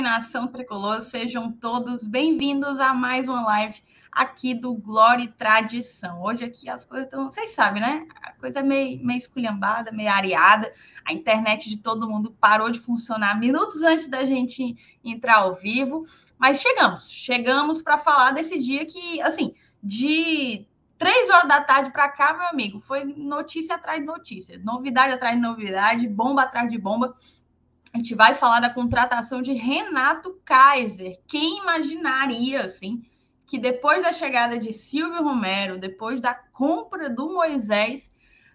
nação tricolor, sejam todos bem-vindos a mais uma live aqui do Glória e Tradição. Hoje aqui as coisas estão, vocês sabem, né? A coisa é meio, meio esculhambada, meio areada. A internet de todo mundo parou de funcionar minutos antes da gente entrar ao vivo. Mas chegamos, chegamos para falar desse dia que, assim, de três horas da tarde para cá, meu amigo, foi notícia atrás de notícia, novidade atrás de novidade, bomba atrás de bomba. A gente vai falar da contratação de Renato Kaiser. Quem imaginaria, assim, que depois da chegada de Silvio Romero, depois da compra do Moisés,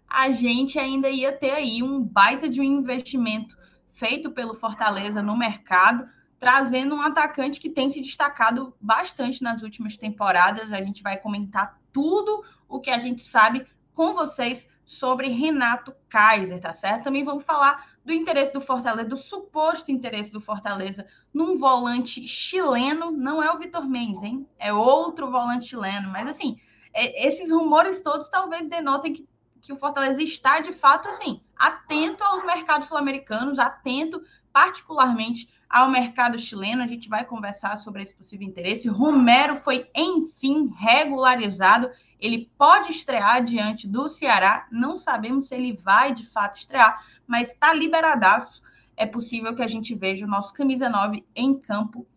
a gente ainda ia ter aí um baita de um investimento feito pelo Fortaleza no mercado, trazendo um atacante que tem se destacado bastante nas últimas temporadas. A gente vai comentar tudo o que a gente sabe com vocês sobre Renato Kaiser, tá certo? Também vamos falar do interesse do Fortaleza, do suposto interesse do Fortaleza num volante chileno, não é o Vitor Mendes, hein? É outro volante chileno, mas assim, é, esses rumores todos talvez denotem que, que o Fortaleza está de fato assim, atento aos mercados sul-americanos, atento particularmente ao mercado chileno. A gente vai conversar sobre esse possível interesse. Romero foi, enfim, regularizado. Ele pode estrear diante do Ceará. Não sabemos se ele vai de fato estrear, mas está liberadaço. É possível que a gente veja o nosso camisa 9 em campo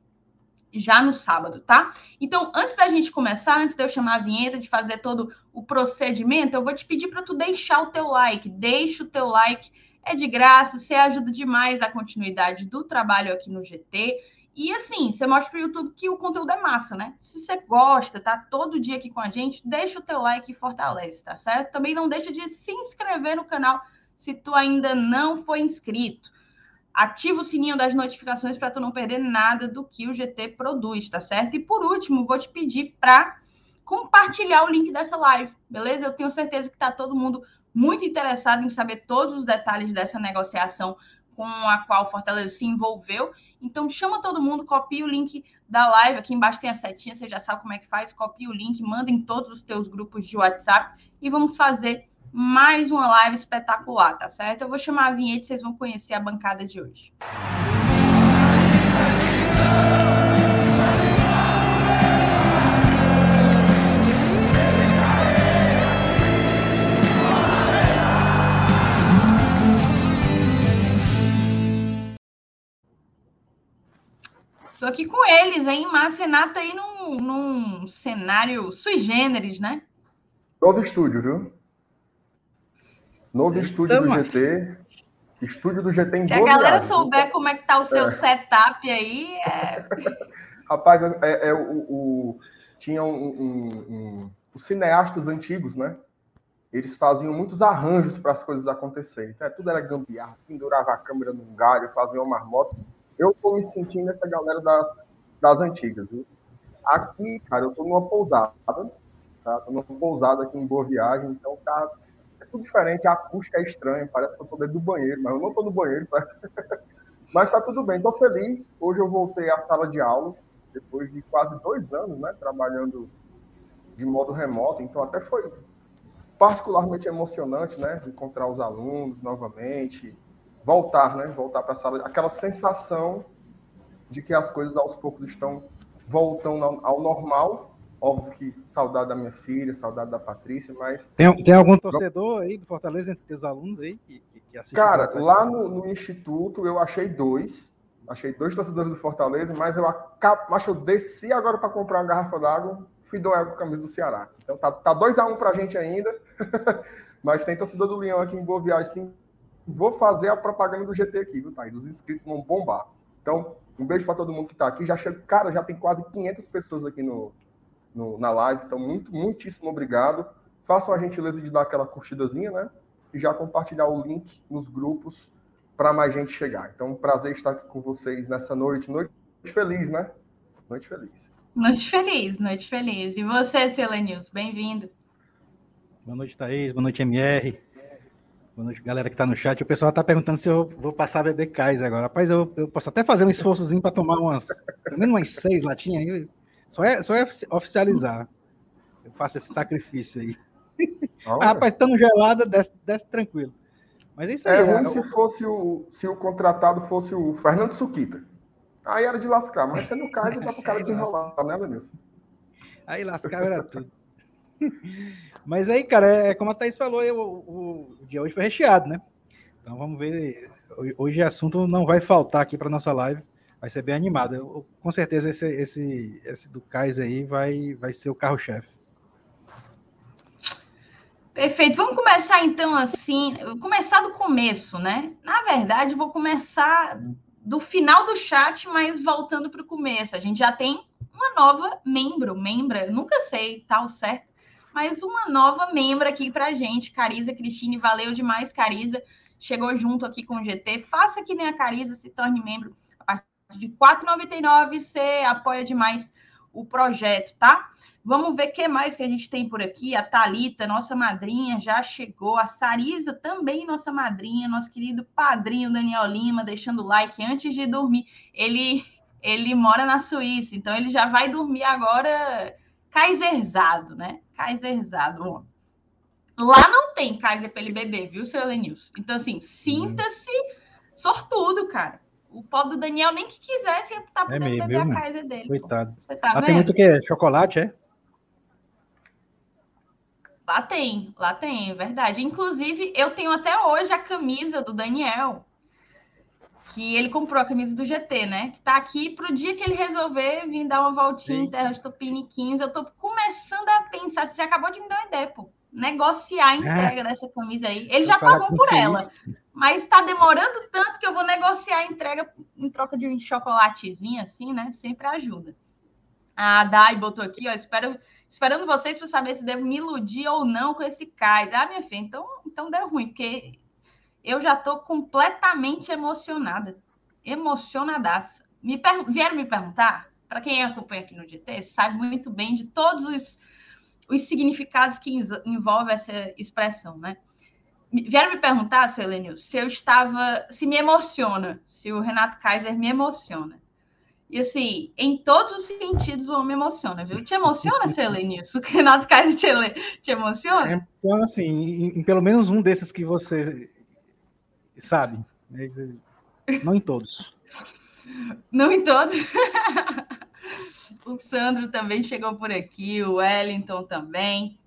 já no sábado, tá? Então, antes da gente começar, antes de eu chamar a vinheta, de fazer todo o procedimento, eu vou te pedir para tu deixar o teu like. Deixa o teu like, é de graça, você ajuda demais a continuidade do trabalho aqui no GT. E assim, você mostra para o YouTube que o conteúdo é massa, né? Se você gosta, tá todo dia aqui com a gente, deixa o teu like e fortalece, tá certo? Também não deixa de se inscrever no canal se tu ainda não foi inscrito. Ativa o sininho das notificações para tu não perder nada do que o GT produz, tá certo? E por último, vou te pedir para compartilhar o link dessa live, beleza? Eu tenho certeza que tá todo mundo muito interessado em saber todos os detalhes dessa negociação com a qual o Fortaleza se envolveu. Então chama todo mundo, copia o link da live, aqui embaixo tem a setinha, você já sabe como é que faz, copia o link, manda em todos os teus grupos de WhatsApp e vamos fazer mais uma live espetacular, tá certo? Eu vou chamar a vinheta e vocês vão conhecer a bancada de hoje. Estou aqui com eles, hein? Marcenato aí num, num cenário sui generis, né? Novo estúdio, viu? Novo estúdio do GT. Estúdio do GT em Se a galera viagem. souber como é que tá o seu é. setup aí, é... Rapaz, é, é, é o, o, tinha um, um, um, os cineastas antigos, né? Eles faziam muitos arranjos para as coisas acontecerem. Então, é, tudo era gambiarra, pendurava a câmera num galho, fazia uma marmota. Eu tô me sentindo nessa galera das, das antigas, viu? Aqui, cara, eu tô numa pousada, tá? Tô numa pousada aqui em Boa Viagem, então tá tudo diferente, a acústica é estranha, parece que eu tô dentro do banheiro, mas eu não tô no banheiro, sabe? mas tá tudo bem, tô feliz. Hoje eu voltei à sala de aula, depois de quase dois anos, né, trabalhando de modo remoto, então até foi particularmente emocionante, né, encontrar os alunos novamente, voltar, né, voltar para a sala, aquela sensação de que as coisas aos poucos estão voltando ao normal Óbvio que saudade da minha filha, saudade da Patrícia, mas. Tem, tem algum torcedor aí do Fortaleza entre os alunos aí que, que assiste? Cara, lá no, no, Instituto eu achei dois. Achei dois torcedores do Fortaleza, mas eu, mas eu desci agora para comprar uma garrafa d'água, fui doar com a camisa do Ceará. Então tá 2x1 tá dois a um pra gente ainda. mas tem torcedor do Leão aqui em Boa Viagem, sim. Vou fazer a propaganda do GT aqui, viu, Thaís? Os inscritos vão bombar. Então, um beijo para todo mundo que tá aqui. Já chego, cara, já tem quase 500 pessoas aqui no, no, na live. Então, muito, muitíssimo obrigado. Façam a gentileza de dar aquela curtidazinha, né? E já compartilhar o link nos grupos para mais gente chegar. Então, um prazer estar aqui com vocês nessa noite. Noite feliz, né? Noite feliz. Noite feliz, noite feliz. E você, Selenius, bem-vindo. Boa noite, Thaís. Boa noite, MR. Boa noite, galera que está no chat. O pessoal está perguntando se eu vou passar a beber Kaiser agora. Rapaz, eu, eu posso até fazer um esforçozinho para tomar umas, pelo menos umas seis latinhas aí. Só é, só é oficializar. Eu faço esse sacrifício aí. Ah, rapaz, estando gelada, desce, desce, tranquilo. Mas é isso aí. É ruim é, se fosse o, se o contratado fosse o Fernando Suquita. Aí era de lascar, mas sendo o Kaiser, dá pro cara de enrolar, né, Lenilson? Aí lascava era tudo. Mas aí, cara, é como a Thaís falou, eu, o, o, dia hoje foi recheado, né? Então vamos ver. Hoje assunto não vai faltar aqui para nossa live. Vai ser bem animado. Eu, com certeza esse, esse, esse do Kaiser aí vai, vai ser o carro-chefe. Perfeito. Vamos começar então assim, começar do começo, né? Na verdade, vou começar do final do chat, mas voltando para o começo. A gente já tem uma nova membro, membra, nunca sei tal certo, mas uma nova membro aqui para a gente, Cariza Cristine, valeu demais, Cariza, chegou junto aqui com o GT, faça que nem a Cariza, se torne membro a partir de R$ 4,99, você apoia demais o projeto, tá? Vamos ver o que mais que a gente tem por aqui. A Talita, nossa madrinha, já chegou. A Sarisa também, nossa madrinha. Nosso querido padrinho Daniel Lima, deixando like antes de dormir. Ele ele mora na Suíça, então ele já vai dormir agora kaiserzado, né? Kaiserzado. Lá não tem Kaiser para ele beber, viu, seu Lenilson? Então, assim, sinta-se sortudo, cara. O pó do Daniel nem que quisesse tá podendo é beber a Kaiser dele. Coitado. Você tá Lá tem muito o quê? Chocolate, é? Lá tem, lá tem, é verdade. Inclusive, eu tenho até hoje a camisa do Daniel que ele comprou a camisa do GT, né? Que tá aqui pro dia que ele resolver vir dar uma voltinha Sim. em Terra de Tupiniquins. Eu tô começando a pensar, você acabou de me dar uma ideia, pô. Negociar a entrega é. dessa camisa aí. Ele eu já pagou por ela. Mas tá demorando tanto que eu vou negociar a entrega em troca de um chocolatezinho, assim, né? Sempre ajuda. A Dai botou aqui, ó. Espero, esperando vocês para saber se devo me iludir ou não com esse cais. Ah, minha filha, então, então deu ruim, porque eu já estou completamente emocionada. Emocionadaça. Me per... Vieram me perguntar, para quem acompanha aqui no GT, sabe muito bem de todos os, os significados que envolve essa expressão, né? Vieram me perguntar, Selênio, se eu estava, se me emociona, se o Renato Kaiser me emociona. E assim, em todos os sentidos o homem emociona, viu? Te emociona, Selênio? O Renato Kaiser te, te emociona? Emociona, assim, em, em, pelo menos um desses que você sabe? Eh, não em todos. Não em todos. o Sandro também chegou por aqui, o Wellington também,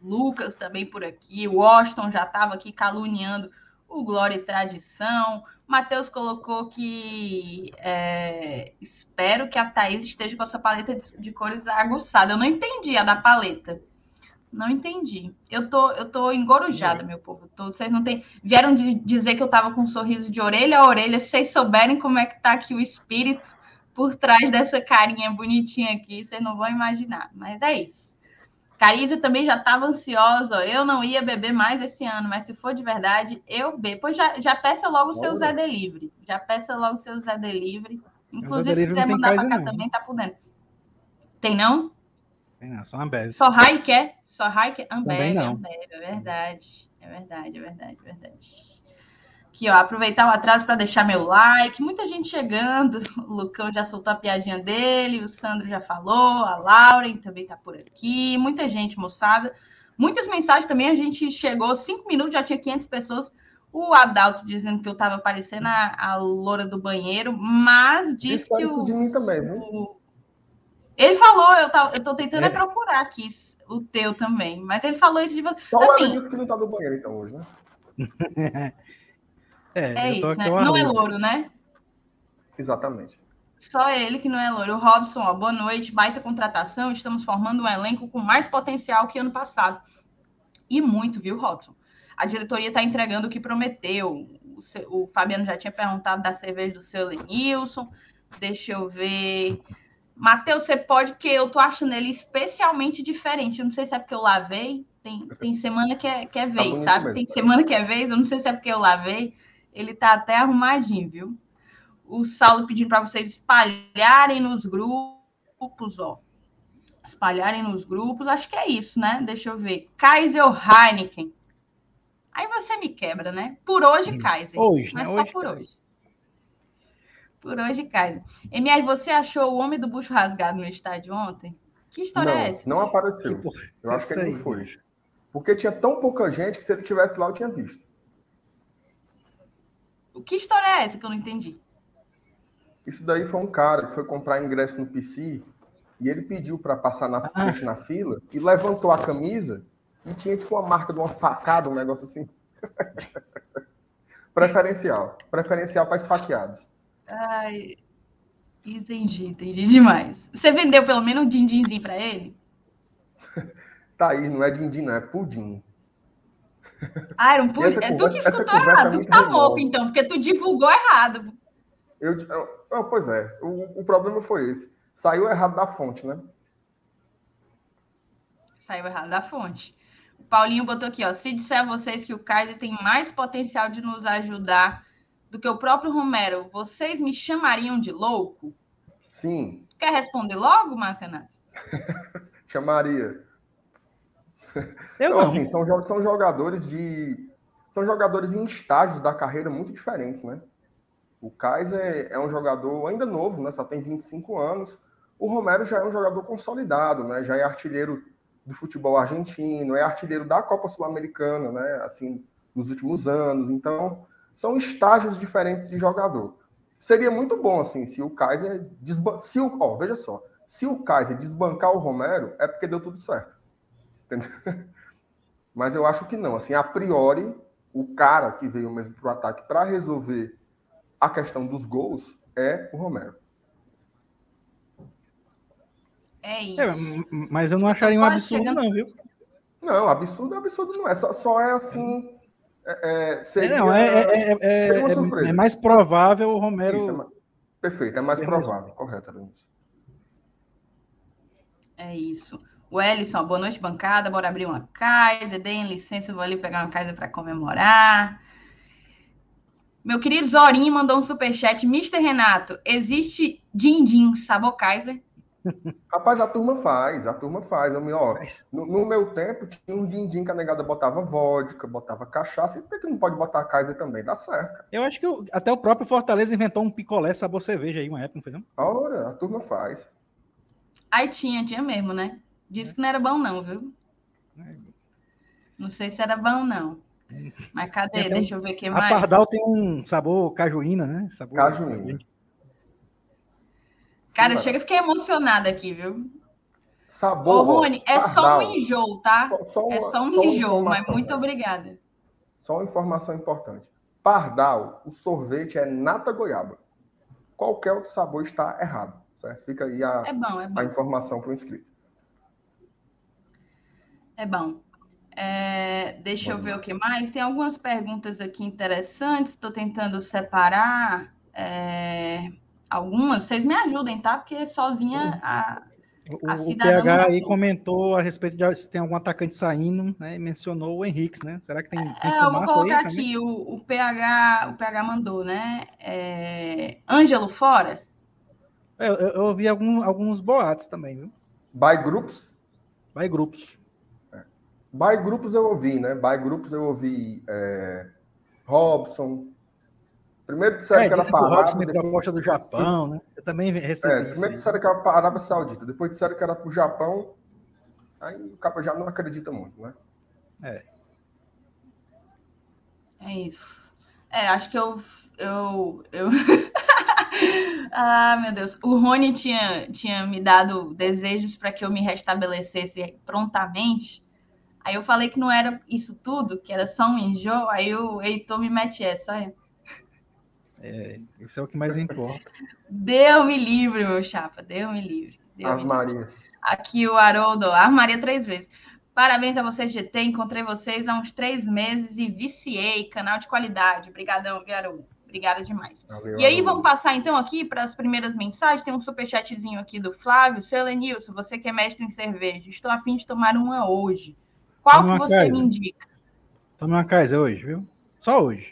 Lucas também por aqui, o Washington já estava aqui caluniando o Glória e Tradição. Matheus colocou que é, espero que a Thaís esteja com a sua paleta de, de cores aguçada. Eu não entendi a da paleta. Não entendi. Eu tô, eu tô engorujada, meu povo. Tô, vocês não tem. Vieram de dizer que eu tava com um sorriso de orelha a orelha. Se vocês souberem como é que tá aqui o espírito por trás dessa carinha bonitinha aqui, vocês não vão imaginar. Mas é isso. Cariza também já estava ansiosa. Eu não ia beber mais esse ano, mas se for de verdade, eu bebo. Pois já, já peça logo o seu Zé Delivery. Já peça logo o seu Zé Delivery. Inclusive, se quiser mandar para cá não. também, tá por dentro. Tem não? Tem não, só Ambev. Só Rai quer? Só Rai Ambev, não. Ambev, é verdade. É verdade, é verdade, é verdade. Aqui, ó, aproveitar o atraso para deixar meu like. Muita gente chegando. O Lucão já soltou a piadinha dele, o Sandro já falou, a Lauren também tá por aqui. Muita gente, moçada. Muitas mensagens também. A gente chegou, cinco minutos, já tinha 500 pessoas. O Adalto dizendo que eu tava parecendo a, a loura do banheiro, mas disse isso que o, de mim também, viu? O, ele falou, eu, tá, eu tô tentando é. procurar aqui o teu também, mas ele falou isso de você. Só assim, o disse que não tá no banheiro, então, hoje, né? é, é isso, né? Não é louro, né? Exatamente. Só ele que não é louro. O Robson, ó, boa noite, baita contratação. Estamos formando um elenco com mais potencial que ano passado. E muito, viu, Robson? A diretoria está entregando o que prometeu. O, o, Fabiano já tinha perguntado da cerveja do seu Lenilson. Deixa eu ver. Matheus, você pode, porque eu tô achando ele especialmente diferente. Eu não sei se é porque eu lavei. Tem, tem semana que é, que é tá vez, tá sabe? Tem semana que é vez. Eu não sei se é porque eu lavei. Ele tá até arrumadinho, viu? O Saulo pedindo para vocês espalharem nos grupos, ó. Espalharem nos grupos. Acho que é isso, né? Deixa eu ver. Kaiser Heineken. Aí você me quebra, né? Por hoje, Kaiser. Hoje, mas né? só hoje, por hoje. Por hoje, Kaiser. MR, você achou o homem do bucho rasgado no estádio ontem? Que história não, é essa? Não apareceu. Eu acho que ele não foi. Porque tinha tão pouca gente que se ele tivesse lá, eu tinha visto. O que história é essa que eu não entendi? Isso daí foi um cara que foi comprar ingresso no PC e ele pediu para passar na frente ah. na fila e levantou a camisa e tinha tipo uma marca de uma facada, um negócio assim. Preferencial. Preferencial para esfaqueados. Ai, entendi, entendi demais. Você vendeu pelo menos um din-dinzinho para ele? tá aí, não é din-din, não, é pudim. Ah, era um pudim? É tu que escutou errado, tu tá louco então, porque tu divulgou errado. Eu, eu, pois é, o, o problema foi esse. Saiu errado da fonte, né? Saiu errado da fonte. O Paulinho botou aqui, ó. Se disser a vocês que o Kaiser tem mais potencial de nos ajudar do que o próprio Romero, vocês me chamariam de louco? Sim. Quer responder logo, Marcenato? Chamaria. Eu então, não. assim, são, são jogadores de. São jogadores em estágios da carreira muito diferentes, né? O Kaiser é um jogador ainda novo, né? Só tem 25 anos. O Romero já é um jogador consolidado, né? Já é artilheiro do futebol argentino, é artilheiro da Copa Sul-Americana, né? Assim, nos últimos anos. Então, são estágios diferentes de jogador. Seria muito bom, assim, se o Kaiser. Desban... Se o... Ó, veja só. Se o Kaiser desbancar o Romero, é porque deu tudo certo. Entendeu? Mas eu acho que não. Assim, a priori, o cara que veio mesmo para o ataque para resolver a questão dos gols é o Romero. É isso. É, mas eu não acharia um absurdo, chegando... não, viu? Não, absurdo, absurdo não é. Só, só é assim. É, é seria, não, é, é, é, é, mais provável o Romero. Isso, perfeito, é mais provável, correto, Lenilson. É isso. O Ellison, boa noite, bancada. Bora abrir uma casa. Deem licença, vou ali pegar uma casa para comemorar. Meu querido Zorinho mandou um superchat. Mr. Renato, existe din-din sabor Kaiser? Rapaz, a turma faz, a turma faz. Eu, ó, no, no, meu tempo, tinha um din-din que a negada botava vodka, botava cachaça. E por que não pode botar Kaiser também? Dá certo. Eu acho que eu, até o próprio Fortaleza inventou um picolé sabor cerveja aí, uma época, não foi não? Ora, a turma faz. Aí tinha, tinha mesmo, né? Disse que não era bom não, viu? Não sei se era bom não. Mas cadê? Deixa eu ver o que mais. A Pardal tem um sabor cajuína, né? Sabor cajuína. Cara, chega, fiquei emocionada aqui, viu? Sabor. Ô, Rony, é Pardal. só um enjoo, tá? Só, só é só um só enjoo, mas muito obrigada. Só uma informação importante. Pardal, o sorvete é nata goiaba. Qualquer outro sabor está errado. Certo? Fica aí a, é bom, é bom. a informação para o inscrito. É bom. É, deixa Vamos eu ver o que mais. Tem algumas perguntas aqui interessantes. Estou tentando separar é, algumas. Vocês me ajudem, tá? Porque sozinha a, a o, o PH aí comentou a respeito de se tem algum atacante saindo, né? E mencionou o Henrique, né? Será que tem, tem é, Eu vou colocar aqui, o, o, PH, o PH mandou, né? É, Ângelo fora? É, eu, eu ouvi algum, alguns boatos também, viu? By grupos? By grupos. By grupos eu ouvi, né? By grupos eu ouvi é, Robson. Primeiro disseram é, que era para a Arábia. Depois... proposta do Japão, né? Eu também recebi. É, primeiro disseram que era para a Arábia Saudita, depois disseram que era para o Japão. Aí o capa já não acredita muito, né? É. É isso. É, acho que eu. eu, eu... ah, meu Deus. O Rony tinha, tinha me dado desejos para que eu me restabelecesse prontamente. Aí eu falei que não era isso tudo, que era só um enjoo, aí o Heitor me mete essa. É, é isso é o que mais importa. Deu-me livre, meu chapa, deu-me livre. Deu Maria. Aqui o Haroldo, Maria três vezes. Parabéns a vocês, GT. Encontrei vocês há uns três meses e viciei. Canal de qualidade. Obrigadão, Haroldo. Obrigada demais. Valeu, e aí, valeu. vamos passar então aqui para as primeiras mensagens. Tem um superchatzinho aqui do Flávio. Seu Elenilson, você que é mestre em cerveja, estou a fim de tomar uma hoje. Qual que você Kaiser. me indica? Tome uma Kaiser hoje, viu? Só hoje.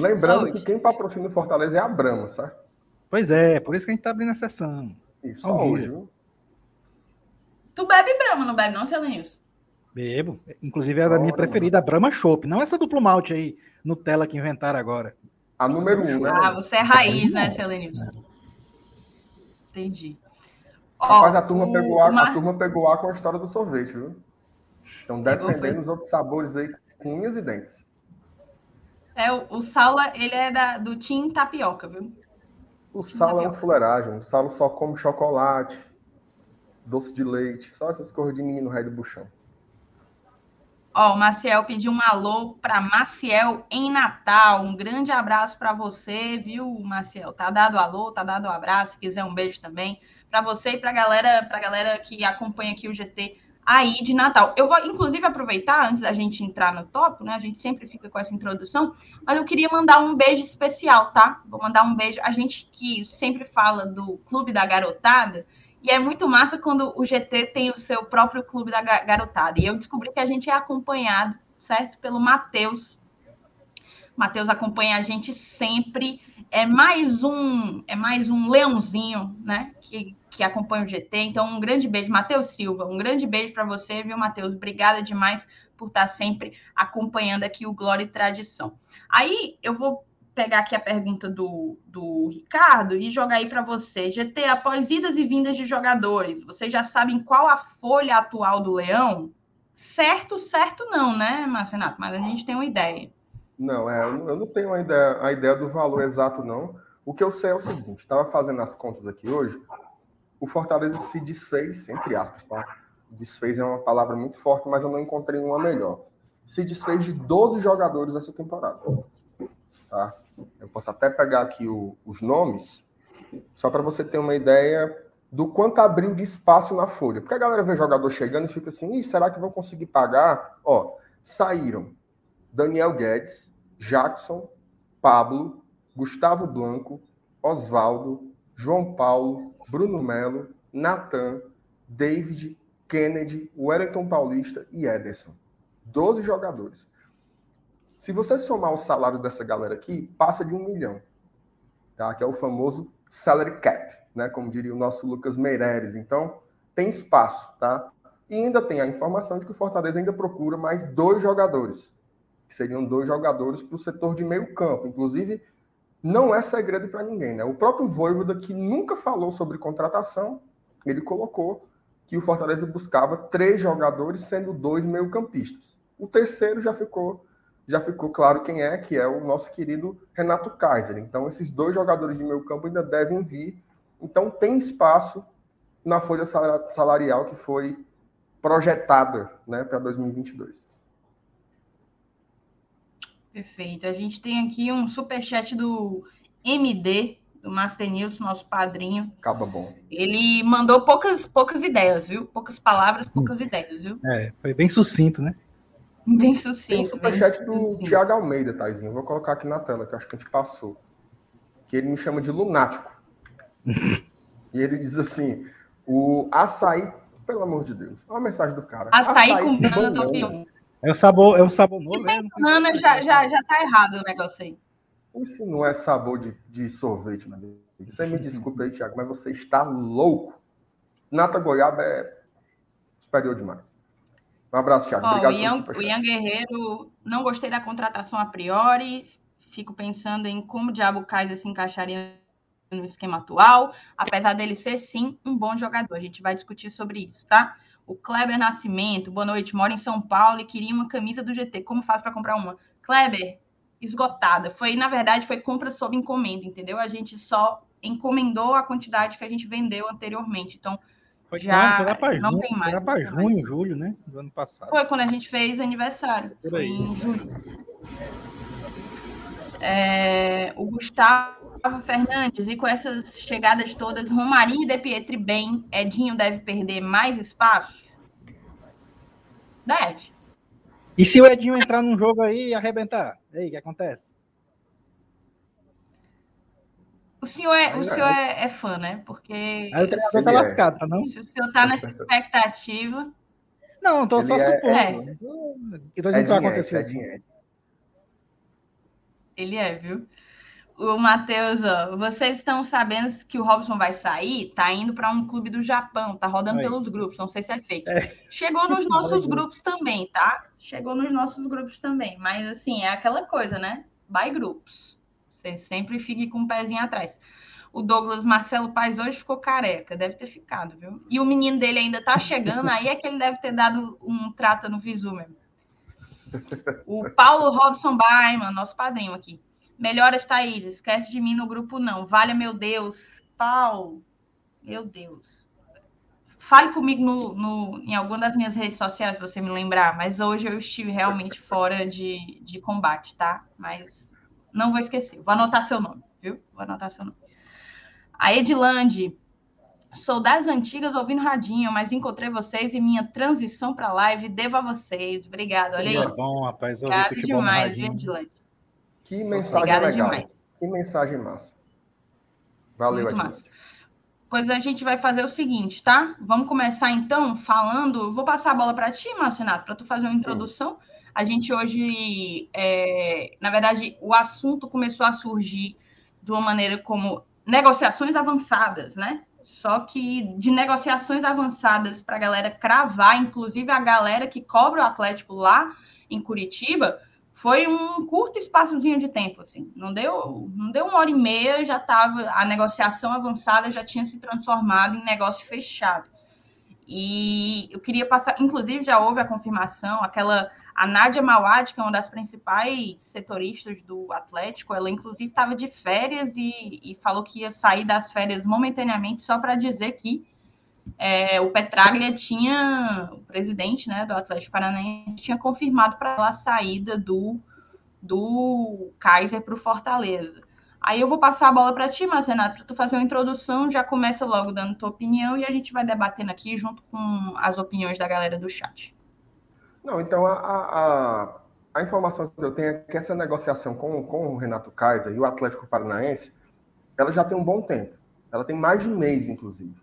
Lembrando que quem patrocina o Fortaleza é a Brama, certo? Pois é, por isso que a gente tá abrindo a sessão. Isso, só hoje, viu? Tu bebe Brama, não bebe não, seu Lenilson? Bebo. Inclusive é a da minha preferida, a Brahma Chopp. Não essa duplo malte aí, Nutella que inventaram agora. A número um, né? Ah, você é raiz, né, seu Lenilson? Entendi. Rapaz, a turma, o... pegou a, a turma pegou A com a história do sorvete, viu? Estão defendendo os outros sabores aí com unhas e dentes. É, o, o Saulo, ele é da, do Team Tapioca, viu? O Saulo é um fuleiragem. O Saulo só come chocolate, doce de leite, só essas coisas de menino rei do buchão. Ó, o Maciel pediu um alô para Maciel em Natal. Um grande abraço para você, viu, Maciel? Tá dado alô, tá dado um abraço. Se quiser um beijo também para você e para galera, para galera que acompanha aqui o GT aí de Natal. Eu vou, inclusive, aproveitar, antes da gente entrar no tópico, né? A gente sempre fica com essa introdução, mas eu queria mandar um beijo especial, tá? Vou mandar um beijo. A gente que sempre fala do Clube da Garotada, e é muito massa quando o GT tem o seu próprio Clube da Garotada. E eu descobri que a gente é acompanhado, certo? Pelo Matheus. Matheus acompanha a gente sempre. É mais um, é mais um leãozinho, né? Que que acompanha o GT. Então, um grande beijo, Matheus Silva. Um grande beijo para você, viu, Matheus? Obrigada demais por estar sempre acompanhando aqui o Glória e Tradição. Aí eu vou pegar aqui a pergunta do, do Ricardo e jogar aí para você. GT, após idas e vindas de jogadores, vocês já sabem qual a folha atual do Leão? Certo, certo não, né, Marcenato? Mas a gente tem uma ideia. Não, é, eu não tenho a ideia, a ideia do valor exato, não. O que eu sei é o seguinte: estava fazendo as contas aqui hoje o Fortaleza se desfez, entre aspas, tá? Desfez é uma palavra muito forte, mas eu não encontrei uma melhor. Se desfez de 12 jogadores essa temporada. Tá? Eu posso até pegar aqui o, os nomes, só para você ter uma ideia do quanto abriu de espaço na folha. Porque a galera vê jogador chegando e fica assim, será que vão conseguir pagar? Ó, saíram Daniel Guedes, Jackson, Pablo, Gustavo Blanco, Oswaldo, João Paulo, Bruno Melo, Natan, David, Kennedy, Wellington Paulista e Ederson. 12 jogadores. Se você somar os salários dessa galera aqui, passa de um milhão. Tá? Que é o famoso salary cap, né? Como diria o nosso Lucas Meireles. Então, tem espaço, tá? E ainda tem a informação de que o Fortaleza ainda procura mais dois jogadores. Que seriam dois jogadores para o setor de meio campo. Inclusive, não é segredo para ninguém, né? O próprio Voivoda, que nunca falou sobre contratação, ele colocou que o Fortaleza buscava três jogadores, sendo dois meio-campistas. O terceiro já ficou já ficou claro quem é, que é o nosso querido Renato Kaiser. Então, esses dois jogadores de meio campo ainda devem vir. Então, tem espaço na folha salarial que foi projetada né, para 2022. Perfeito. A gente tem aqui um superchat do MD, do Master News, nosso padrinho. Acaba bom. Ele mandou poucas, poucas ideias, viu? Poucas palavras, poucas ideias, viu? É, foi bem sucinto, né? Bem sucinto. Tem um superchat do Thiago Almeida, Taizinho. Vou colocar aqui na tela, que acho que a gente passou. Que ele me chama de lunático. e ele diz assim: o açaí, pelo amor de Deus, olha a mensagem do cara. Açaí, açaí com banana, é o sabor, é o sabor novo, né? Banana já, já, já tá errado o negócio aí. Isso não é sabor de, de sorvete, meu amigo. Você me desculpa aí, Thiago, mas você está louco. Nata goiaba é superior demais. Um abraço, Thiago. Obrigado o Ian, o Ian Guerreiro, não gostei da contratação a priori. Fico pensando em como o Diabo Kaiser se encaixaria no esquema atual, apesar dele ser sim um bom jogador. A gente vai discutir sobre isso, tá? O Kleber Nascimento, boa noite, mora em São Paulo e queria uma camisa do GT. Como faz para comprar uma? Kleber, esgotada. Foi, na verdade, foi compra sob encomenda, entendeu? A gente só encomendou a quantidade que a gente vendeu anteriormente. Então, foi já foi lá para não junho, tem mais. Foi lá para junho, julho, né? Do ano passado. Foi quando a gente fez aniversário. Foi em julho. É, o Gustavo Fernandes, e com essas chegadas todas, Romarinho e De Pietri bem, Edinho deve perder mais espaço? Deve. E se o Edinho entrar num jogo aí e arrebentar? E aí, o que acontece? O senhor, é, o senhor é, é, fã, né? Porque. Aí o treinador tá é. lascado, tá não? Se o senhor tá nessa expectativa. Não, tô só é- supondo. É. Que não vai acontecer. Ele é, viu? O Matheus, ó, vocês estão sabendo que o Robson vai sair? Tá indo para um clube do Japão, tá rodando Aí. pelos grupos, não sei se é fake. É. Chegou nos nossos grupos também, tá? Chegou nos nossos grupos também, mas assim, é aquela coisa, né? By grupos. Você sempre fique com o um pezinho atrás. O Douglas Marcelo Paz hoje ficou careca, deve ter ficado, viu? E o menino dele ainda tá chegando, aí é que ele deve ter dado um trata no visu mesmo. O Paulo Robson Baiman, nosso padrinho aqui. Melhoras, Thaís. Esquece de mim no grupo, não. Vale, meu Deus. Paulo, meu Deus. Fale comigo no, no, em alguma das minhas redes sociais, se você me lembrar. Mas hoje eu estive realmente fora de, de combate, tá? Mas não vou esquecer. Vou anotar seu nome, viu? Vou anotar seu nome. A Edilande. Sou das antigas ouvindo radinho, mas encontrei vocês e minha transição para live devo a vocês. Obrigado. Olha é bom, rapaz. Obrigado demais, Edilande? Que mensagem Obrigada legal. demais. Que mensagem massa. Valeu, Muito. Massa. Pois a gente vai fazer o seguinte, tá? Vamos começar então falando. Vou passar a bola para ti, Marcinato, para tu fazer uma introdução. A gente hoje, é... na verdade, o assunto começou a surgir de uma maneira como negociações avançadas, né? Só que de negociações avançadas para a galera cravar, inclusive a galera que cobra o Atlético lá em Curitiba, foi um curto espaçozinho de tempo, assim. Não deu, não deu uma hora e meia, já estava a negociação avançada já tinha se transformado em negócio fechado. E eu queria passar, inclusive já houve a confirmação, aquela a Nádia Mawad, que é uma das principais setoristas do Atlético, ela inclusive estava de férias e, e, falou que ia sair das férias momentaneamente só para dizer que é, o Petraglia tinha, o presidente né, do Atlético Paranaense, tinha confirmado para ela a saída do, do Kaiser para o Fortaleza. Aí eu vou passar a bola para ti, mas Renato, para tu fazer uma introdução, já começa logo dando tua opinião e a gente vai debatendo aqui junto com as opiniões da galera do chat. Não, então a, a, a, informação que eu tenho é que essa negociação com, com o Renato Kaiser e o Atlético Paranaense, ela já tem um bom tempo. Ela tem mais de um mês, inclusive.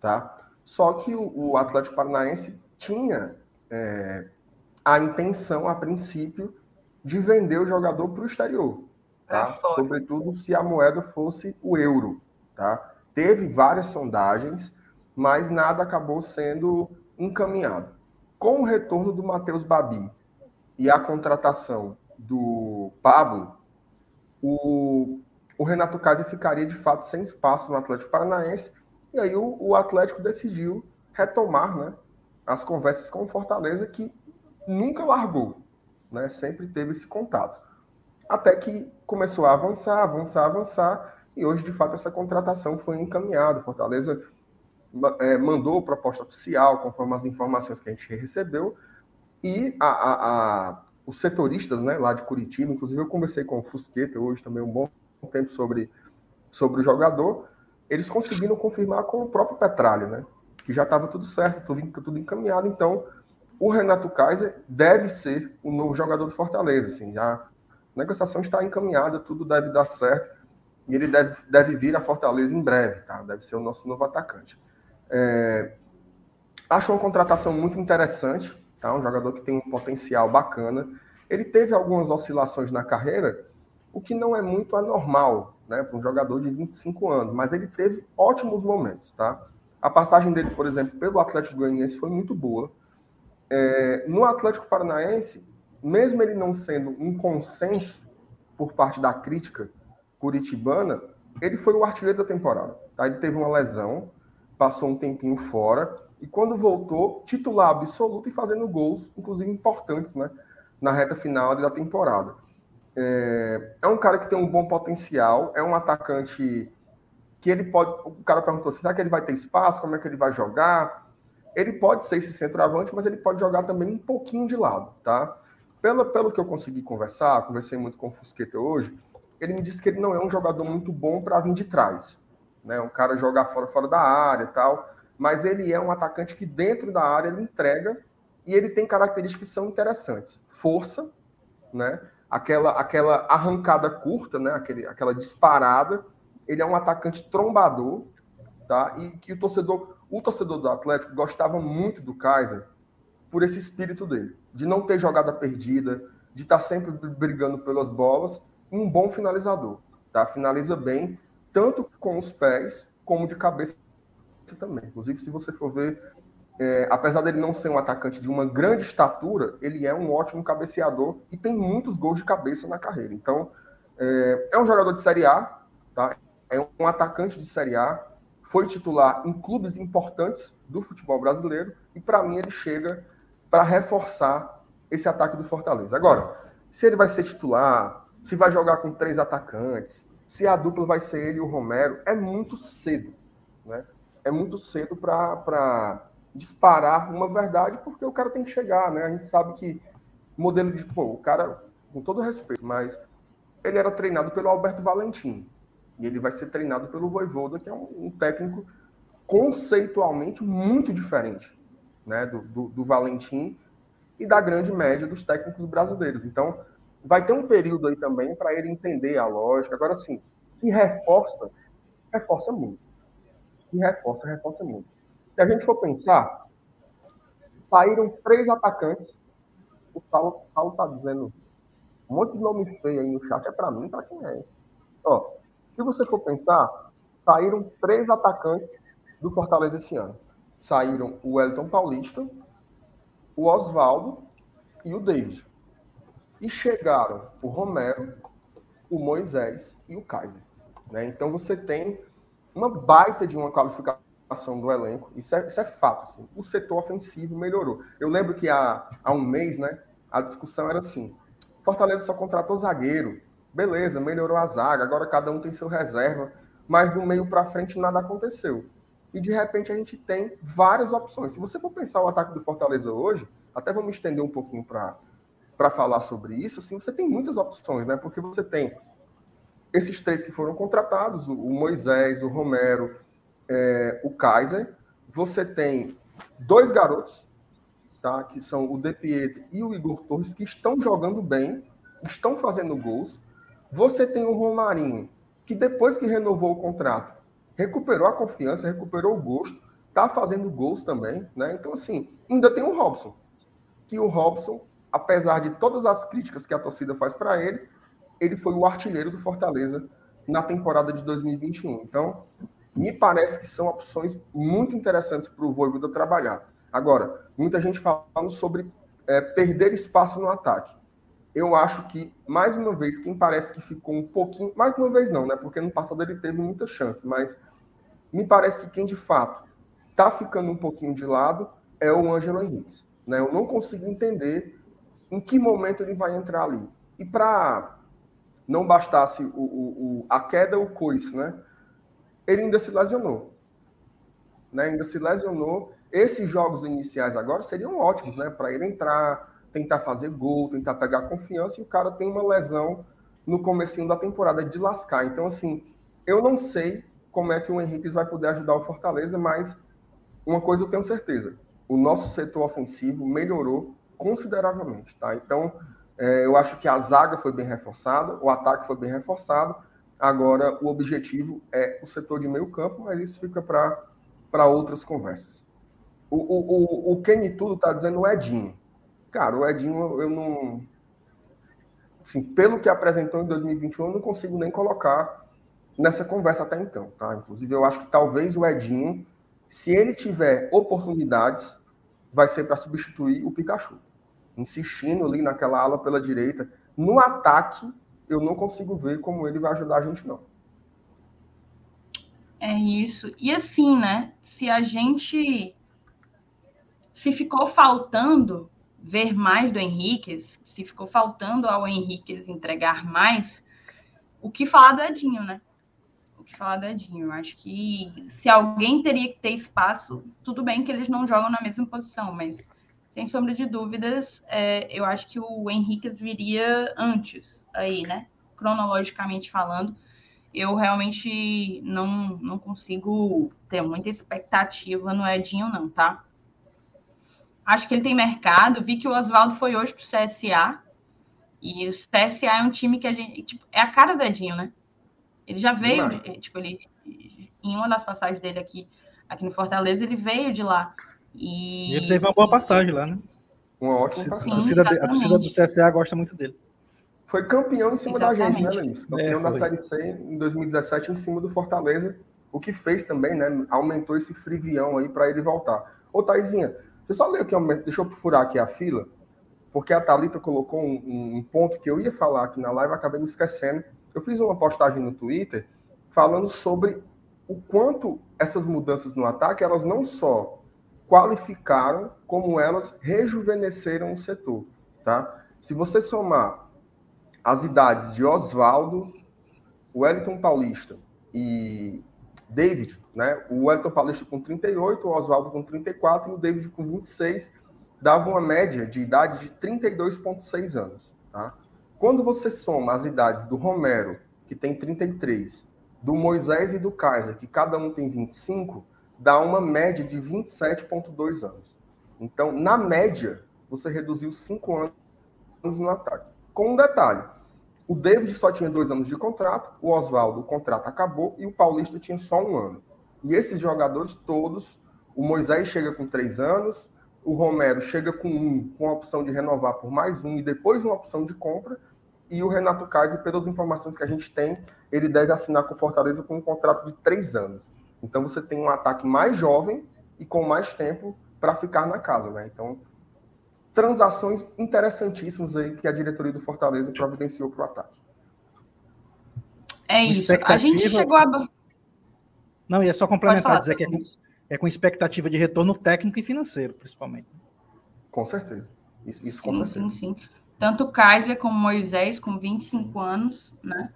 Tá? Só que o, o Atlético Paranaense tinha é, a intenção, a princípio, de vender o jogador para o exterior. Tá? É Sobretudo se a moeda fosse o euro. Tá? Teve várias sondagens, mas nada acabou sendo encaminhado. Com o retorno do Matheus Babi e a contratação do Pablo, o, o Renato Kaiser ficaria de fato sem espaço no Atlético Paranaense e aí o, o Atlético decidiu retomar né, as conversas com o Fortaleza, que nunca largou, né, sempre teve esse contato. Até que começou a avançar, avançar, avançar, e hoje, de fato, essa contratação foi encaminhada. Fortaleza é, mandou proposta oficial, conforme as informações que a gente recebeu, e a, a, a, os setoristas né, lá de Curitiba, inclusive eu conversei com o Fusqueta hoje também um bom tempo sobre, sobre o jogador, eles conseguiram confirmar com o próprio Petralho, né? Que já estava tudo certo, tudo, tudo encaminhado. Então, o Renato Kaiser deve ser o novo jogador do Fortaleza. Assim, já negociação está encaminhada, tudo deve dar certo. E ele deve, deve vir a Fortaleza em breve, tá? Deve ser o nosso novo atacante. É, acho uma contratação muito interessante, tá? Um jogador que tem um potencial bacana. Ele teve algumas oscilações na carreira, o que não é muito anormal, né, para um jogador de 25 anos, mas ele teve ótimos momentos, tá? A passagem dele, por exemplo, pelo Atlético Goianiense foi muito boa. É, no Atlético Paranaense, mesmo ele não sendo um consenso por parte da crítica curitibana, ele foi o artilheiro da temporada. Tá? Ele teve uma lesão, passou um tempinho fora, e quando voltou, titular absoluto e fazendo gols, inclusive importantes, né, na reta final da temporada. É, é, um cara que tem um bom potencial, é um atacante que ele pode. O cara perguntou: será que ele vai ter espaço? Como é que ele vai jogar? Ele pode ser esse centroavante, mas ele pode jogar também um pouquinho de lado, tá? Pelo, pelo que eu consegui conversar, conversei muito com o Fusqueta hoje, ele me disse que ele não é um jogador muito bom para vir de trás, né? Um cara jogar fora, fora da área e tal, mas ele é um atacante que dentro da área ele entrega e ele tem características que são interessantes. Força, né? aquela, aquela arrancada curta, né? Aquele, aquela disparada. Ele é um atacante trombador, tá? E que o torcedor, o torcedor do Atlético gostava muito do Kaiser por esse espírito dele, de não ter jogada perdida, de estar tá sempre brigando pelas bolas, e um bom finalizador, tá? Finaliza bem, tanto com os pés como de cabeça também. Inclusive, se você for ver é, apesar dele não ser um atacante de uma grande estatura, ele é um ótimo cabeceador e tem muitos gols de cabeça na carreira. Então, é, é um jogador de Série A, tá? é um atacante de Série A, foi titular em clubes importantes do futebol brasileiro e, para mim, ele chega para reforçar esse ataque do Fortaleza. Agora, se ele vai ser titular, se vai jogar com três atacantes, se a dupla vai ser ele e o Romero, é muito cedo. Né? É muito cedo para disparar uma verdade, porque o cara tem que chegar. Né? A gente sabe que modelo de. Pô, o cara, com todo respeito, mas ele era treinado pelo Alberto Valentim. E ele vai ser treinado pelo Voivoda, que é um, um técnico conceitualmente muito diferente né, do, do, do Valentim e da grande média dos técnicos brasileiros. Então, vai ter um período aí também para ele entender a lógica. Agora, sim, que reforça, reforça muito. Que reforça, reforça muito. Se a gente for pensar, saíram três atacantes. O Saulo, está dizendo um monte de nome feio aí no chat. É para mim, para quem é? Ó, se você for pensar, saíram três atacantes do Fortaleza esse ano. Saíram o Wellington Paulista, o Oswaldo e o David. E chegaram o Romero, o Moisés e o Kaiser. Né? Então você tem uma baita de uma qualificação do elenco. Isso é, isso é fato. Assim. O setor ofensivo melhorou. Eu lembro que há, há um mês, né, a discussão era assim: Fortaleza só contratou zagueiro. Beleza, melhorou a zaga, agora cada um tem seu reserva. Mas do meio para frente nada aconteceu. E de repente a gente tem várias opções. Se você for pensar o ataque do Fortaleza hoje, até me estender um pouquinho para falar sobre isso, assim, você tem muitas opções, né? Porque você tem esses três que foram contratados, o Moisés, o Romero, é, o Kaiser. Você tem dois garotos, tá? Que são o De Pietro e o Igor Torres, que estão jogando bem, estão fazendo gols. Você tem o Romarinho, que depois que renovou o contrato, recuperou a confiança, recuperou o gosto, tá fazendo gols também, né? Então, assim, ainda tem o Robson, que o Robson, apesar de todas as críticas que a torcida faz para ele, ele foi o artilheiro do Fortaleza na temporada de 2021. Então, me parece que são opções muito interessantes para o Voivoda trabalhar. Agora, muita gente falando sobre é, perder espaço no ataque. Eu acho que, mais uma vez, quem parece que ficou um pouquinho. Mais uma vez, não, né? Porque no passado ele teve muita chance, mas me parece que quem de fato está ficando um pouquinho de lado é o Ângelo Henrique. Né? Eu não consigo entender em que momento ele vai entrar ali. E para não bastasse o, o, o, a queda, o coice, né? Ele ainda se lesionou. Né? Ainda se lesionou. Esses jogos iniciais agora seriam ótimos, né? Para ele entrar, tentar fazer gol, tentar pegar confiança, e o cara tem uma lesão no comecinho da temporada de lascar. Então, assim, eu não sei como é que o Henrique vai poder ajudar o Fortaleza, mas uma coisa eu tenho certeza: o nosso setor ofensivo melhorou consideravelmente, tá? Então, é, eu acho que a zaga foi bem reforçada, o ataque foi bem reforçado. Agora, o objetivo é o setor de meio campo, mas isso fica para outras conversas. O, o, o, o Kenny Tudo está dizendo o Edinho. Cara, o Edinho, eu não. Assim, pelo que apresentou em 2021, eu não consigo nem colocar nessa conversa até então, tá? Inclusive, eu acho que talvez o Edinho, se ele tiver oportunidades, vai ser para substituir o Pikachu insistindo ali naquela ala pela direita. No ataque, eu não consigo ver como ele vai ajudar a gente, não. É isso. E assim, né? Se a gente. Se ficou faltando ver mais do Henrique, se ficou faltando ao Henrique entregar mais, o que falar do Edinho, né? O que falar do Edinho? Eu acho que se alguém teria que ter espaço, tudo bem que eles não jogam na mesma posição, mas sem sombra de dúvidas, é, eu acho que o Henrique viria antes aí, né? Cronologicamente falando, eu realmente não, não consigo ter muita expectativa no Edinho, não, tá? Acho que ele tem mercado. Vi que o Oswaldo foi hoje pro CSA. E o CSA é um time que a gente. Tipo, é a cara do Edinho, né? Ele já veio, de, tipo, ele. Em uma das passagens dele aqui, aqui no Fortaleza, ele veio de lá. E... Ele teve uma boa passagem lá, né? Uma ótima passagem. A torcida, a torcida do CSA gosta muito dele. Foi campeão em cima exatamente. da gente, né, Lenilson? Campeão é, da Série C em 2017 em cima do Fortaleza, o que fez também, né? Aumentou esse frivião aí para ele voltar. Ô, Taizinha, deixa eu aqui, deixa eu furar aqui a fila, porque a Thalita colocou um, um ponto que eu ia falar aqui na live, acabei me esquecendo. Eu fiz uma postagem no Twitter falando sobre o quanto essas mudanças no ataque, elas não só qualificaram como elas rejuvenesceram o setor. tá? Se você somar as idades de Oswaldo, Wellington Paulista e David, né? O Wellington Paulista com 38, o Oswaldo com 34 e o David com 26, dava uma média de idade de 32,6 anos, tá? Quando você soma as idades do Romero, que tem 33, do Moisés e do Kaiser, que cada um tem 25, dá uma média de 27,2 anos. Então, na média, você reduziu 5 anos no ataque. Com um detalhe: o David só tinha dois anos de contrato, o Oswaldo, o contrato acabou, e o Paulista tinha só um ano. E esses jogadores todos, o Moisés chega com três anos, o Romero chega com um, com a opção de renovar por mais um e depois uma opção de compra, e o Renato Kaiser, pelas informações que a gente tem, ele deve assinar com o Fortaleza com um contrato de três anos. Então você tem um ataque mais jovem e com mais tempo para ficar na casa, né? Então transações interessantíssimas aí que a diretoria do Fortaleza providenciou para o ataque. É isso. A gente chegou a. Não, ia só complementar, dizer que é com, é com, expectativa de retorno técnico e financeiro, principalmente. Com certeza. Isso, isso sim, com certeza. Sim, sim. Tanto Kaiser como Moisés, com 25 anos, né?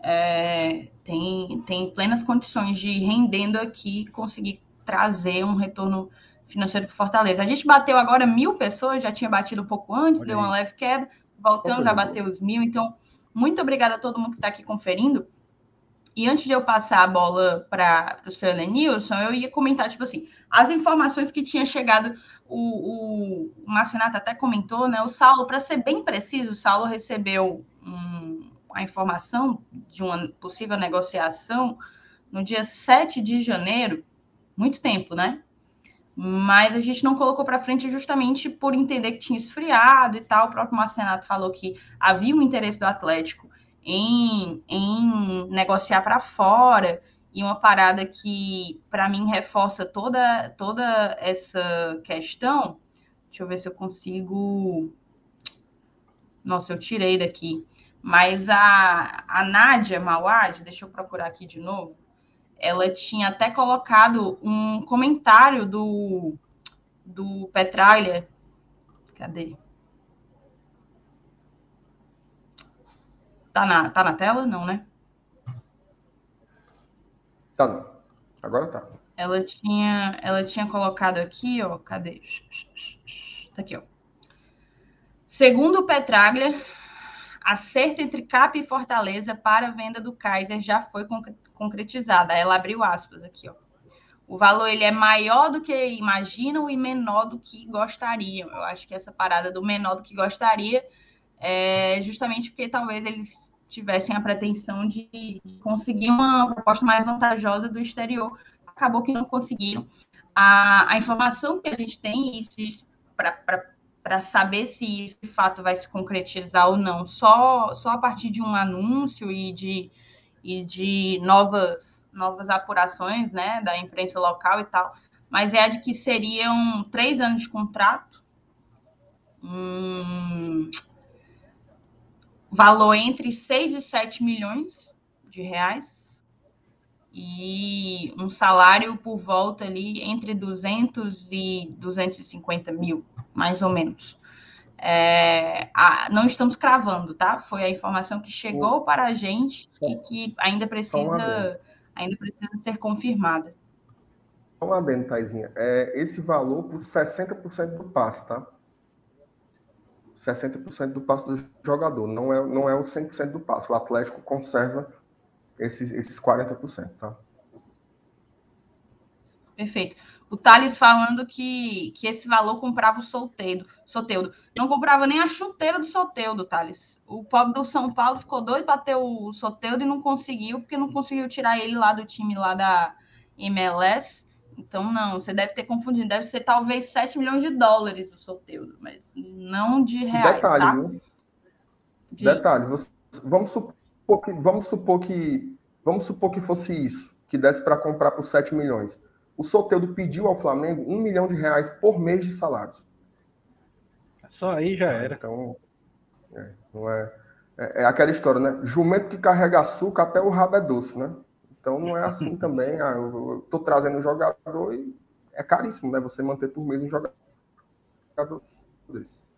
É, tem, tem plenas condições de rendendo aqui conseguir trazer um retorno financeiro para Fortaleza. A gente bateu agora mil pessoas, já tinha batido um pouco antes, Olha deu aí. uma leve queda, voltamos a bater os mil. Então, muito obrigada a todo mundo que está aqui conferindo. E antes de eu passar a bola para o seu Elenilson, eu ia comentar, tipo assim, as informações que tinha chegado, o, o, o Marcinato até comentou, né? O Saulo, para ser bem preciso, o Saulo recebeu um, a informação de uma possível negociação no dia 7 de janeiro, muito tempo, né? mas a gente não colocou para frente justamente por entender que tinha esfriado e tal. O próprio Marcenato falou que havia um interesse do Atlético em, em negociar para fora e uma parada que para mim reforça toda toda essa questão. Deixa eu ver se eu consigo. Nossa, eu tirei daqui. Mas a, a Nádia Mawad, deixa eu procurar aqui de novo ela tinha até colocado um comentário do, do Petralha. Cadê? Tá na, tá na tela? Não, né? Tá não. Agora tá. Ela tinha, ela tinha colocado aqui, ó. Cadê? Tá aqui, ó. Segundo o Petraglia, acerto entre CAP e Fortaleza para a venda do Kaiser já foi concretizada. Ela abriu aspas aqui, ó. O valor ele é maior do que imaginam e menor do que gostariam. Eu acho que essa parada do menor do que gostaria é justamente porque talvez eles tivessem a pretensão de conseguir uma proposta mais vantajosa do exterior. Acabou que não conseguiram. A, a informação que a gente tem, para saber se isso de fato vai se concretizar ou não, só, só a partir de um anúncio e de e de novas, novas apurações né, da imprensa local e tal, mas é a de que seriam três anos de contrato, um valor entre 6 e 7 milhões de reais e um salário por volta ali entre 200 e 250 mil, mais ou menos. É, a, não estamos cravando, tá? Foi a informação que chegou para a gente e que ainda precisa, ainda precisa ser confirmada. Uma adendo, Taizinha. É, esse valor por 60% do passe, tá? 60% do passe do jogador, não é, não é o 100% do passe. O Atlético conserva esses, esses 40%, tá? Perfeito. O Thales falando que, que esse valor comprava o Solteudo. Soteudo. Não comprava nem a chuteira do Soteudo, Thales. O pobre do São Paulo ficou doido para ter o Soteudo e não conseguiu, porque não conseguiu tirar ele lá do time lá da MLS. Então, não, você deve ter confundido. Deve ser talvez 7 milhões de dólares o Soteudo, mas não de reais, Detalhe, tá? Viu? De... Detalhe, vamos supor que vamos supor que vamos supor que fosse isso, que desse para comprar por 7 milhões o Soteldo pediu ao Flamengo um milhão de reais por mês de salários. Só aí já era. Então, é, não é, é, é, aquela história, né? Jumento que carrega açúcar até o rabo é doce, né? Então não é assim também. Ah, eu, estou trazendo um jogador e é caríssimo, né? Você manter por mês um jogador desse.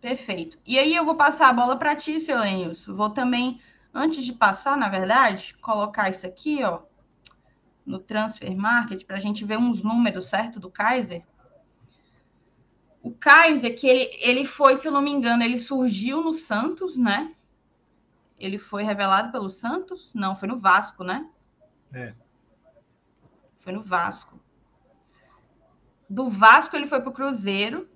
Perfeito. E aí eu vou passar a bola para ti, seu Lenilson. Vou também, antes de passar, na verdade, colocar isso aqui, ó, no Transfer Market, para a gente ver uns números, certo, do Kaiser. O Kaiser, que ele, ele foi, se eu não me engano, ele surgiu no Santos, né? Ele foi revelado pelo Santos? Não, foi no Vasco, né? É. Foi no Vasco. Do Vasco ele foi para o Cruzeiro.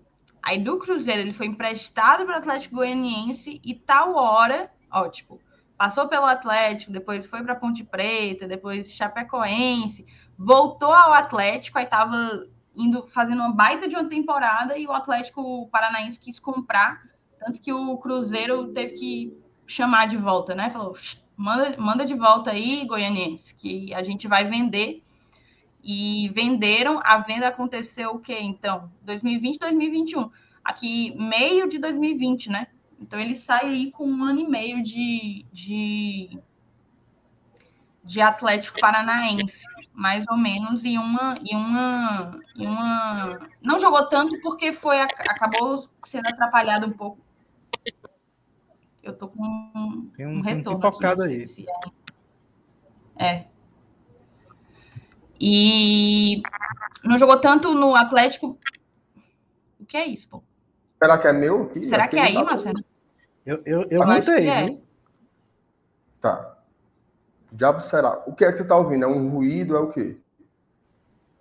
Aí do Cruzeiro ele foi emprestado para o Atlético Goianiense e tal hora, ó, tipo, passou pelo Atlético, depois foi para Ponte Preta, depois Chapecoense, voltou ao Atlético, aí tava indo fazendo uma baita de uma temporada e o Atlético Paranaense quis comprar, tanto que o Cruzeiro teve que chamar de volta, né? Falou, manda, manda de volta aí, Goianiense, que a gente vai vender. E venderam, a venda aconteceu o quê, então? 2020, 2021. Aqui, meio de 2020, né? Então ele sai aí com um ano e meio de, de, de Atlético Paranaense mais ou menos, e uma, e uma, e uma. Não jogou tanto porque foi acabou sendo atrapalhado um pouco. Eu tô com tem um, um retorno. Tem um aí. Se é. é. E não jogou tanto no Atlético. O que é isso, pô? Será que é meu? Aqui? Será aqui que é aí, Marcelo? Eu, eu, eu notei, é. Tá diabo será? O que é que você está ouvindo? É um ruído? É o quê?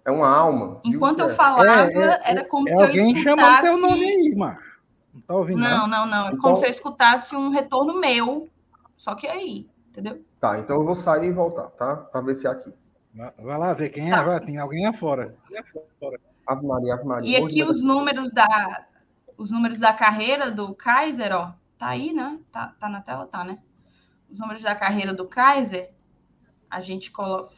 É uma alma? Enquanto eu falava, é, é, era como é se alguém eu escutasse... chamando teu nome aí, macho. Não tá ouvindo? Não, não, não. É então... como se eu escutasse um retorno meu. Só que aí, entendeu? Tá, então eu vou sair e voltar, tá? Para ver se é aqui. Vai lá ver quem é. Tá. Vai, tem alguém lá fora. Ave Maria, Ave Maria. E aqui os números da os números da carreira do Kaiser, ó, tá aí, né? Tá, tá na tela, tá, né? Os números da carreira do Kaiser, a gente coloca.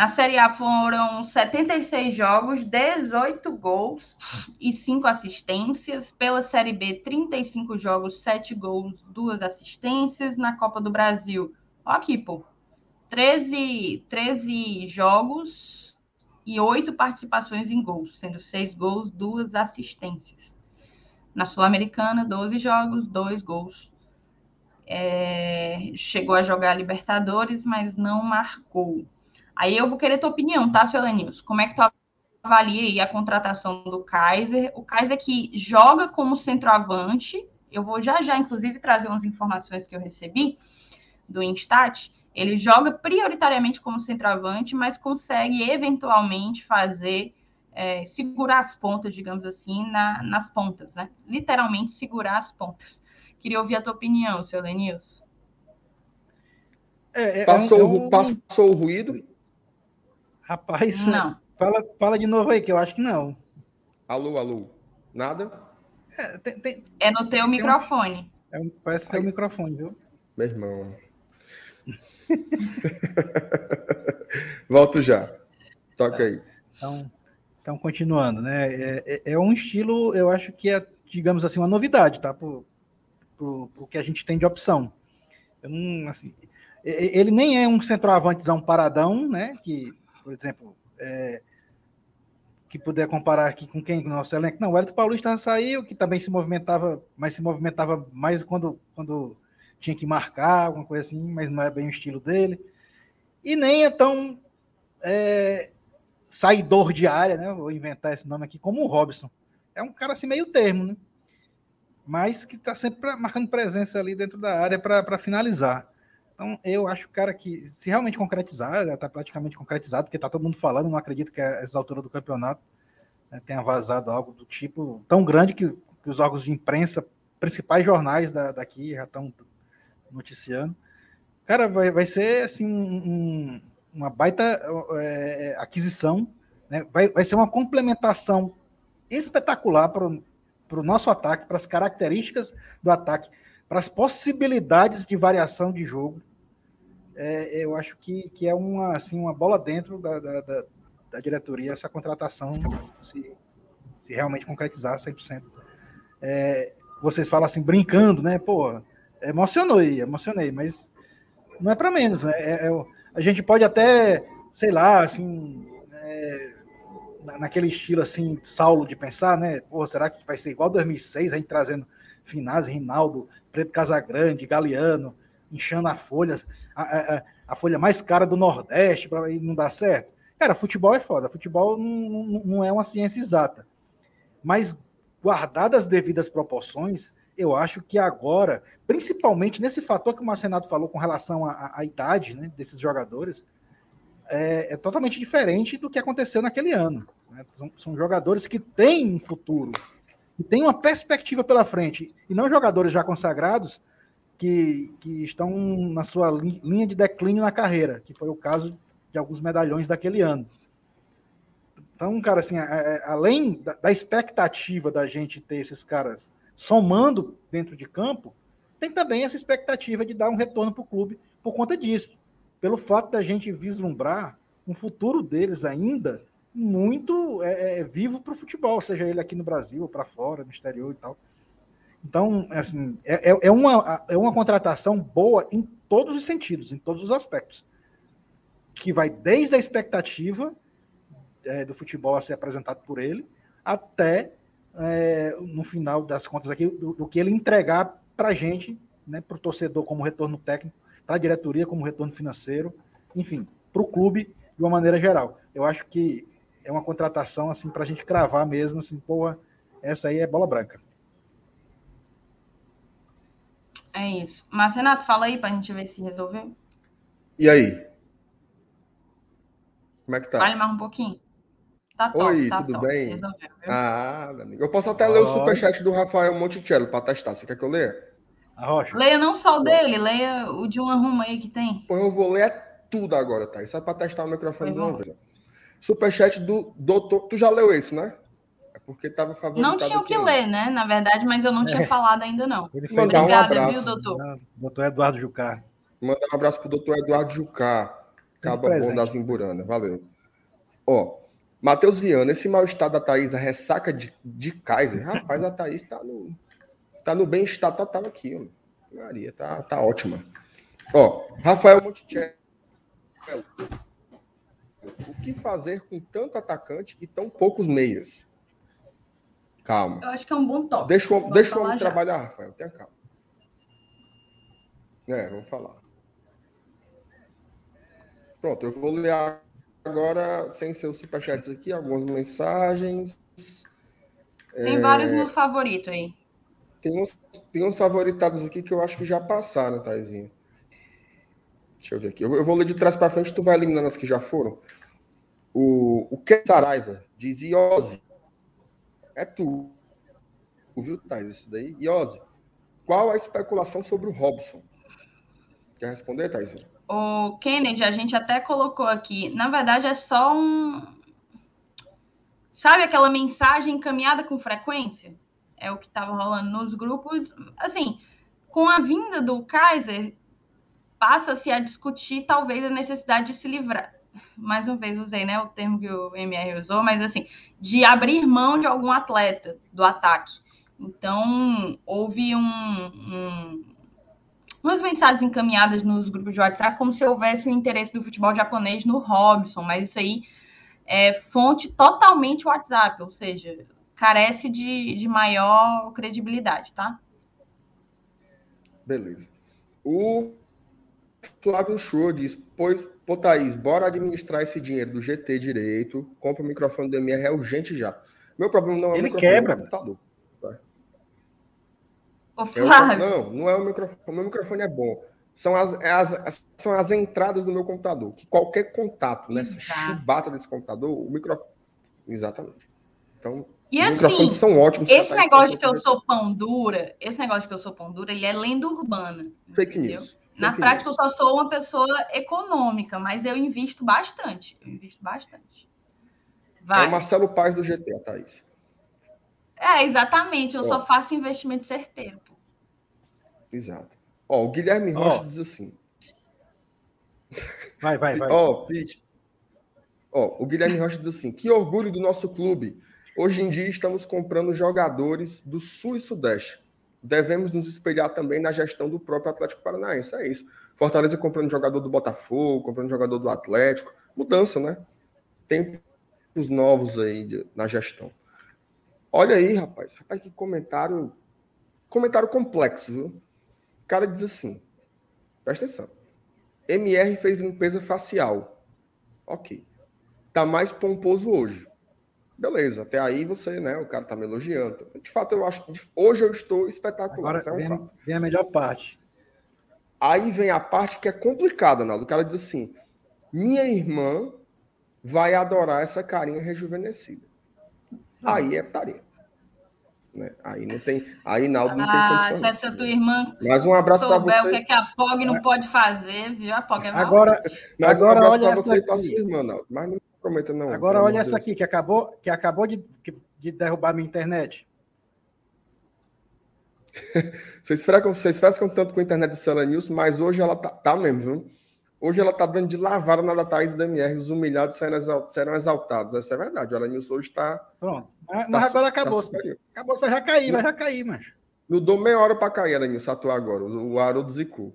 Na Série A foram 76 jogos, 18 gols e 5 assistências. Pela Série B, 35 jogos, 7 gols, 2 assistências. Na Copa do Brasil, ó aqui, pô. 13, 13 jogos e 8 participações em gols, sendo 6 gols, 2 assistências. Na Sul-Americana, 12 jogos, 2 gols, é, chegou a jogar Libertadores, mas não marcou. Aí eu vou querer tua opinião, tá, seu Lenils? Como é que tu avalia aí a contratação do Kaiser? O Kaiser que joga como centroavante, eu vou já já, inclusive, trazer umas informações que eu recebi do Instat. Ele joga prioritariamente como centroavante, mas consegue eventualmente fazer é, segurar as pontas, digamos assim, na, nas pontas, né? Literalmente segurar as pontas. Queria ouvir a tua opinião, seu Lenilson. É, é, passou, é um... passou o ruído? Rapaz, não. Fala, fala de novo aí, que eu acho que não. Alô, alô. Nada? É, tem, tem, é no teu microfone. Um, é parece ser o microfone, viu? Meu irmão. Volto já. Toca aí. Então, então continuando, né? É, é, é, um estilo, eu acho que é, digamos assim, uma novidade, tá? Por, o que a gente tem de opção. Não, assim, ele nem é um centroavantezão paradão, né? Que, por exemplo, é, que puder comparar aqui com quem? O nosso elenco. Não, o Hélio Paulista saiu, que também se movimentava, mas se movimentava mais quando, quando tinha que marcar, alguma coisa assim, mas não é bem o estilo dele. E nem é tão é, saidor de área, né? Vou inventar esse nome aqui, como o Robson. É um cara assim meio termo, né? mas que está sempre marcando presença ali dentro da área para finalizar. Então, eu acho, cara, que se realmente concretizar, já está praticamente concretizado, porque está todo mundo falando, não acredito que a essa altura do campeonato né, tenha vazado algo do tipo tão grande que, que os órgãos de imprensa, principais jornais da, daqui já estão noticiando. Cara, vai, vai ser assim um, uma baita é, aquisição, né? vai, vai ser uma complementação espetacular para o nosso ataque, para as características do ataque, para as possibilidades de variação de jogo. É, eu acho que, que é uma, assim, uma bola dentro da, da, da, da diretoria essa contratação, se, se realmente concretizar 100%. É, vocês falam assim, brincando, né? Pô, emocionei, emocionei, mas não é para menos, né? É, é, a gente pode até, sei lá, assim, é, naquele estilo assim, Saulo de pensar, né? Pô, será que vai ser igual 2006, a gente trazendo Finazzi, Rinaldo, Preto Casagrande, Galeano, inchando a folha, a, a, a folha mais cara do Nordeste, para não dar certo? Cara, futebol é foda, futebol não, não, é uma ciência exata. Mas, guardadas as devidas proporções, eu acho que agora, principalmente nesse fator que o Marcenato falou com relação à, à idade né, desses jogadores, é, é, totalmente diferente do que aconteceu naquele ano. Né? São, são, jogadores que têm um futuro, que têm uma perspectiva pela frente, e não jogadores já consagrados que, que estão na sua linha de declínio na carreira, que foi o caso de alguns medalhões daquele ano. Então, cara, assim, além da expectativa da gente ter esses caras somando dentro de campo, tem também essa expectativa de dar um retorno para o clube por conta disso. Pelo fato da gente vislumbrar um futuro deles ainda muito é, é, vivo para o futebol, seja ele aqui no Brasil, ou para fora, no exterior e tal. Então, assim, é, é, é, uma, é uma contratação boa em todos os sentidos, em todos os aspectos. Que vai desde a expectativa é, do futebol a ser apresentado por ele, até é, no final das contas aqui, do, do que ele entregar para a gente, né, para o torcedor como retorno técnico, para a diretoria como retorno financeiro, enfim, para o clube de uma maneira geral. Eu acho que é uma contratação assim para a gente cravar mesmo, assim, porra, essa aí é bola branca. É isso. Mas, Renato, fala aí para a gente ver se resolveu. E aí? Como é que tá? Fale mais um pouquinho. Tá top, Oi, tá tudo top. bem? Resolveu, ah, amigo. Eu posso até ler o superchat do Rafael Monticello para testar. Você quer que eu leia? Leia não só o dele, leia o de uma ruma aí que tem. Pô, eu vou ler tudo agora, tá? Isso é para testar o microfone de uma vez. Superchat do doutor. Tu já leu esse, né? Porque tava favoritado. Não tinha o que ler, né? Na verdade, mas eu não tinha é. falado ainda, não. Ele Mandar Obrigada, um abraço. viu, doutor? Doutor Eduardo Jucá. Mandar um abraço pro doutor Eduardo Jucá. Caba bom da Zimburana. Valeu. Ó, Matheus Viana, esse mal-estar da Thaís, a ressaca de, de Kaiser. Rapaz, a Thaís tá no, tá no bem-estar total aqui, ó. Maria, tá, tá ótima. Ó, Rafael Monticello. O que fazer com tanto atacante e tão poucos meias? Calma. Eu acho que é um bom toque. Deixa, o, deixa o homem trabalhar, Rafael. Tenha calma. É, vamos falar. Pronto, eu vou ler agora, sem seus superchats aqui, algumas mensagens. Tem é... vários no favorito aí. Tem uns, tem uns favoritados aqui que eu acho que já passaram, Taizinho. Deixa eu ver aqui. Eu, eu vou ler de trás para frente, tu vai eliminando as que já foram. O, o Ken Saraiva diz Iose. É tu. Viu, Thais? Esse daí? Iose. Qual a especulação sobre o Robson? Quer responder, Thaisinho? O Kennedy, a gente até colocou aqui. Na verdade, é só um. Sabe aquela mensagem encaminhada com frequência? É o que estava rolando nos grupos. Assim, com a vinda do Kaiser, passa-se a discutir talvez a necessidade de se livrar. Mais uma vez usei né, o termo que o MR usou, mas assim, de abrir mão de algum atleta do ataque. Então, houve um, um umas mensagens encaminhadas nos grupos de WhatsApp como se houvesse o interesse do futebol japonês no Robson, mas isso aí é fonte totalmente WhatsApp, ou seja, carece de, de maior credibilidade, tá? Beleza. O Flávio Show diz: Pois, pô, Thaís, bora administrar esse dinheiro do GT direito, compra o microfone do MR, é urgente já. Meu problema não é o Ele microfone quebra. do computador. Ô, Flávio. Eu, não, não é o microfone. O meu microfone é bom. São as, é as, são as entradas do meu computador. Que qualquer contato nessa Exato. chibata desse computador, o microfone. Exatamente. Então, e os assim, microfones são ótimos. Esse negócio que eu sou pão dura, esse negócio que eu sou pão dura, ele é lenda urbana. Fake entendeu? news. Na prática, eu só sou uma pessoa econômica, mas eu invisto bastante. Eu invisto bastante. Vai. É o Marcelo Paz do GT, a Thaís. É, exatamente. Eu Ó. só faço investimento certeiro. Exato. Ó, o Guilherme Rocha oh. diz assim. Vai, vai, vai. Ó, Pete. Ó, o Guilherme Rocha diz assim: que orgulho do nosso clube. Hoje em dia estamos comprando jogadores do Sul e Sudeste. Devemos nos espelhar também na gestão do próprio Atlético Paranaense. É isso. Fortaleza comprando jogador do Botafogo, comprando jogador do Atlético. Mudança, né? Tempo os novos aí de, na gestão. Olha aí, rapaz. Rapaz, que comentário. Comentário complexo, viu? O cara diz assim: presta atenção. MR fez limpeza facial. Ok. Tá mais pomposo hoje. Beleza, até aí você, né? O cara tá me elogiando. De fato, eu acho que hoje eu estou espetacular. Agora isso é um vem, fato. vem a melhor parte. Aí vem a parte que é complicada, Naldo. O cara diz assim: minha irmã vai adorar essa carinha rejuvenescida. Aí é putaria. Né? Aí não tem. Aí Naldo não tem Ah, condição. se essa tua irmã Mais um abraço para souber o que, você. é que a POG não pode fazer, viu? A POG é mal. Agora, Mais um agora abraço olha para você e para aqui. sua irmã, Naldo. Mas não prometa, não. agora olha essa Deus. aqui que acabou, que acabou de, de derrubar minha internet. Vocês frescam, vocês frescam tanto com a internet do Cela News, mas hoje ela tá, tá mesmo, viu? Hoje ela tá dando de lavada na da Thaís e da MR. Os humilhados serão, exal- serão exaltados. Essa é verdade. O Ela News hoje está. Pronto. Mas, Tá mas agora tá acabou. superior. acabou, vai já cair, vai já cair, mas. Não dou meia hora para cair, News, atuar agora. O, o Haroldo zicou.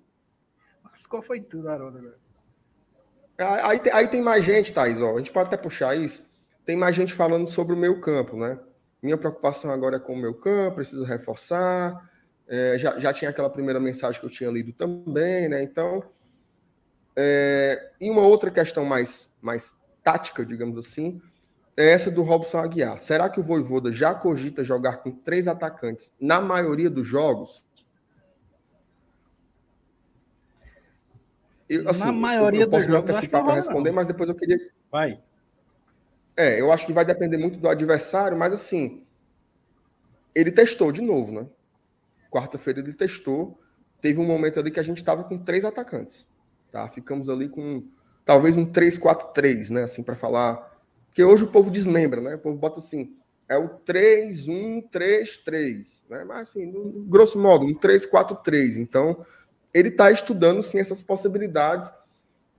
Lascou foi tudo, Haroldo. agora. Aí, aí tem, mais gente, Thaís, ó. A gente pode até puxar isso. Tem mais gente falando sobre o meu campo, né? Minha preocupação agora é com o meu campo, precisa reforçar. É, já, já tinha aquela primeira mensagem que eu tinha lido também, né? Então. é, e uma outra questão mais, mais tática, digamos assim, é essa do Robson Aguiar. Será que o Voivoda já cogita jogar com três atacantes na maioria dos jogos? Eu, Na maioria eu, eu posso dos me jogos, eu acho antecipar que para responder, não. mas depois eu queria Vai. é, eu acho que vai depender muito do adversário, mas assim, ele testou de novo, né? Quarta-feira ele testou. Teve um momento ali que a gente estava com três atacantes, tá? Ficamos ali com talvez um 3-4-3, né? Assim, para falar. Porque hoje o povo desmembra, né? O povo bota assim, é o 3-1-3-3, né? Mas assim, no, grosso modo, um 3-4-3. Então, ele está estudando sim essas possibilidades.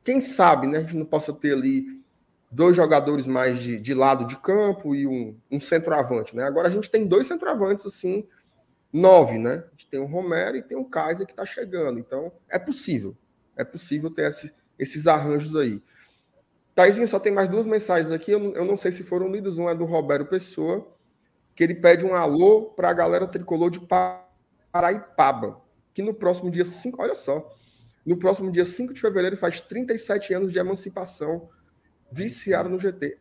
Quem sabe, né? A gente não possa ter ali dois jogadores mais de, de lado de campo e um, um centroavante, né? Agora a gente tem dois centroavantes, assim, nove, né? A gente tem o Romero e tem o Kaiser que está chegando. Então, é possível. É possível ter esse- esses arranjos aí. Taizinho, só tem mais duas mensagens aqui. Eu, não- eu não sei se foram lidas. Uma é do Roberto Pessoa, que ele pede um alô para a galera tricolor de Pa- Paraipaba, que no próximo dia 5, olha só, no próximo dia 5 de fevereiro faz 37 anos de emancipação viciaram no GT.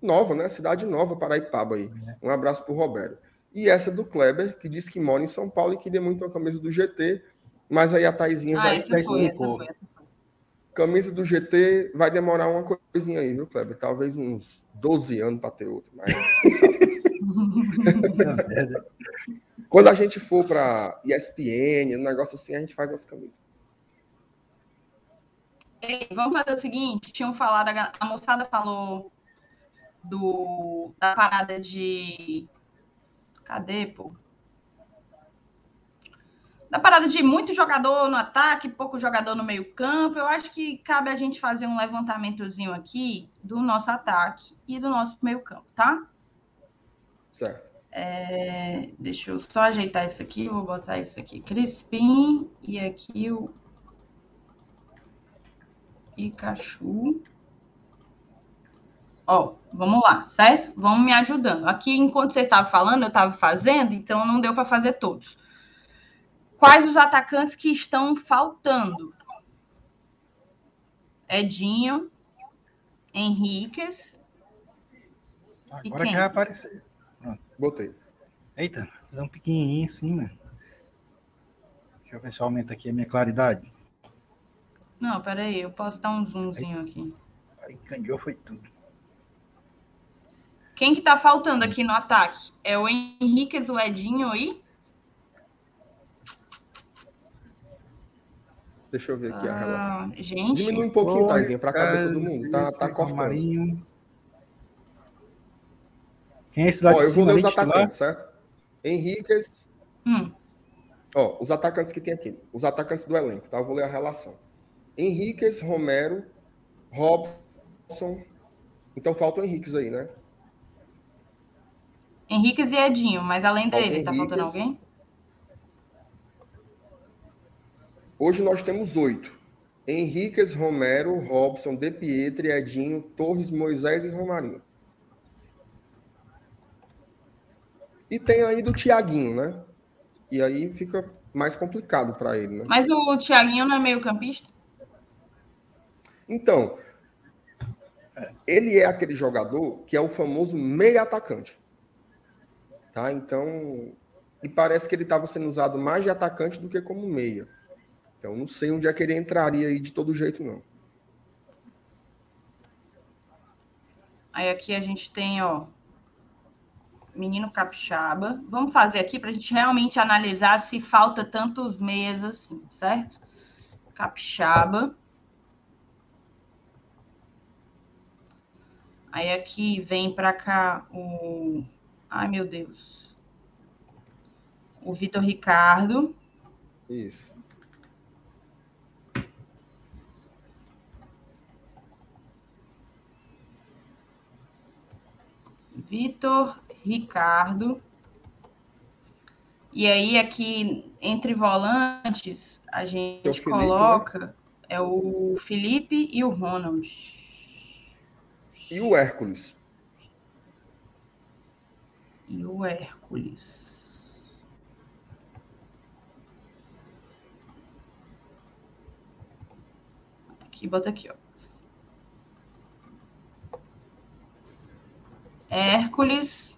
Nova, né? Cidade nova, Paraipaba aí. Um abraço pro Roberto. E essa do Kleber, que disse que mora em São Paulo e queria muito uma camisa do GT, mas aí a Taizinha já, Ah, já explicou. Camisa do GT vai demorar uma coisinha aí, viu, Kleber? Talvez uns 12 anos para ter outra. Mas? Quando a gente for para ESPN, um negócio assim, a gente faz as camisas. Ei, vamos fazer o seguinte: tinham falado, a moçada falou do, da parada de. Cadê, pô? Da parada de muito jogador no ataque, pouco jogador no meio-campo. Eu acho que cabe a gente fazer um levantamentozinho aqui do nosso ataque e do nosso meio-campo, tá? Certo. É, deixa eu só ajeitar isso aqui. Vou botar isso aqui, Crispim, e aqui o Pikachu. Ó, vamos lá, certo? Vamos me ajudando. Aqui, enquanto você estava falando, eu estava fazendo, então não deu para fazer todos. Quais os atacantes que estão faltando? Edinho, Henriquez. E Agora quem? que vai aparecer. Botei. Eita, fazer um pequenininho assim, né? Deixa eu ver se eu aumento aqui a minha claridade. Não, peraí, eu posso dar um zoomzinho aqui. Aí candiou foi tudo. Quem que tá faltando aqui no ataque? É o Henriquez, o Edinho aí? Deixa eu ver aqui a relação. Ah, gente, Diminui um pouquinho, Taizinha, para caber todo mundo. Tá, tá cortando. Marinho. Quem é esse lá Ó, de eu vou ler os titular? atacantes, certo? Henriquez. hum, Ó, os atacantes que tem aqui. Os atacantes do elenco, tá? Eu vou ler a relação. Henriquez, Romero, Robson. Então falta o Henriquez aí, né? Henriquez e Edinho, mas além Falta dele, tá faltando alguém? Hoje nós temos oito. Henriquez, Romero, Robson, De Pietri, Edinho, Torres, Moisés e Romarinho. E tem aí do Tiaguinho, né? E aí fica mais complicado para ele, né? Mas o Tiaguinho não é meio campista? Então, ele é aquele jogador que é o famoso meio atacante. Tá? Então, e parece que ele estava sendo usado mais de atacante do que como meia. Então, não sei onde é que ele entraria aí de todo jeito, não. Aí aqui a gente tem, ó, menino capixaba. Vamos fazer aqui para a gente realmente analisar se falta tantos meias assim, certo? Capixaba. Aí aqui vem para cá o. Ai, meu Deus. O Vitor Ricardo. Isso. Vitor Ricardo. E aí, aqui, entre volantes, a gente é Felipe, né? coloca né? é o Felipe e o Ronald. E o Hércules. E o Hércules. Aqui, bota aqui, ó. Hércules.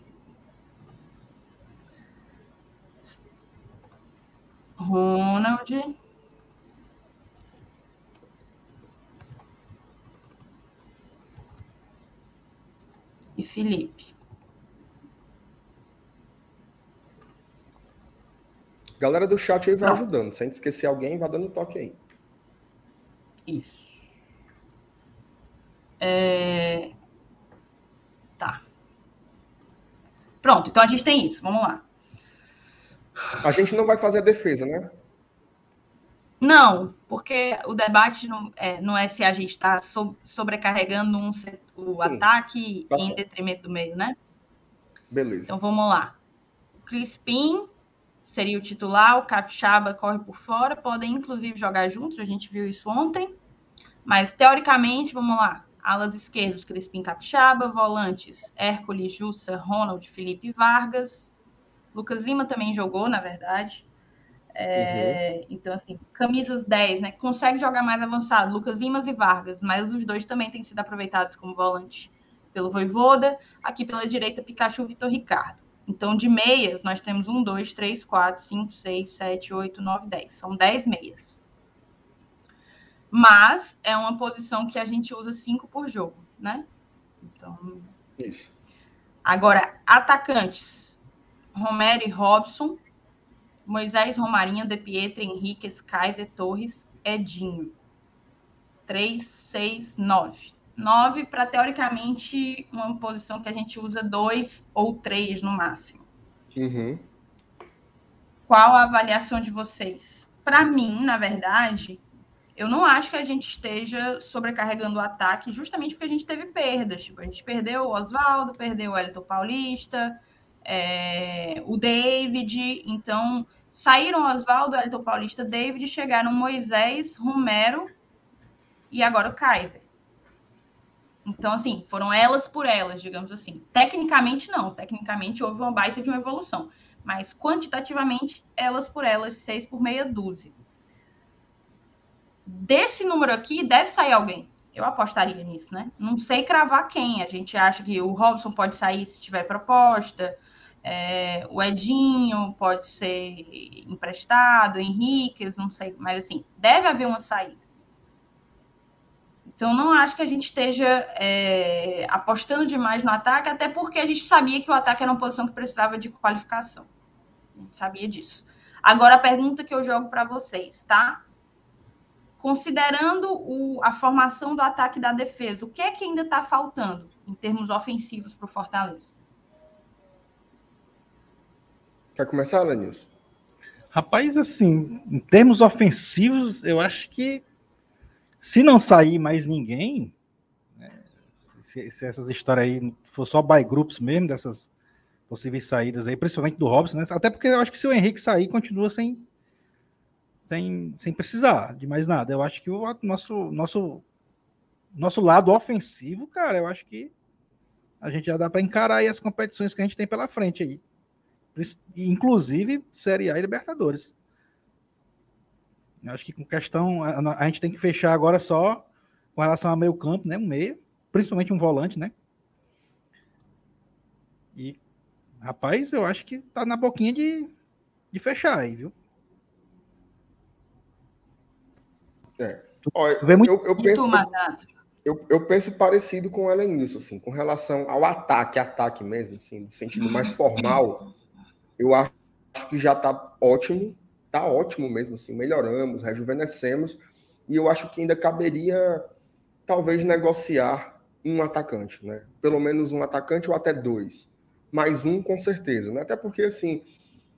Ronald. E Felipe. Galera do chat aí vai Não. ajudando. Sem esquecer alguém, vai dando toque aí. Isso. É... Tá. Pronto, então a gente tem isso. Vamos lá. A gente não vai fazer a defesa, né? Não, porque o debate não é, não é se a gente está so, sobrecarregando um, o Sim, ataque tá em detrimento do meio, né? Beleza. Então vamos lá. Crispim seria o titular, o Capixaba corre por fora, podem inclusive jogar juntos, a gente viu isso ontem. Mas teoricamente, vamos lá. Alas esquerdos, Crispim Capixaba, volantes, Hércules, Jussa, Ronald, Felipe Vargas. Lucas Lima também jogou, na verdade. É, uhum. Então, assim, camisas 10, né? Consegue jogar mais avançado, Lucas Limas e Vargas, mas os dois também têm sido aproveitados como volante pelo Voivoda. Aqui pela direita, Pikachu e Vitor Ricardo. Então, de meias, nós temos 1, 2, 3, 4, 5, 6, 7, 8, 9, 10. São 10 meias. Mas é uma posição que a gente usa 5 por jogo, né? Então. Isso. Agora, atacantes. Romero e Robson Moisés Romarinho, De Pietro, Henriquez, Kaiser, Torres, Edinho. 3, 6, 9. 9 para, teoricamente, uma posição que a gente usa 2 ou 3 no máximo. Uhum. Qual a avaliação de vocês? Para mim, na verdade, eu não acho que a gente esteja sobrecarregando o ataque justamente porque a gente teve perdas. Tipo, a gente perdeu o Oswaldo, perdeu o Elton Paulista, é, o David. Então, saíram Oswaldo, Elton Paulista, David, chegaram Moisés, Romero e agora o Kaiser. Então, assim, foram elas por elas, digamos assim. Tecnicamente, não. Tecnicamente, houve uma baita de uma evolução. Mas, quantitativamente, elas por elas, seis por meia dúzia. Desse número aqui, deve sair alguém. Eu apostaria nisso, né? Não sei cravar quem. A gente acha que o Robson pode sair se tiver proposta. É, o Edinho pode ser emprestado, Henriquez, não sei, mas assim, deve haver uma saída. Então, não acho que a gente esteja é, apostando demais no ataque, até porque a gente sabia que o ataque era uma posição que precisava de qualificação. A gente sabia disso. Agora, a pergunta que eu jogo para vocês, tá? Considerando o, a formação do ataque e da defesa, o que é que ainda está faltando em termos ofensivos para o Fortaleza? Quer começar, Lenilson? Rapaz, assim, em termos ofensivos, eu acho que se não sair mais ninguém, né, se, se, essas histórias aí for só by groups mesmo, dessas possíveis saídas aí, principalmente do Robson, né? Até porque eu acho que se o Henrique sair, continua sem, sem, sem precisar de mais nada. Eu acho que o nosso, nosso, nosso lado ofensivo, cara, eu acho que a gente já dá para encarar aí as competições que a gente tem pela frente aí. Inclusive Série A e Libertadores. Eu acho que com questão. A, a, gente tem que fechar agora só com relação ao meio campo, né? Um meio, principalmente um volante, né? E, rapaz, eu acho que tá na boquinha de, de fechar aí, viu? É. Olha, eu, muito... eu, eu penso, eu, eu, penso parecido com o Elenilson, assim, com relação ao ataque, ataque mesmo, assim, no sentido mais formal, eu acho que já tá ótimo, tá ótimo mesmo, assim, melhoramos, rejuvenescemos, e eu acho que ainda caberia, talvez, negociar um atacante, né? Pelo menos um atacante ou até dois. Mais um, com certeza, né? Até porque, assim,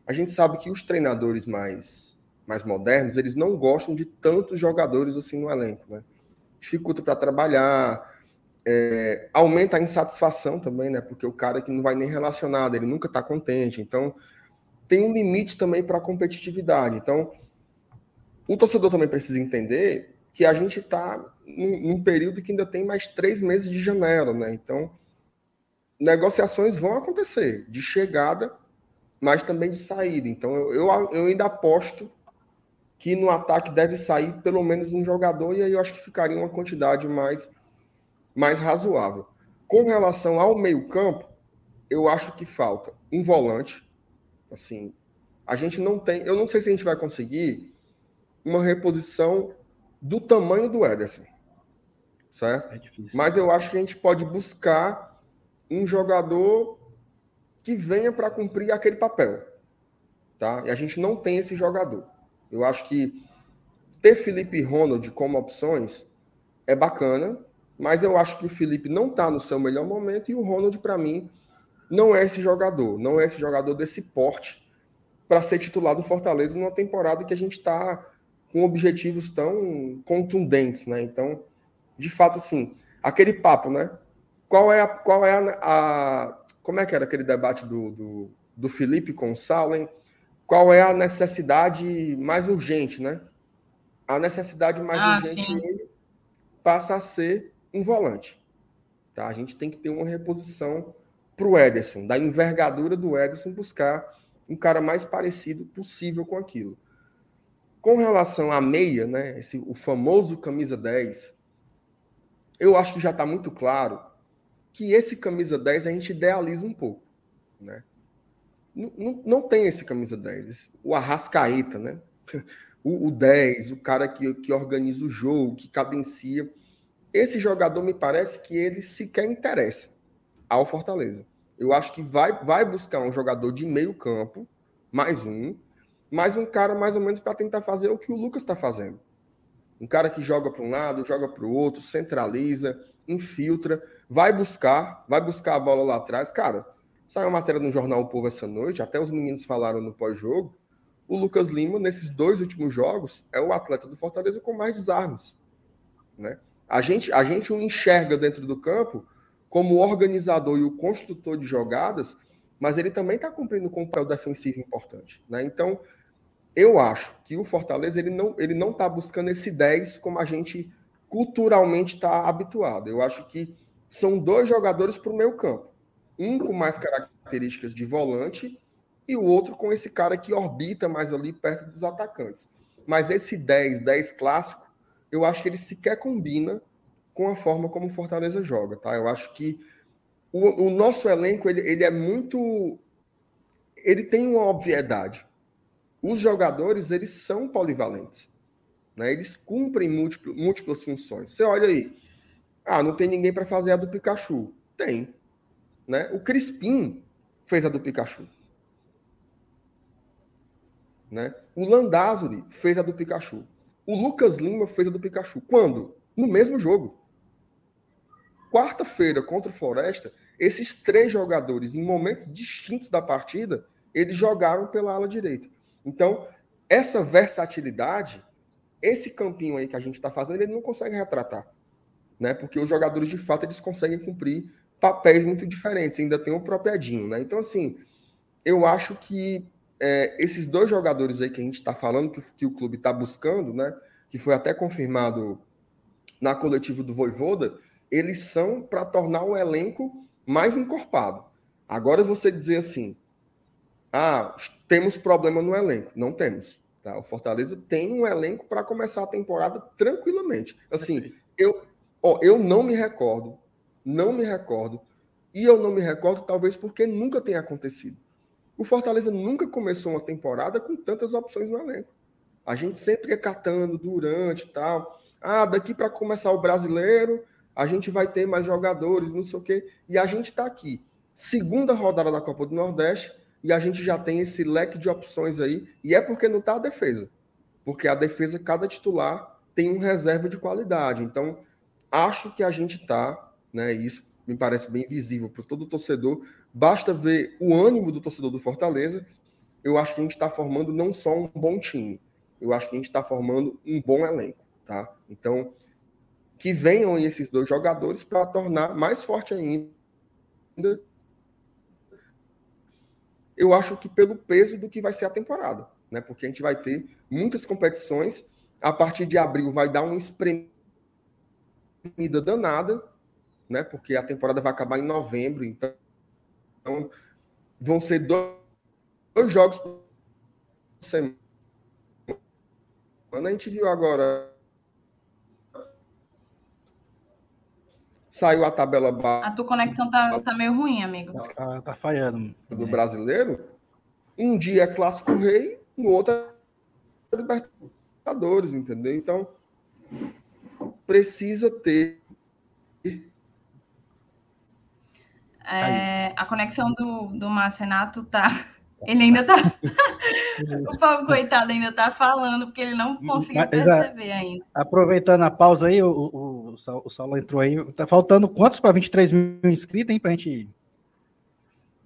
a gente sabe que os treinadores mais, mais modernos, eles não gostam de tantos jogadores assim no elenco, né? Dificulta para trabalhar, é, aumenta a insatisfação também, né? Porque o cara que não vai nem relacionado, ele nunca está contente. Então, tem um limite também para a competitividade. Então, o torcedor também precisa entender que a gente está num, num, período que ainda tem mais três meses de janela, né? Então, negociações vão acontecer de chegada, mas também de saída. Então, eu, eu, eu ainda aposto que no ataque deve sair pelo menos um jogador, e aí eu acho que ficaria uma quantidade mais, mais razoável. Com relação ao meio-campo, eu acho que falta um volante, Assim, a gente não tem. Eu não sei se a gente vai conseguir uma reposição do tamanho do Ederson. Certo? É Mas eu acho que a gente pode buscar um jogador que venha para cumprir aquele papel. Tá? E a gente não tem esse jogador. Eu acho que ter Felipe Ronald como opções é bacana, mas eu acho que o Felipe não está no seu melhor momento e o Ronald, para mim, não é esse jogador, não é esse jogador desse porte para ser titular do Fortaleza numa temporada que a gente está com objetivos tão contundentes, né? Então, de fato, assim, aquele papo, né? Qual é a, qual é a, a como é que era aquele debate do, do, do Felipe com o Salem? Qual é a necessidade mais urgente, né? A necessidade mais ah, urgente hoje passa a ser um volante. Tá? A gente tem que ter uma reposição para o Ederson, da envergadura do Ederson, buscar um cara mais parecido possível com aquilo. Com relação à meia, né, esse, o famoso camisa 10, eu acho que já está muito claro que esse camisa 10 a gente idealiza um pouco. Né? Não, não, não tem esse camisa 10, o Arrascaeta, né? o, o 10, o cara que, que organiza o jogo, que cadencia. Esse jogador me parece que ele sequer interessa ao Fortaleza. Eu acho que vai, vai buscar um jogador de meio campo, mais um, mais um cara mais ou menos para tentar fazer o que o Lucas está fazendo. Um cara que joga para um lado, joga para o outro, centraliza, infiltra, vai buscar, vai buscar a bola lá atrás. Cara, saiu uma matéria no jornal O Povo essa noite, até os meninos falaram no pós-jogo. O Lucas Lima, nesses dois últimos jogos, é o atleta do Fortaleza com mais desarmes. Né? A, gente, a gente o enxerga dentro do campo como organizador e o construtor de jogadas, mas ele também está cumprindo com um papel defensivo importante. Né? Então, eu acho que o Fortaleza ele não ele não está buscando esse 10 como a gente culturalmente está habituado. Eu acho que são dois jogadores para o meio campo. Um com mais características de volante e o outro com esse cara que orbita mais ali perto dos atacantes. Mas esse 10, 10 clássico, eu acho que ele sequer combina com a forma como o Fortaleza joga, tá? Eu acho que o, o nosso elenco ele, ele é muito, ele tem uma obviedade. Os jogadores eles são polivalentes, né? Eles cumprem múltiplo, múltiplas funções. Você olha aí, ah, não tem ninguém para fazer a do Pikachu. Tem, né? O Crispim fez a do Pikachu. Né? O Landázuri fez a do Pikachu. O Lucas Lima fez a do Pikachu. Quando? No mesmo jogo quarta-feira contra o Floresta, esses três jogadores, em momentos distintos da partida, eles jogaram pela ala direita. Então, essa versatilidade, esse campinho aí que a gente está fazendo, ele não consegue retratar. Né? Porque os jogadores, de fato, eles conseguem cumprir papéis muito diferentes, ainda tem um propriadinho. Né? Então, assim, eu acho que é, esses dois jogadores aí que a gente está falando, que, que, o clube está buscando, né? que foi até confirmado na coletiva do Voivoda, eles são para tornar o elenco mais encorpado. Agora você dizer assim, ah, temos problema no elenco. Não temos. Tá? O Fortaleza tem um elenco para começar a temporada tranquilamente. Assim, eu, ó, eu não me recordo, não me recordo, e eu não me recordo talvez porque nunca tenha acontecido. O Fortaleza nunca começou uma temporada com tantas opções no elenco. A gente sempre ia catando durante e tal. Ah, daqui para começar o brasileiro, a gente vai ter mais jogadores, não sei o quê. E a gente está aqui. Segunda rodada da Copa do Nordeste, e a gente já tem esse leque de opções aí. E é porque não está a defesa. Porque a defesa, cada titular tem um reserva de qualidade. Então, acho que a gente está, né? Isso me parece bem visível para todo torcedor. Basta ver o ânimo do torcedor do Fortaleza. Eu acho que a gente está formando não só um bom time, eu acho que a gente está formando um bom elenco, tá? Então, que venham esses dois jogadores para tornar mais forte ainda. Eu acho que pelo peso do que vai ser a temporada, né? Porque a gente vai ter muitas competições. A partir de abril vai dar uma espremida danada, né? Porque a temporada vai acabar em novembro, então, então vão ser dois, dois jogos por semana a gente viu agora. Saiu a tabela baixa. A tua conexão tá, tá meio ruim, amigo. Tá, tá falhando. Do brasileiro. Um dia é clássico rei, no outro é Libertadores, entendeu? Então, precisa ter. É, a conexão do, do Marcenato tá ele ainda tá. o povo coitado ainda tá falando, porque ele não conseguiu Mas, perceber ainda. Aproveitando a pausa aí, o, o, o, Saulo, entrou aí. Tá faltando quantos para 23 mil inscritos, hein? Pra gente.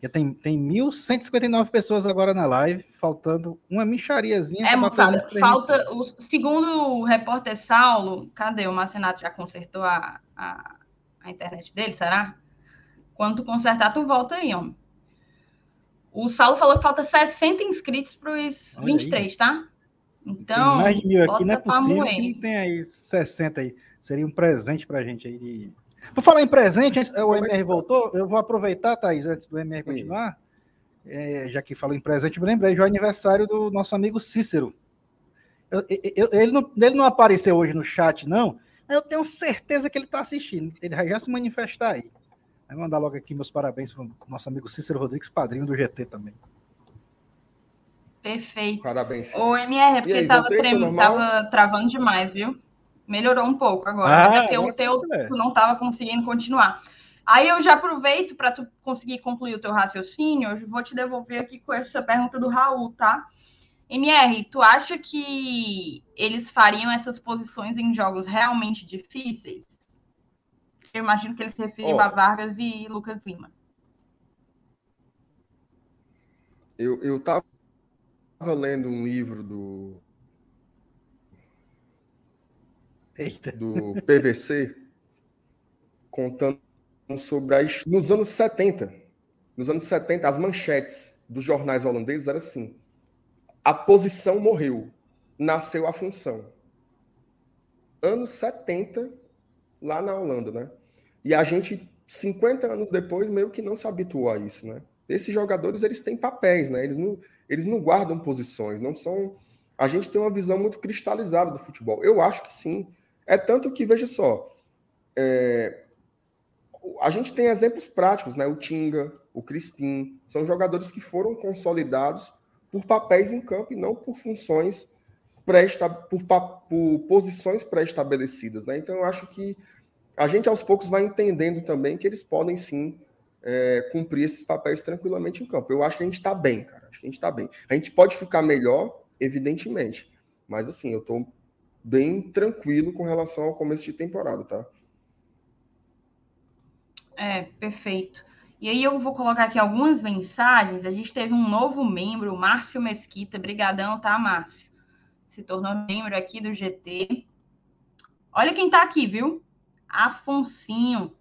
Já tem, tem 1.159 pessoas agora na live, faltando uma michariazinha. É, moçada, falta. O, segundo o repórter Saulo, cadê? O Marcenato já consertou a, a, a internet dele, será? Quando tu consertar, tu volta aí, homem. O Saulo falou que falta 60 inscritos para os 23, aí. tá? Então. Tem mais de mil aqui, não é possível que não tenha aí 60 aí. Seria um presente para a gente aí. De... Vou falar em presente, antes, o MR voltou, eu vou aproveitar, Thaís, antes do MR continuar. É, já que falou em presente, me lembrei, já é aniversário do nosso amigo Cícero. Eu, eu, ele, não, ele não apareceu hoje no chat, não. Eu tenho certeza que ele está assistindo. Ele vai já se manifestar aí. Vai mandar logo aqui meus parabéns para o nosso amigo Cícero Rodrigues, padrinho do GT também. Perfeito. Parabéns. O MR, é porque estava tava travando demais, viu? Melhorou um pouco agora. Ah, porque o teu é. não estava conseguindo continuar. Aí eu já aproveito para tu conseguir concluir o teu raciocínio. Eu vou te devolver aqui com essa pergunta do Raul, tá? MR, tu acha que eles fariam essas posições em jogos realmente difíceis? Eu imagino que ele se referiu oh, a Vargas e Lucas Lima. Eu, eu tava lendo um livro do. Eita. Do PVC, contando sobre as. Nos anos 70. Nos anos 70, as manchetes dos jornais holandeses eram assim: a posição morreu, nasceu a função. Anos 70, lá na Holanda, né? E a gente, 50 anos depois, meio que não se habituou a isso, né? Esses jogadores, eles têm papéis, né? Eles não, eles não guardam posições, não são... A gente tem uma visão muito cristalizada do futebol. Eu acho que sim. É tanto que, veja só, é... a gente tem exemplos práticos, né? O Tinga, o Crispim, são jogadores que foram consolidados por papéis em campo e não por funções pré por, por posições pré-estabelecidas, né? Então eu acho que a gente aos poucos vai entendendo também que eles podem sim é, cumprir esses papéis tranquilamente em campo. Eu acho que a gente está bem, cara. Acho que a gente está bem. A gente pode ficar melhor, evidentemente. Mas assim, eu estou bem tranquilo com relação ao começo de temporada, tá? É, perfeito. E aí eu vou colocar aqui algumas mensagens. A gente teve um novo membro, Márcio Mesquita. Brigadão, tá, Márcio? Se tornou membro aqui do GT. Olha quem tá aqui, viu? Afonsinho.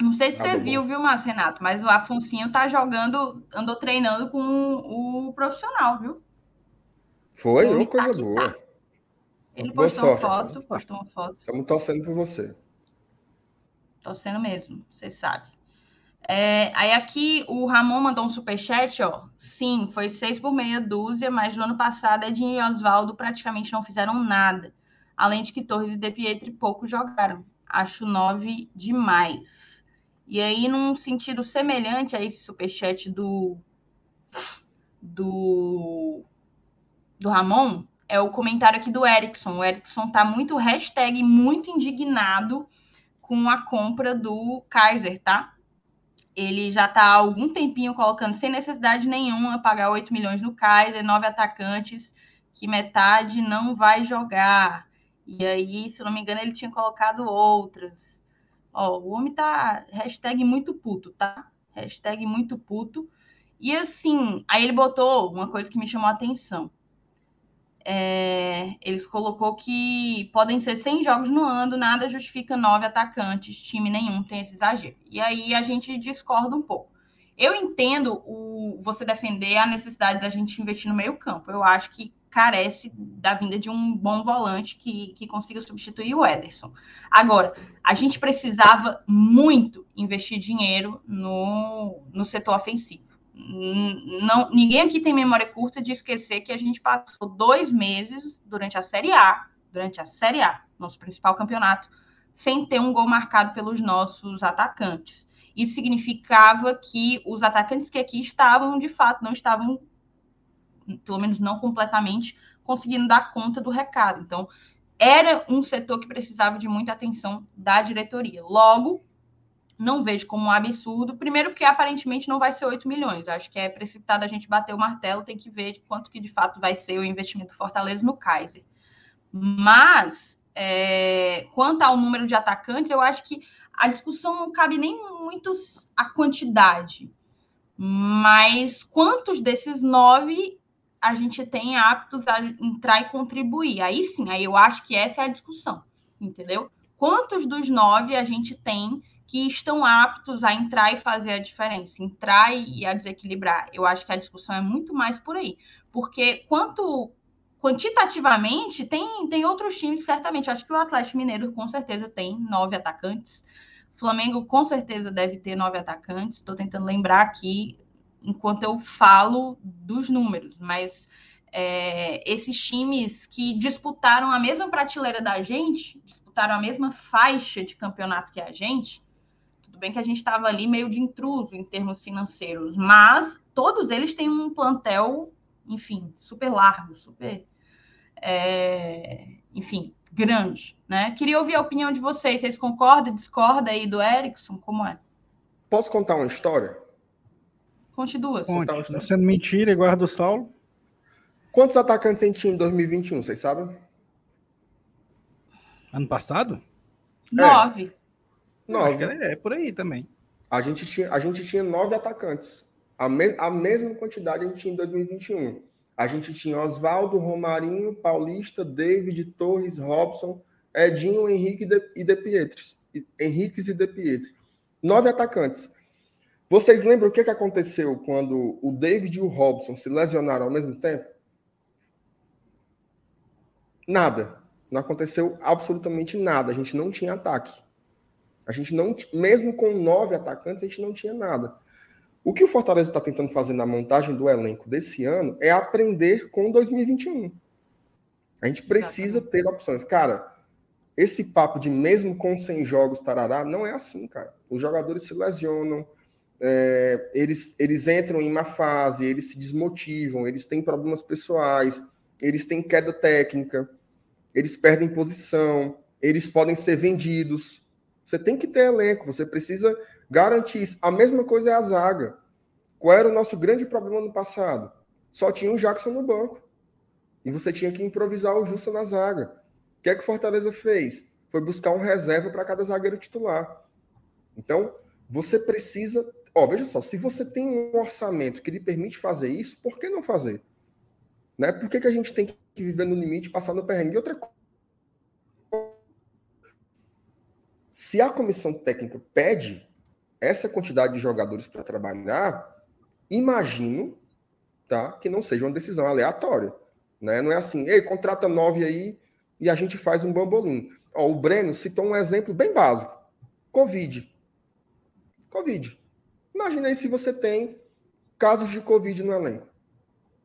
Não sei se ah, você bom. viu, viu, Márcio Renato, mas o Afonsinho tá jogando, andou treinando com o profissional, viu? Foi, uma tá coisa boa. Tá. Ele boa postou sorte, uma foto, postou uma foto. Estamos torcendo por você. Torcendo mesmo, você sabe. É, aí aqui o Ramon mandou um superchat, ó. Sim, foi seis por meia dúzia, mas no ano passado Edinho e Oswaldo praticamente não fizeram nada. Além de que Torres e De Pietri pouco jogaram. Acho nove demais. E aí, num sentido semelhante a esse superchat do, do, do Ramon, é o comentário aqui do Erickson. O Erickson tá muito hashtag, muito indignado com a compra do Kaiser, tá? Ele já tá há algum tempinho colocando sem necessidade nenhuma pagar 8 milhões no Kaiser, nove atacantes, que metade não vai jogar. E aí, se não me engano, ele tinha colocado outras. Ó, o homem tá hashtag muito puto, tá? Hashtag muito puto. E assim, aí ele botou uma coisa que me chamou a atenção é, ele colocou que podem ser 100 jogos no ano, nada justifica nove atacantes, time nenhum tem esse exagero. E aí a gente discorda um pouco. Eu entendo o, você defender a necessidade da gente investir no meio campo. Eu acho que carece da vinda de um bom volante que, que consiga substituir o Ederson. Agora, a gente precisava muito investir dinheiro no, no setor ofensivo não, ninguém aqui tem memória curta de esquecer que a gente passou dois meses durante a Série A, durante a Série A, nosso principal campeonato, sem ter um gol marcado pelos nossos atacantes. Isso significava que os atacantes que aqui estavam, de fato, não estavam, pelo menos não completamente, conseguindo dar conta do recado. Então, era um setor que precisava de muita atenção da diretoria. Logo, não vejo como um absurdo. Primeiro, porque aparentemente não vai ser 8 milhões. Acho que é precipitado a gente bater o martelo, tem que ver quanto que de fato vai ser o investimento Fortaleza no Kaiser. Mas, é, quanto ao número de atacantes, eu acho que a discussão não cabe nem muito a quantidade. Mas quantos desses nove a gente tem aptos a entrar e contribuir? Aí sim, aí eu acho que essa é a discussão, entendeu? Quantos dos nove a gente tem que estão aptos a entrar e fazer a diferença, entrar e a desequilibrar. Eu acho que a discussão é muito mais por aí. Porque quanto quantitativamente, tem, tem outros times, certamente. Acho que o Atlético Mineiro com certeza tem nove atacantes. Flamengo com certeza deve ter nove atacantes. Estou tentando lembrar aqui enquanto eu falo dos números, mas é, esses times que disputaram a mesma prateleira da gente, disputaram a mesma faixa de campeonato que a gente, bem que a gente estava ali meio de intruso em termos financeiros, mas todos eles têm um plantel, enfim, super largo, super, é, enfim, grande, né? Queria ouvir a opinião de vocês. Vocês concordam, discordam aí do Erickson? Como é? Posso contar uma história? Conte duas. Conte, não sendo mentira, igual do Saulo. Quantos atacantes a gente tinha em 2021, vocês sabem? Ano passado? Nove. É. Nove. É, é por aí também. A gente tinha, a gente tinha nove atacantes. A, me, a mesma quantidade a gente tinha em 2021. A gente tinha Oswaldo, Romarinho, Paulista, David, Torres, Robson, Edinho, Henrique e De Pietri. Henriques e De Pietri. Nove atacantes. Vocês lembram o que, que aconteceu quando o David e o Robson se lesionaram ao mesmo tempo? Nada. Não aconteceu absolutamente nada. A gente não tinha ataque. A gente não, mesmo com nove atacantes, a gente não tinha nada. O que o Fortaleza está tentando fazer na montagem do elenco desse ano é aprender com 2021. A gente precisa Exatamente. ter opções. Cara, esse papo de mesmo com 100 jogos, tarará, não é assim, cara. Os jogadores se lesionam, é, eles, eles entram em uma fase, eles se desmotivam, eles têm problemas pessoais, eles têm queda técnica, eles perdem posição, eles podem ser vendidos. Você tem que ter elenco, você precisa garantir isso. A mesma coisa é a zaga. Qual era o nosso grande problema no passado? Só tinha o Jackson no banco. E você tinha que improvisar o Justa na zaga. O que é que Fortaleza fez? Foi buscar um reserva para cada zagueiro titular. Então, você precisa. Ó, veja só, se você tem um orçamento que lhe permite fazer isso, por que não fazer? Né? Por que, que a gente tem que viver no limite, passar no perrengue? E outra coisa Se a comissão técnica pede essa quantidade de jogadores para trabalhar, imagino tá, que não seja uma decisão aleatória. Né? Não é assim, ei, contrata nove aí e a gente faz um bambolim. Ó, o Breno citou um exemplo bem básico: Covid. Covid. Imagina aí se você tem casos de Covid no elenco.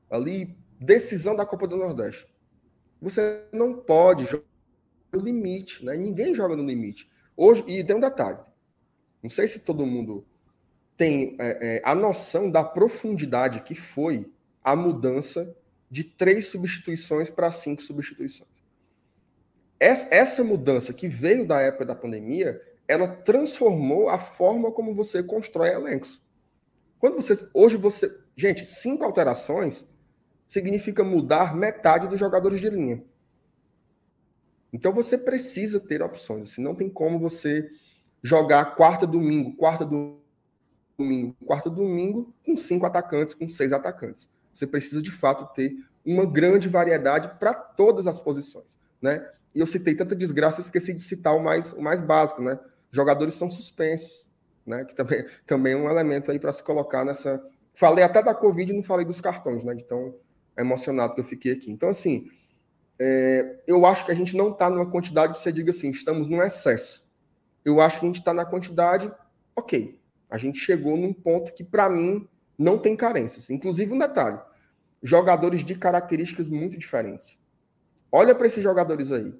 Ali, decisão da Copa do Nordeste. Você não pode jogar no limite, né? Ninguém joga no limite. Hoje, e tem um detalhe. Não sei se todo mundo tem é, é, a noção da profundidade que foi a mudança de três substituições para cinco substituições. Essa, essa mudança que veio da época da pandemia, ela transformou a forma como você constrói elencos. Quando você hoje você, gente, cinco alterações significa mudar metade dos jogadores de linha. Então você precisa ter opções. Assim, não tem como você jogar quarta domingo, quarta domingo, quarta domingo com cinco atacantes, com seis atacantes. Você precisa de fato ter uma grande variedade para todas as posições, né? E eu citei tanta desgraça, esqueci de citar o mais, o mais básico, né? Jogadores são suspensos, né? Que também, também é um elemento aí para se colocar nessa. Falei até da Covid e não falei dos cartões, né? Então, emocionado que eu fiquei aqui. Então, assim, é, eu acho que a gente não está numa quantidade que você diga assim, estamos num excesso. Eu acho que a gente está na quantidade, ok. A gente chegou num ponto que, para mim, não tem carências. Inclusive, um detalhe: jogadores de características muito diferentes. Olha para esses jogadores aí.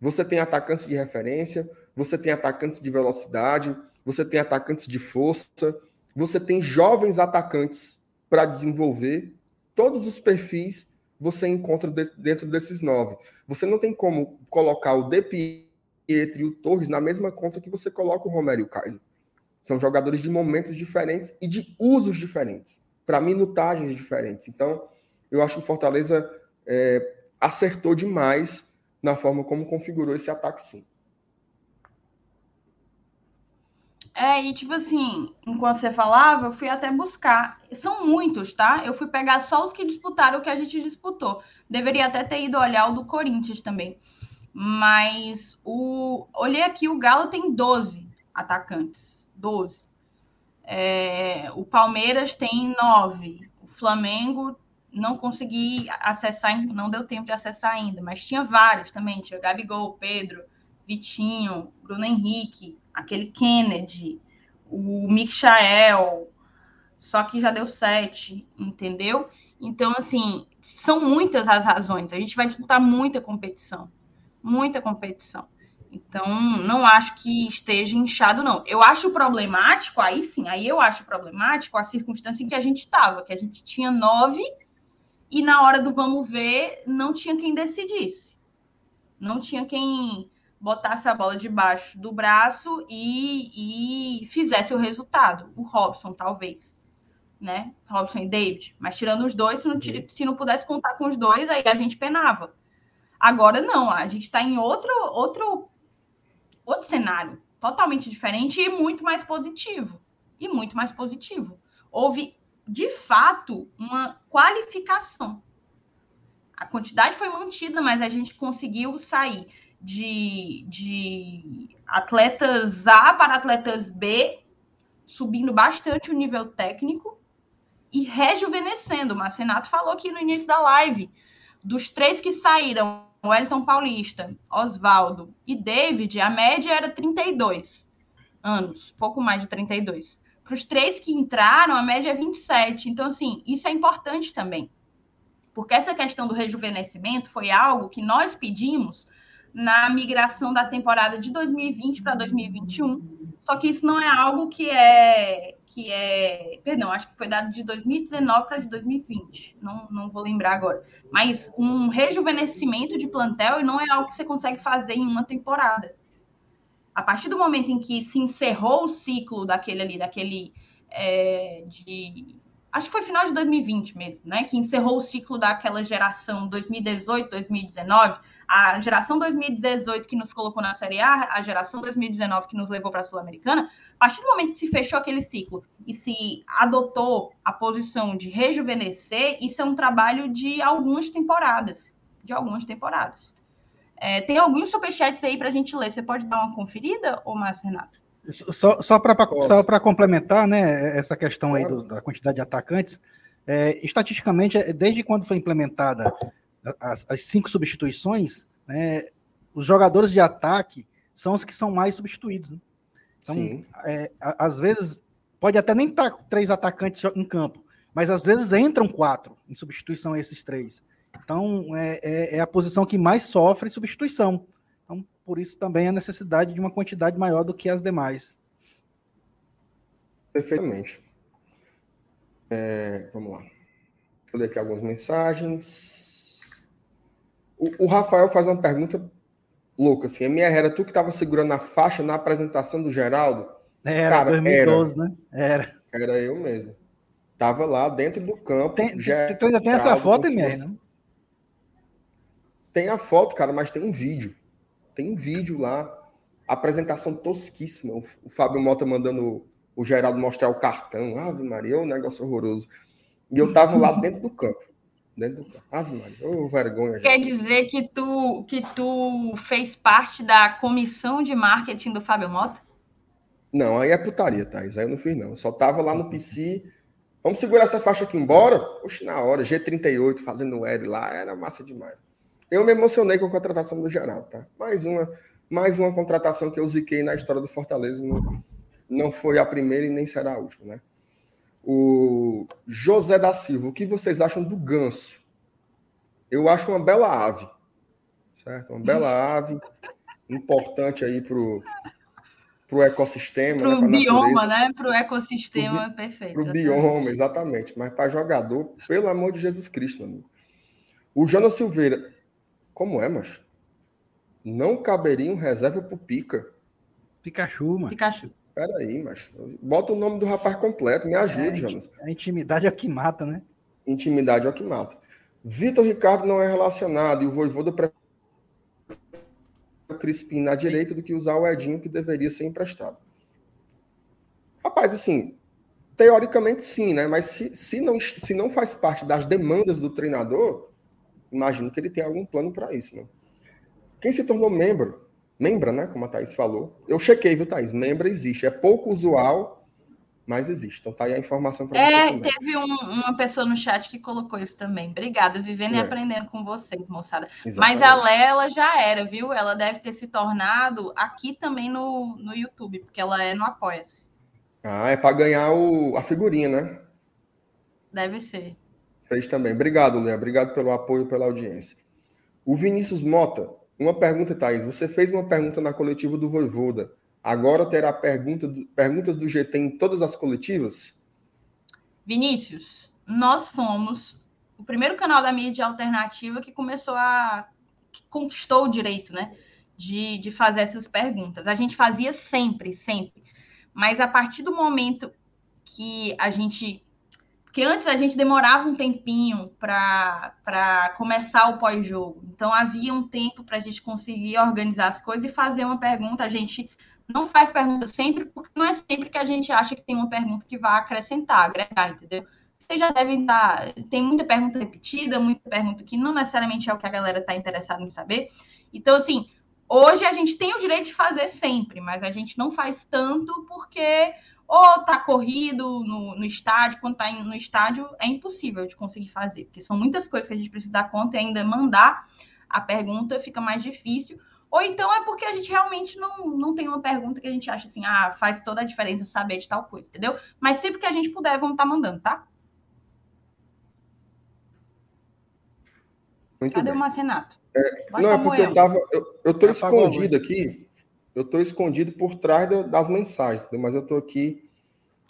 Você tem atacantes de referência, você tem atacantes de velocidade, você tem atacantes de força, você tem jovens atacantes para desenvolver. Todos os perfis você encontra dentro desses nove. Você não tem como colocar o De Pietri e o Torres na mesma conta que você coloca o Romero e o Kaiser. São jogadores de momentos diferentes e de usos diferentes, para minutagens diferentes. Então, eu acho que o Fortaleza é, acertou demais na forma como configurou esse ataque, sim. É, e tipo assim, enquanto você falava, eu fui até buscar. São muitos, tá? Eu fui pegar só os que disputaram o que a gente disputou. Deveria até ter ido olhar o do Corinthians também. Mas o olhei aqui, o Galo tem 12 atacantes. 12. É, o Palmeiras tem 9. O Flamengo não consegui acessar, não deu tempo de acessar ainda, mas tinha vários também. Tinha Gabigol, Pedro, Vitinho, Bruno Henrique, aquele Kennedy, o Michael, só que já deu sete, entendeu? Então, assim, são muitas as razões. A gente vai disputar muita competição. Muita competição. Então, não acho que esteja inchado, não. Eu acho problemático, aí sim, aí eu acho problemático a circunstância em que a gente estava, que a gente tinha nove e na hora do vamos ver, não tinha quem decidisse. Não tinha quem botasse a bola debaixo do braço e, e fizesse o resultado. O Robson, talvez. Né? Robson e David. Mas tirando os dois, se não, se não pudesse contar com os dois, aí a gente penava. Agora não, a gente está em outro, outro outro cenário totalmente diferente e muito mais positivo. E muito mais positivo. Houve, de fato, uma qualificação. A quantidade foi mantida, mas a gente conseguiu sair de, de atletas A para atletas B, subindo bastante o nível técnico e rejuvenescendo. O Marcenato falou aqui no início da live. Dos três que saíram, Wellington Paulista, Oswaldo e David, a média era 32 anos, pouco mais de 32. Para os três que entraram, a média é 27. Então, assim, isso é importante também. Porque essa questão do rejuvenescimento foi algo que nós pedimos na migração da temporada de 2020 para 2021. Só que isso não é algo que é que é, perdão, acho que foi dado de 2019 para de 2020, não, não vou lembrar agora. Mas um rejuvenescimento de plantel não é algo que você consegue fazer em uma temporada. A partir do momento em que se encerrou o ciclo daquele ali, daquele é, de acho que foi final de 2020 mesmo, né? Que encerrou o ciclo daquela geração 2018, 2019, a geração 2018 que nos colocou na Série A, a geração 2019 que nos levou para a Sul-Americana, a partir do momento que se fechou aquele ciclo e se adotou a posição de rejuvenescer, isso é um trabalho de algumas temporadas. De algumas temporadas. É, tem alguns superchats aí para a gente ler. Você pode dar uma conferida, ou mais, Renato? Só, só para complementar né, essa questão aí do, da quantidade de atacantes, é, estatisticamente, é, desde quando foi implementada as, as cinco substituições, né, os jogadores de ataque são os que são mais substituídos. Né? Então, é, às vezes, Pode até nem estar tá três atacantes em campo, mas às vezes entram quatro em substituição a esses três. Então, é, é, é, a posição que mais sofre substituição. Por isso também a necessidade de uma quantidade maior do que as demais. Perfeitamente. É, vamos lá. Vou ler aqui algumas mensagens. O, o, Rafael faz uma pergunta louca, assim. A minha era tu que estava segurando a faixa na apresentação do Geraldo? Era, Cara, 2012, era, né? Era. Era eu mesmo. Tava lá dentro do campo. Tem, tu ainda tem essa foto, MR, não? Tem a foto, cara, mas tem um vídeo. Tem um vídeo lá. Apresentação tosquíssima. O, o Fábio Mota mandando o Geraldo mostrar o cartão. Ave Maria, é um negócio horroroso. E eu tava lá dentro do campo. Dentro do campo. Ave Maria, oh, vergonha. Quer dizer que tu, que tu fez parte da comissão de marketing do Fábio Mota? Não, aí é putaria, Thais. Aí eu não fiz, não. Eu só tava lá no PC. Vamos segurar essa faixa aqui embora? Oxe, na hora, G38 fazendo o L lá, era massa demais. Eu me emocionei com a contratação do Geraldo, tá? Mais uma, mais uma contratação que eu ziquei na história do Fortaleza. Não, não foi a primeira e nem será a última, né? O José da Silva, o que vocês acham do ganso? Eu acho uma bela ave, certo? Uma bela ave, importante aí pro pro ecossistema, pro né, bioma, né? Pro ecossistema, pro, perfeito. Pro bioma, exatamente. Mas para jogador, pelo amor de Jesus Cristo, amigo. O Jonas Silveira, como é, macho? Não caberia um reserva pro Pica. Pikachu, mano. Pikachu. Peraí, mas bota o nome do rapaz completo, me ajude, é, Jonas. A intimidade é o que mata, né? Intimidade é o que mata. Vitor Ricardo não é relacionado e o Voivoda prefere Crispim na direita do que usar o Edinho, que deveria ser emprestado. Rapaz, assim, teoricamente sim, né? Mas se, se, não, se não faz parte das demandas do treinador, imagino que ele tem algum plano para isso, né? Quem se tornou membro Membra, né? Como a Thaís falou. Eu chequei, viu, Thaís? Membra existe. É pouco usual, mas existe. Então tá aí a informação para é, você. É, teve um, uma pessoa no chat que colocou isso também. Obrigada, vivendo é. e aprendendo com vocês, moçada. Exatamente. Mas a Lela já era, viu? Ela deve ter se tornado aqui também no, no YouTube, porque ela é no Apoia-se. Ah, é para ganhar o, a figurinha, né? Deve ser. Fez também. Obrigado, Léa. Obrigado pelo apoio, pela audiência. O Vinícius Mota uma pergunta, Thaís. Você fez uma pergunta na coletiva do Voivoda. Agora terá pergunta do, perguntas do GT em todas as coletivas? Vinícius, nós fomos o primeiro canal da mídia alternativa que começou a. que conquistou o direito, né? De, de fazer essas perguntas. A gente fazia sempre, sempre. Mas a partir do momento que a gente porque antes a gente demorava um tempinho para começar o pós-jogo. Então havia um tempo para a gente conseguir organizar as coisas e fazer uma pergunta. A gente não faz pergunta sempre, porque não é sempre que a gente acha que tem uma pergunta que vai acrescentar, agregar, entendeu? Vocês já devem estar. Tem muita pergunta repetida, muita pergunta que não necessariamente é o que a galera está interessada em saber. Então, assim, hoje a gente tem o direito de fazer sempre, mas a gente não faz tanto porque ou tá corrido no, no estádio, quando tá no estádio é impossível de conseguir fazer, porque são muitas coisas que a gente precisa dar conta e ainda mandar a pergunta fica mais difícil. Ou então é porque a gente realmente não, não tem uma pergunta que a gente acha assim, ah, faz toda a diferença saber de tal coisa, entendeu? Mas sempre que a gente puder, vamos estar tá mandando, tá? Muito Cadê bem. o Marcenato? É, não, é porque eu tava. Eu, eu tô escondido aqui eu estou escondido por trás das mensagens, mas eu estou aqui.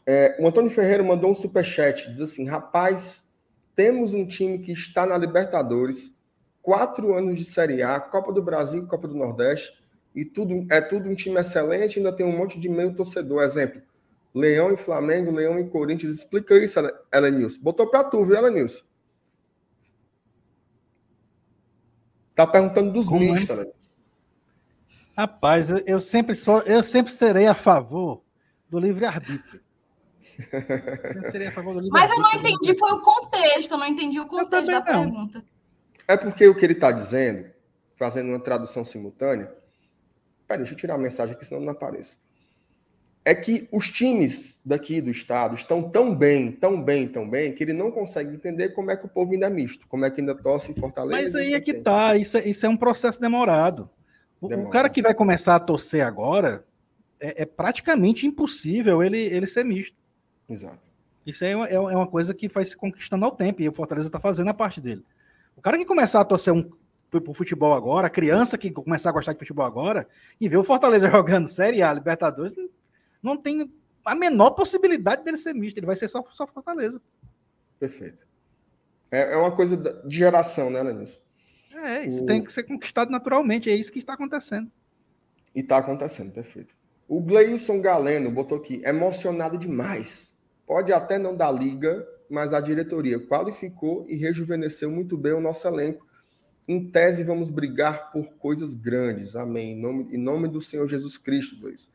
É, o Antônio Ferreira mandou um superchat, diz assim: rapaz, temos um time que está na Libertadores, quatro anos de Série A, Copa do Brasil, Copa do Nordeste, e tudo é tudo um time excelente, ainda tem um monte de meio torcedor. Exemplo, Leão e Flamengo, Leão e Corinthians. Explica isso, Elenilson. Botou para tu, viu, Elenilson? Tá perguntando dos Como mistos, é? Rapaz, eu sempre sou, eu sempre serei a favor do livre-arbítrio. Eu serei a favor do livre-arbítrio. Mas eu não entendi, foi o contexto, eu não entendi o contexto da não. pergunta. É porque o que ele está dizendo, fazendo uma tradução simultânea. Peraí, deixa eu tirar a mensagem aqui, senão não apareça. É que os times daqui do estado estão tão bem, tão bem, tão bem, que ele não consegue entender como é que o povo ainda é misto, como é que ainda torce em Fortaleza. Mas aí é que tá, isso é, isso é um processo demorado. Demora. O cara que vai começar a torcer agora, é, é, praticamente impossível ele, ele ser misto. Exato. Isso é, é, é uma coisa que vai se conquistando ao tempo, e o Fortaleza está fazendo a parte dele. O cara que começar a torcer um, pro futebol agora, a criança que começar a gostar de futebol agora, e ver o Fortaleza jogando Série A, Libertadores, não tem a menor possibilidade dele ser misto, ele vai ser só, só Fortaleza. Perfeito. É, é uma coisa de geração, né, Lenilson? É, isso o... tem que ser conquistado naturalmente, é isso que está acontecendo. E está acontecendo, perfeito. O Gleilson Galeno botou aqui, emocionado demais. Pode até não dar liga, mas a diretoria qualificou e rejuvenesceu muito bem o nosso elenco. Em tese, vamos brigar por coisas grandes. Amém. Em nome, em nome do Senhor Jesus Cristo, Gleison.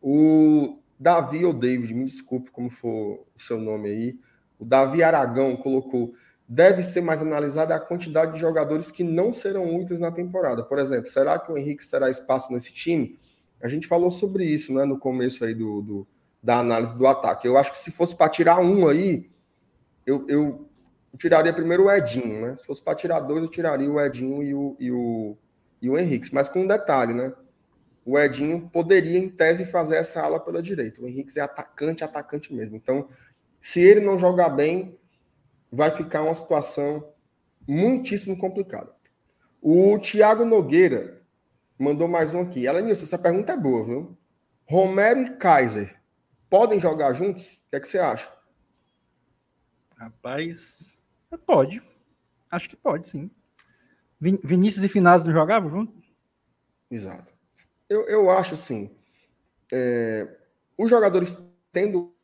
O Davi ou David, me desculpe como for o seu nome aí. O Davi Aragão colocou: deve ser mais analisada a quantidade de jogadores que não serão úteis na temporada. Por exemplo, será que o Henrique terá espaço nesse time? A gente falou sobre isso né, no começo aí do, do da análise do ataque. Eu acho que se fosse para tirar um aí, eu, eu, tiraria primeiro o Edinho, né? Se fosse para tirar dois, eu tiraria o Edinho e o, e o, e o Henrique. Mas com um detalhe, né? O Edinho poderia, em tese, fazer essa ala pela direita. O Henrique é atacante, atacante mesmo. Então, se ele não jogar bem, vai ficar uma situação muitíssimo complicada. O Thiago Nogueira mandou mais um aqui. Ela nisso, essa pergunta é boa, viu? Romero e Kaiser podem jogar juntos? O que é que você acha? Rapaz, pode. Acho que pode, sim. Vin Vinícius e Finazzi não jogavam junto? Exato. Eu, eu acho assim. É, os jogadores tendo,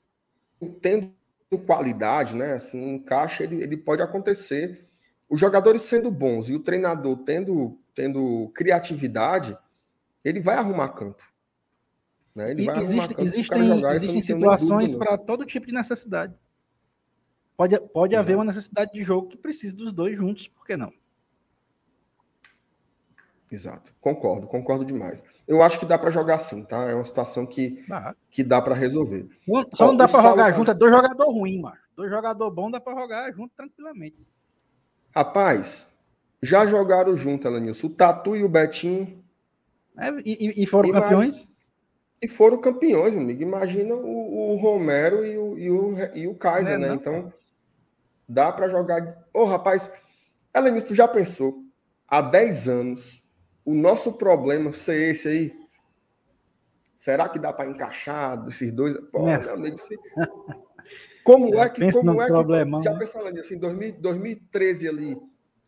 tendo qualidade, né? Assim, encaixe, ele, ele pode acontecer. Os jogadores sendo bons e o treinador tendo, tendo criatividade, ele vai arrumar campo. Né? Ele vai existe, arrumar campo existem, jogar, existem situações para todo tipo de necessidade. Pode, pode haver uma necessidade de jogo que precise dos dois juntos, por que não? Exato, concordo, concordo demais. Eu acho que dá para jogar sim, tá? É uma situação que, que dá para resolver. Só não dá para jogar junto, é dois jogadores ruins, mano. Dois jogadores bons dá para jogar junto tranquilamente. Rapaz, já jogaram junto, Elenilson. O Tatu e o Betinho. É, e, e, foram imagina, campeões? E foram campeões, amigo. Imagina o, o Romero e o, e o, e o Kaiser, é, né? Não. Então, dá para jogar. Ô, oh, rapaz, Elenilson, tu já pensou? Há 10 anos o nosso problema ser esse aí? Será que dá para encaixar esses dois? Pô, é. meu amigo, se... como é que como é problema, que já pensando nisso, em 2013 ali,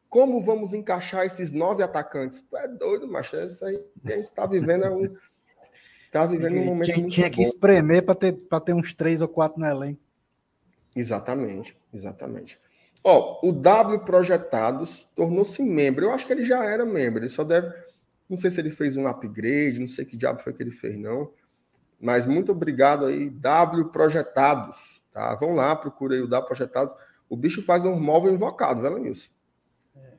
como vamos encaixar esses nove atacantes? Tu é doido, macho, isso aí a gente tá vivendo é um tá vivendo um momento tinha, tinha que espremer para ter ter uns três ou quatro no elenco. Exatamente, exatamente. Ó, o W Projetados tornou-se membro. Eu acho que ele já era membro. Ele só deve. Não sei se ele fez um upgrade, não sei que diabo foi que ele fez, não. Mas muito obrigado aí, W Projetados. Tá? Vão lá, procura aí o W Projetados. O bicho faz um móvel invocado, velho, Nilson. É.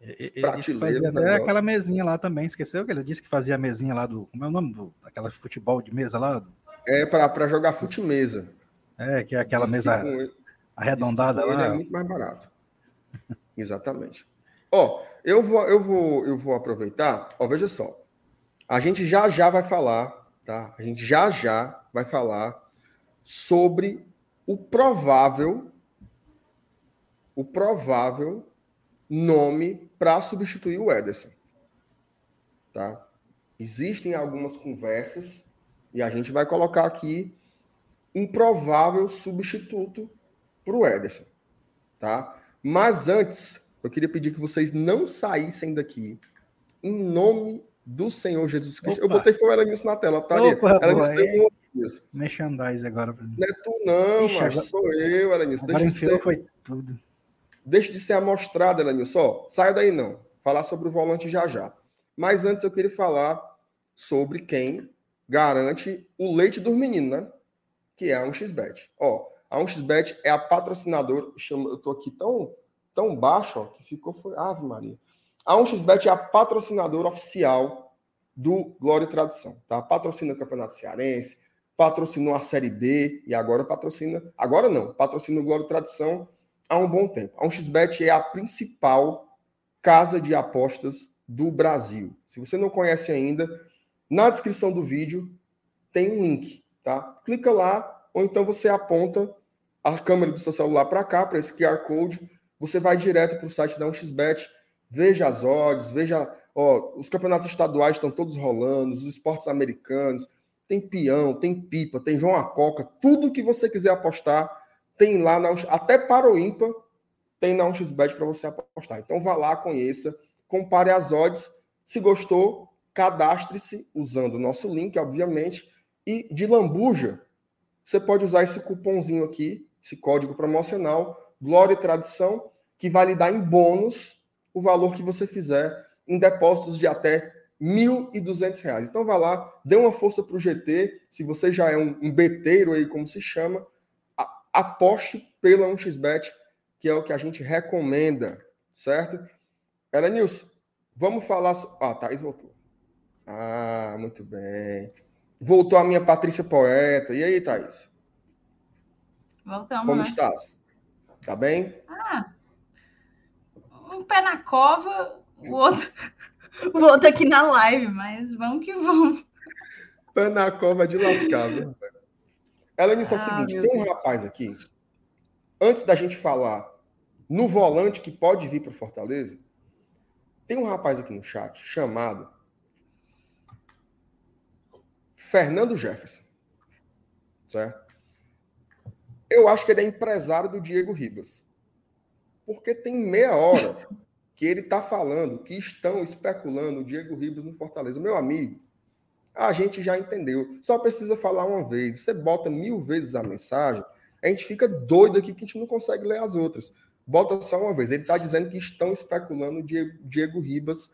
ele fazia até aquela mesinha lá também, esqueceu que ele disse que fazia a mesinha lá do. Como é o nome do. Aquela futebol de mesa lá? É para jogar fute mesa. É, que é aquela mesa arredondada lá. é muito mais barato. Exatamente. Ó, eu vou, eu vou, eu vou aproveitar. Ó, veja só. A gente já já vai falar, tá? A gente já já vai falar sobre o provável o provável nome para substituir o Ederson. Tá? Existem algumas conversas e a gente vai colocar aqui um provável substituto para o Ederson, tá? Mas antes, eu queria pedir que vocês não saíssem daqui em nome do Senhor Jesus Cristo. Opa. Eu botei foi ela nisso na tela, tá? Opa, ela nisso tem um Merchandise agora. Não é tu não, Ixi, mas agora... sou eu, Elenilson. Deixa de ser... foi tudo. Deixa de ser amostrado, Elenilson. Só, saia daí não. Falar sobre o volante já já. Mas antes eu queria falar sobre quem garante o leite dos meninos, né? Que é a 1xBet. Ó, a 1xBet é a patrocinadora. Chama, eu estou aqui tão, tão baixo ó, que ficou. Foi, Ave Maria. A 1xBet é a patrocinadora oficial do Glória e Tradição. Tá? Patrocina o Campeonato Cearense, patrocinou a Série B e agora patrocina. Agora não, patrocina o Glória e Tradição há um bom tempo. A 1xBet é a principal casa de apostas do Brasil. Se você não conhece ainda, na descrição do vídeo tem um link, tá? Clica lá, ou então você aponta a câmera do seu celular para cá, para esse QR Code, você vai direto para o site da 1xBet, veja as odds, veja, ó, os campeonatos estaduais estão todos rolando, os esportes americanos, tem peão, tem pipa, tem João Acoca, tudo que você quiser apostar, tem lá, na, até para o ímpar, tem na 1xBet para você apostar. Então vá lá, conheça, compare as odds, se gostou, cadastre-se usando o nosso link, obviamente, e de lambuja, você pode usar esse cupomzinho aqui, esse código promocional, Glória e Tradição, que vai lhe dar em bônus o valor que você fizer em depósitos de até R$ 1.200. Então vá lá, dê uma força para o GT. Se você já é um, um beteiro aí, como se chama, a, aposte pela 1xBet, que é o que a gente recomenda, certo? Era Nilson, vamos falar. So... Ah, Thaís voltou. Ah, muito bem. Voltou a minha Patrícia Poeta. E aí, Thaís? Voltamos. Como né? estás? Tá bem? Ah, um pé na cova, o outro, o outro aqui na live, mas vamos que vamos. Pé na cova de lascar, viu? Elenice, é o Ah, seguinte: meu tem um rapaz aqui, antes da gente falar no volante que pode vir para Fortaleza, tem um rapaz aqui no chat chamado Fernando Jefferson. Certo? Eu acho que ele é empresário do Diego Ribas. Porque tem meia hora que ele está falando que estão especulando o Diego Ribas no Fortaleza. Meu amigo, a gente já entendeu. Só precisa falar uma vez. Você bota mil vezes a mensagem, a gente fica doido aqui que a gente não consegue ler as outras. Bota só uma vez. Ele está dizendo que estão especulando o Diego, Diego Ribas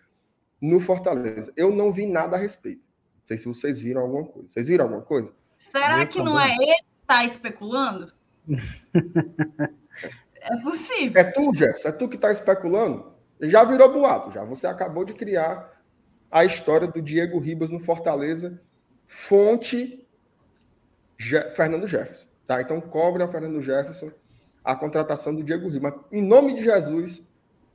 no Fortaleza. Eu não vi nada a respeito. Não sei se vocês viram alguma coisa. Vocês viram alguma coisa? Será Eu que também. não é ele que está especulando? É possível. É tu, Jefferson? É tu que está especulando? Já virou boato, já. Você acabou de criar a história do Diego Ribas no Fortaleza, fonte Je- Fernando Jefferson. Tá? Então, cobre ao Fernando Jefferson a contratação do Diego Ribas. Em nome de Jesus,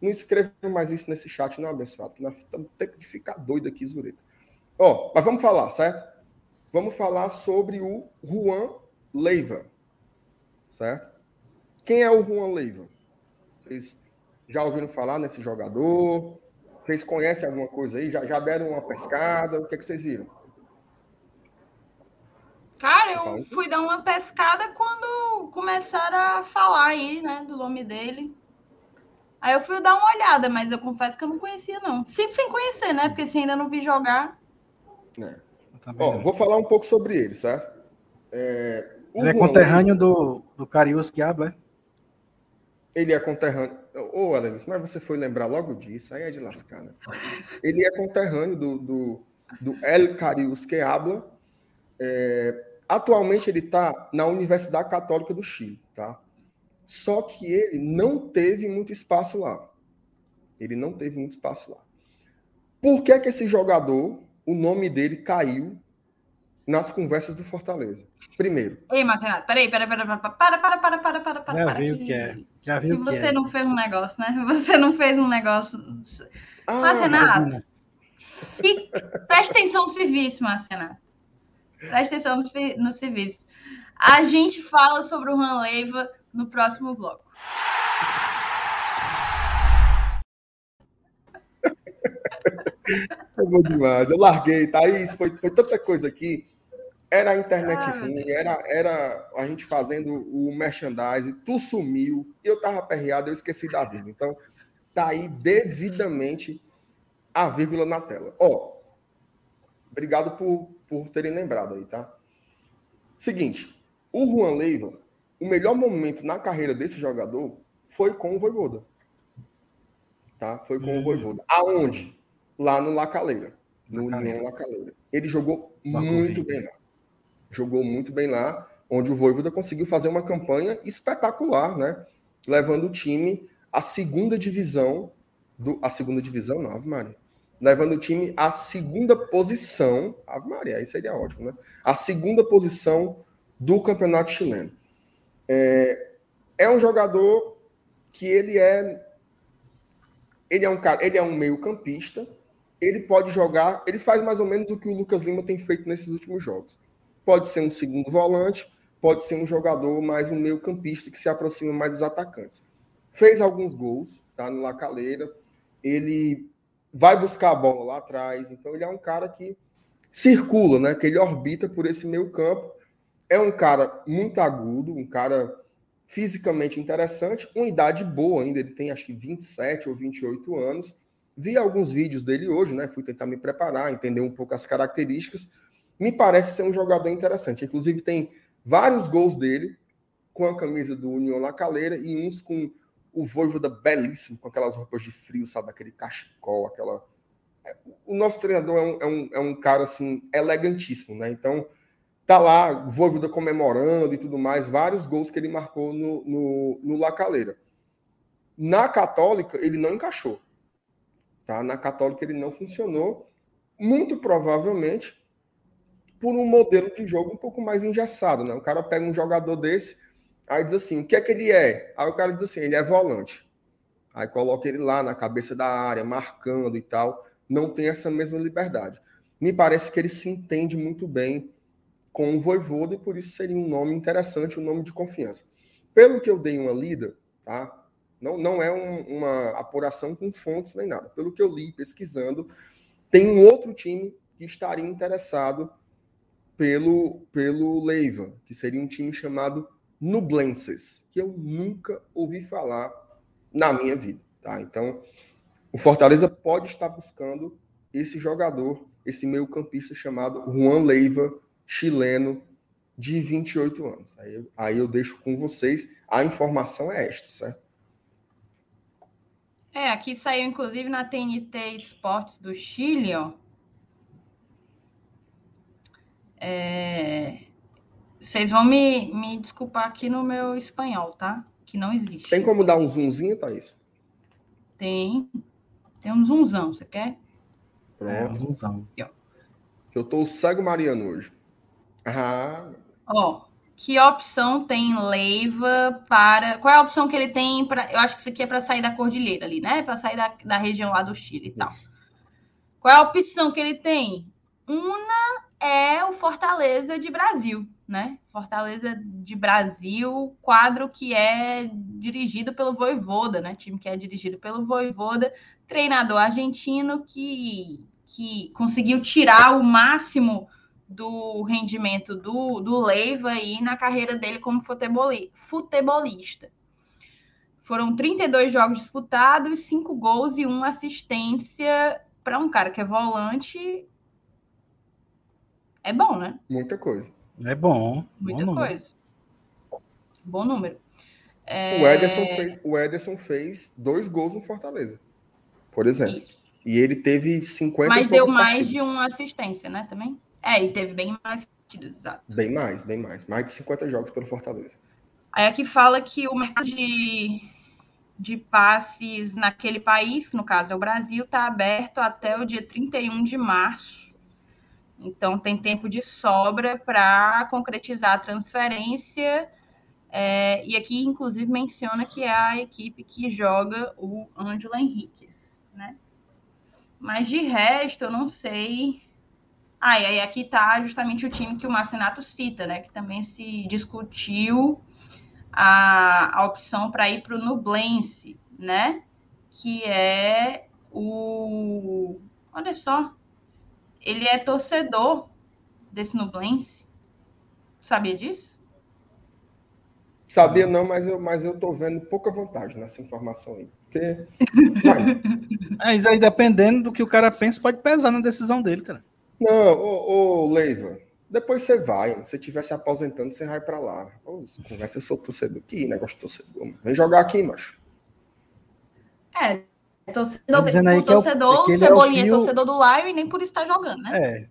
não escreva mais isso nesse chat, não, abençoado, que nós tendo que ficar doido aqui, Zureta. Ó, mas vamos falar, certo? Vamos falar sobre o Juan Leiva, certo? Quem é o Juan Leiva? Vocês já ouviram falar nesse jogador? Vocês conhecem alguma coisa aí? Já, já deram uma pescada? O que, é que vocês viram? Cara, fala? eu fui dar uma pescada quando começaram a falar aí, né, do nome dele. Aí eu fui dar uma olhada, mas eu confesso que eu não conhecia, não. Sigo sem conhecer, né? Porque se ainda não vi jogar. Tá bem, Ó, né? vou falar um pouco sobre ele, certo? É, Ele é conterrâneo do, do Carius que habla, é? Ele é conterrâneo. Ô, Alanis, mas você foi lembrar logo disso, aí é de lascar, né? Ele é conterrâneo do, do, do El Carius que habla. É, atualmente ele está na Universidade Católica do Chile, tá? Só que ele não teve muito espaço lá. Ele não teve muito espaço lá. Por que, que esse jogador, o nome dele caiu nas conversas do Fortaleza? Primeiro, Ei, Marcenato, peraí, peraí, peraí, para, para, para, para, para, para, para. Já para, viu o que é. Já que viu o que você é. não fez um negócio, né? Você não fez um negócio. ah, fique- preste atenção no serviço, Marcenato. Preste atenção no, no serviço. A gente fala sobre o Juan Leiva no próximo bloco. Foi bom demais. Eu larguei, Thaís. Foi, foi tanta coisa aqui. Era a internet Ah, ruim, era, era a gente fazendo o merchandising, tu sumiu, eu tava aperreado, eu esqueci da vírgula. Então, tá aí devidamente a vírgula na tela. Ó, obrigado por, por terem lembrado aí, tá? Seguinte, o Juan Leiva, o melhor momento na carreira desse jogador foi com o Voivoda. Tá? Foi com Hum. o Voivoda. Aonde? Lá no Lacaleira. No Lacaleira. União Lacaleira. Ele jogou muito bem lá. Jogou muito bem lá, onde o Voivoda conseguiu fazer uma campanha espetacular, né? Levando o time à segunda divisão do. A segunda divisão, não, Ave Maria. Levando o time à segunda posição. Ave Maria, aí seria ótimo, né? A segunda posição do campeonato chileno. É, é um jogador que ele é. Ele é um cara, ele é um meio-campista. Ele pode jogar, ele faz mais ou menos o que o Lucas Lima tem feito nesses últimos jogos. Pode ser um segundo volante, pode ser um jogador mais um meio campista que se aproxima mais dos atacantes. Fez alguns gols, tá no Lacaleira. Ele vai buscar a bola lá atrás, então ele é um cara que circula, né? Que ele orbita por esse meio campo. É um cara muito agudo, um cara fisicamente interessante, uma idade boa ainda, ele tem acho que 27 ou 28 anos. Vi alguns vídeos dele hoje, né? Fui tentar me preparar, entender um pouco as características. Me parece ser um jogador interessante. Inclusive, tem vários gols dele com a camisa do União La Calera e uns com o Voivoda belíssimo, com aquelas roupas de frio, sabe? Aquele cachecol, aquela. É, o nosso treinador é um, é um, é um cara assim, elegantíssimo, né? Então, tá lá, Voivoda comemorando e tudo mais, vários gols que ele marcou no, no, no La Calera. Na Católica, ele não encaixou. Tá? Na Católica, ele não funcionou. Muito provavelmente por um modelo de jogo um pouco mais engessado, né? O cara pega um jogador desse Aí diz assim: o que é que ele é? Aí o cara diz assim: ele é volante. Aí coloca ele lá na cabeça da área, marcando e tal. Não tem essa mesma liberdade. Me parece que ele se entende muito bem com o Voivoda e por isso seria um nome interessante, um nome de confiança. Pelo que eu dei uma lida, tá? Não, não é um, uma apuração com fontes nem nada. Pelo que eu li pesquisando, tem um outro time que estaria interessado pelo, pelo Leiva, que seria um time chamado Nublenses, que eu nunca ouvi falar na minha vida. Tá? Então, o Fortaleza pode estar buscando esse jogador, esse meio-campista chamado Juan Leiva, chileno, de 28 anos. Aí, aí eu deixo com vocês. A informação é esta, certo? É, aqui saiu inclusive na TNT Esportes do Chile, ó. É, vocês vão me, me desculpar aqui no meu espanhol, tá? Que não existe. Tem como dar um zoomzinho, Thaís? Tem. Tem um zoomzão, você quer? Pronto. É, um zoomzão. Eu tô cego Mariano hoje. Ah. Ó, que opção tem Leiva para. Qual é a opção que ele tem para. Eu acho que isso aqui é para sair da cordilheira ali, né? Para sair da, da região lá do Chile e tal. Qual é a opção que ele tem? Uma é o Fortaleza de Brasil né? Fortaleza de Brasil, quadro que é dirigido pelo Voivoda, né? Time que é dirigido pelo Voivoda, treinador argentino que, que conseguiu tirar o máximo do rendimento do, do Leiva aí na carreira dele como futebolista. Foram 32 jogos disputados, 5 gols e 1 assistência para um cara que é volante. É bom, né? Muita coisa. É bom. Muita bom coisa. Bom número. É... O, Ederson fez, o Ederson fez dois gols no Fortaleza, por exemplo. Isso. E ele teve 50 Mas deu mais partidas. de uma assistência, né? Também. É, e teve bem mais partidas, exato. Bem mais, bem mais. Mais de 50 jogos pelo Fortaleza. Aí aqui fala que o mercado de, de passes naquele país, no caso é o Brasil, está aberto até o dia 31 de março então, tem tempo de sobra para concretizar a transferência. É, e aqui, inclusive, menciona que é a equipe que joga o Ângelo Henriquez, né? Mas de resto, eu não sei. Ah, e aí aqui está justamente o time que o Marcenato cita, né? Que também se discutiu a, a opção para ir para o Nublense, né? Que é o. Olha só, ele é torcedor desse Nublense. Sabia disso? Sabia não, mas eu, mas eu tô vendo pouca vantagem nessa informação aí. Porque. isso aí, dependendo do que o cara pensa, pode pesar na decisão dele, cara. Não, ô, ô Leiva, depois você vai. Se você estiver se aposentando, você vai para lá. Ô, conversa, eu sou torcedor. Que negócio de torcedor. Vem jogar aqui, macho. É, Torcedor, o torcedor, é o, é Cebolinha é, Pio... torcedor do Lion e nem por isso tá jogando, né? É.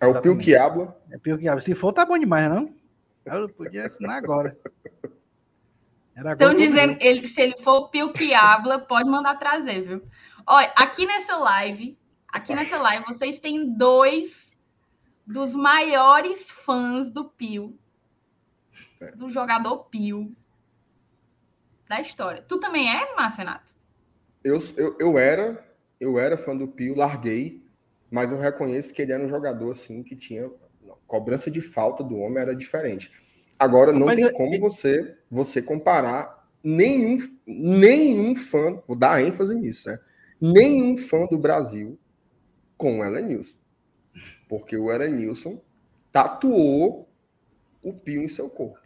É o Pio que habla. É Pio que habla. Se for, tá bom demais, não? Eu podia assinar agora. Estão dizendo, ele, se ele for o Pio que habla, pode mandar trazer, viu? Olha, aqui nessa live, aqui nessa live, vocês têm dois dos maiores fãs do Pio, é. do jogador Pio da história. Tu também é, Márcio Renato? Eu, eu, eu era eu era fã do Pio, larguei, mas eu reconheço que ele era um jogador assim que tinha não, cobrança de falta do homem era diferente. Agora, não Mas tem como você, você comparar nenhum, nenhum fã, vou dar ênfase nisso, né? nenhum fã do Brasil com o Elenilson. Porque o Elenilson tatuou o Pio em seu corpo.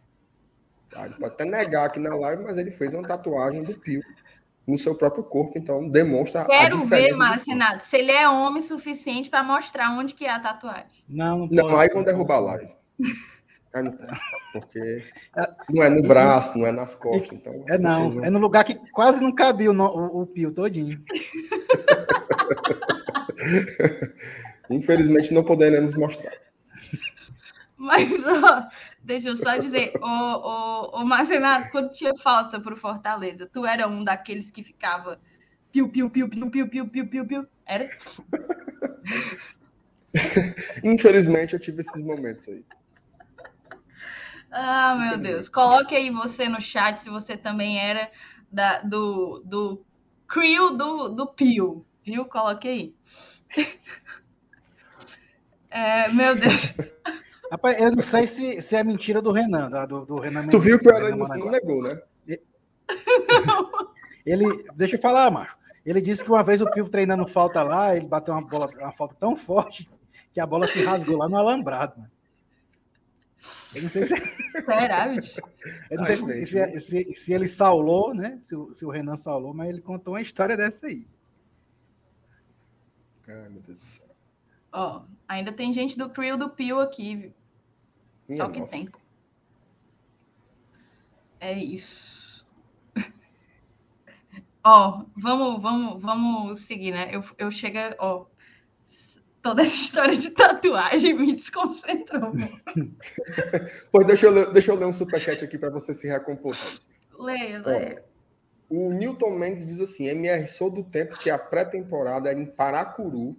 Tá? Ele pode até negar aqui na live, mas ele fez uma tatuagem do Pio no seu próprio corpo, então demonstra Quero ver, Márcio Renato, se ele é homem suficiente para mostrar onde que é a tatuagem. Não, não, não aí vão derrubar a live. Porque não é no braço, não é nas costas. Então, é não, é no lugar que quase não cabia o, o, o pio todinho. Infelizmente não poderemos mostrar. Mas, ó, deixa eu só dizer, o, o, o Marcenato, quando tinha falta para o Fortaleza, tu era um daqueles que ficava piu, piu, piu, piu, piu, piu, piu, piu, piu. Era? Infelizmente eu tive esses momentos aí. Ah, meu Deus. Coloque aí você no chat se você também era da, do, do crew do, do Pio, viu? Coloque aí. É, meu Deus. Rapaz, eu não sei se, se é mentira do Renan, do, do Renan Tu viu que o Alan não negou, né? Ele, deixa eu falar, macho. Ele disse que uma vez o Pio treinando falta lá, ele bateu uma bola, uma falta tão forte que a bola se rasgou lá no alambrado. Mano. Eu não sei se. Será, bicho? Eu não sei se, se, se, se, ele saulou, né? Se, se o Renan saulou, mas ele contou uma história dessa aí. Ai, meu Deus do céu. Ó, ainda tem gente do Crew do Pio aqui. Minha Só que nossa. tem. É isso. ó, vamos, vamos, vamos seguir, né? Eu, eu chego, ó, toda essa história de tatuagem me desconcentrou. pois deixa eu, ler, deixa eu ler um superchat aqui para você se recompor. Leia, leia. O Newton Mendes diz assim: MR, sou do tempo que a pré-temporada era em Paracuru.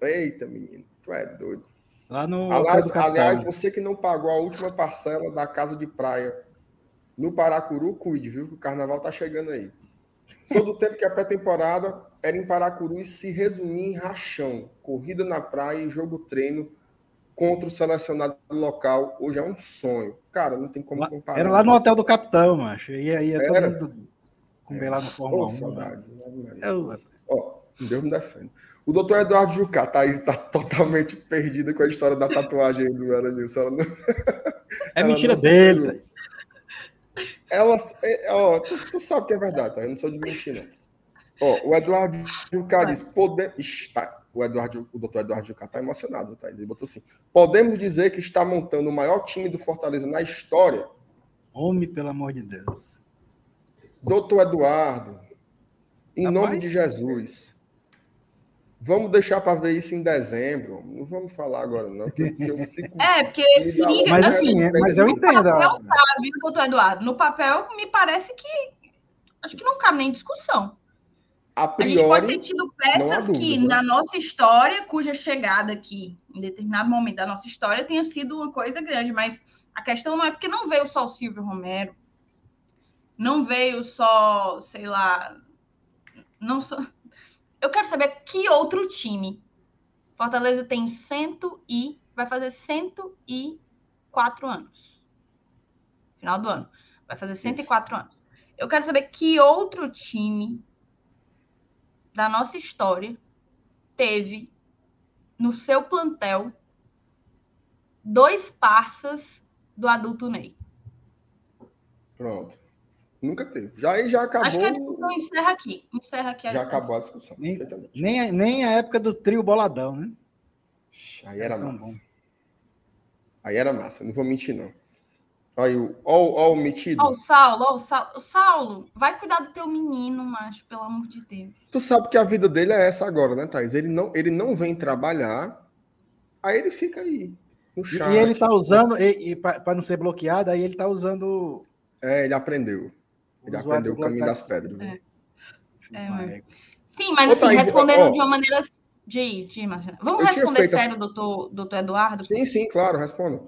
Eita, menino, tu é doido. Lá no. Aliás, aliás, você que não pagou a última parcela da casa de praia no Paracuru, cuide, viu? Que o carnaval tá chegando aí. Sou do tempo que a pré-temporada era em Paracuru e se resumia em rachão, corrida na praia e jogo treino contra o selecionado local. Hoje é um sonho. Cara, não tem como comparar. Era lá no Hotel do Capitão, macho. Ia, ia era. todo mundo comer é. lá no Fórmula 1. Saudade. Eu... Ó, Deus me defende. O doutor Eduardo Jucá, Thaís está totalmente perdida com a história da tatuagem do Eranilson. Não... É mentira dele, elas, é, ó, tu, tu, sabe que é verdade, tá? Eu não sou de mentira. Ó, o Eduardo Jucá diz, poder, está, o Eduardo, o doutor Eduardo Jucá está emocionado, tá? Ele botou assim, podemos dizer que está montando o maior time do Fortaleza na história? Homem, pelo amor de Deus. Doutor Eduardo, em Rapaz, nome de Jesus, Vamos deixar para ver isso em dezembro. Não vamos falar agora, não. Porque eu fico, é, porque. mas assim, é, mas eu entendo. No papel doutor Eduardo. No papel, me parece que. Acho que não cabe nem discussão. A, priori, a gente pode ter tido peças dúvidas, que, né? na nossa história, cuja chegada aqui, em determinado momento da nossa história, tenha sido uma coisa grande, mas a questão não é porque não veio só o Silvio Romero, não veio só, sei lá, não só eu quero saber que outro time. Fortaleza tem cento e vai fazer 104 anos. Final do ano. Vai fazer 104 Isso. anos. Eu quero saber que outro time da nossa história teve no seu plantel dois parças do adulto Ney. Pronto. Nunca teve. Já aí já acabou. Acho que a discussão encerra aqui. Encerra aqui já acabou a discussão. Nem, nem, nem, a época do trio boladão, né? Aí era, massa. Bom. Aí era massa, não vou mentir, não. Olha o, ó, ó, o metido. Ó, o Saulo, ó, o Saulo. Saulo, vai cuidar do teu menino, macho, pelo amor de Deus. Tu sabe que a vida dele é essa agora, né, Thais? Ele não, ele não vem trabalhar, aí ele fica aí. No chat, e ele tá usando, e, e para não ser bloqueado, aí ele tá usando. É, ele aprendeu. Ele aprendeu o caminho das pedras. É. É, Sim, mas assim, Thaís, respondendo ó, de uma maneira. Diz, diz, Marcelo. Vamos responder sério, doutor, doutor Eduardo? Sim, sim, claro, responda.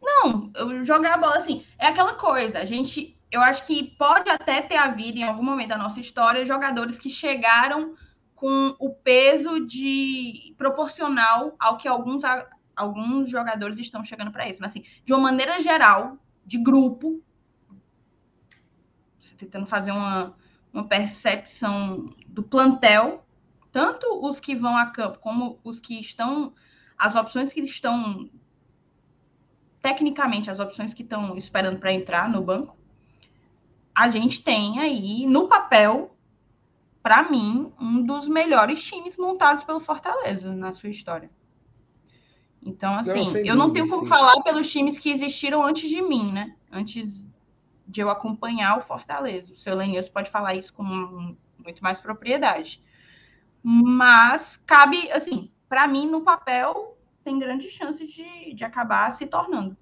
Não, eu jogar a bola assim. É aquela coisa, a gente. Eu acho que pode até ter havido em algum momento da nossa história jogadores que chegaram com o peso de proporcional ao que alguns alguns jogadores estão chegando para isso. Mas, assim, de uma maneira geral, de grupo, tentando fazer uma, uma percepção do plantel, tanto os que vão a campo como os que estão, as opções que estão, tecnicamente, as opções que estão esperando para entrar no banco, a gente tem aí, no papel, para mim, um dos melhores times montados pelo Fortaleza na sua história. Então, assim, não, eu não tenho como sim. falar pelos times que existiram antes de mim, né? Antes de eu acompanhar o Fortaleza. O seu Lenius pode falar isso com muito mais propriedade. Mas cabe, assim, para mim, no papel, tem grandes chances de, de acabar se tornando.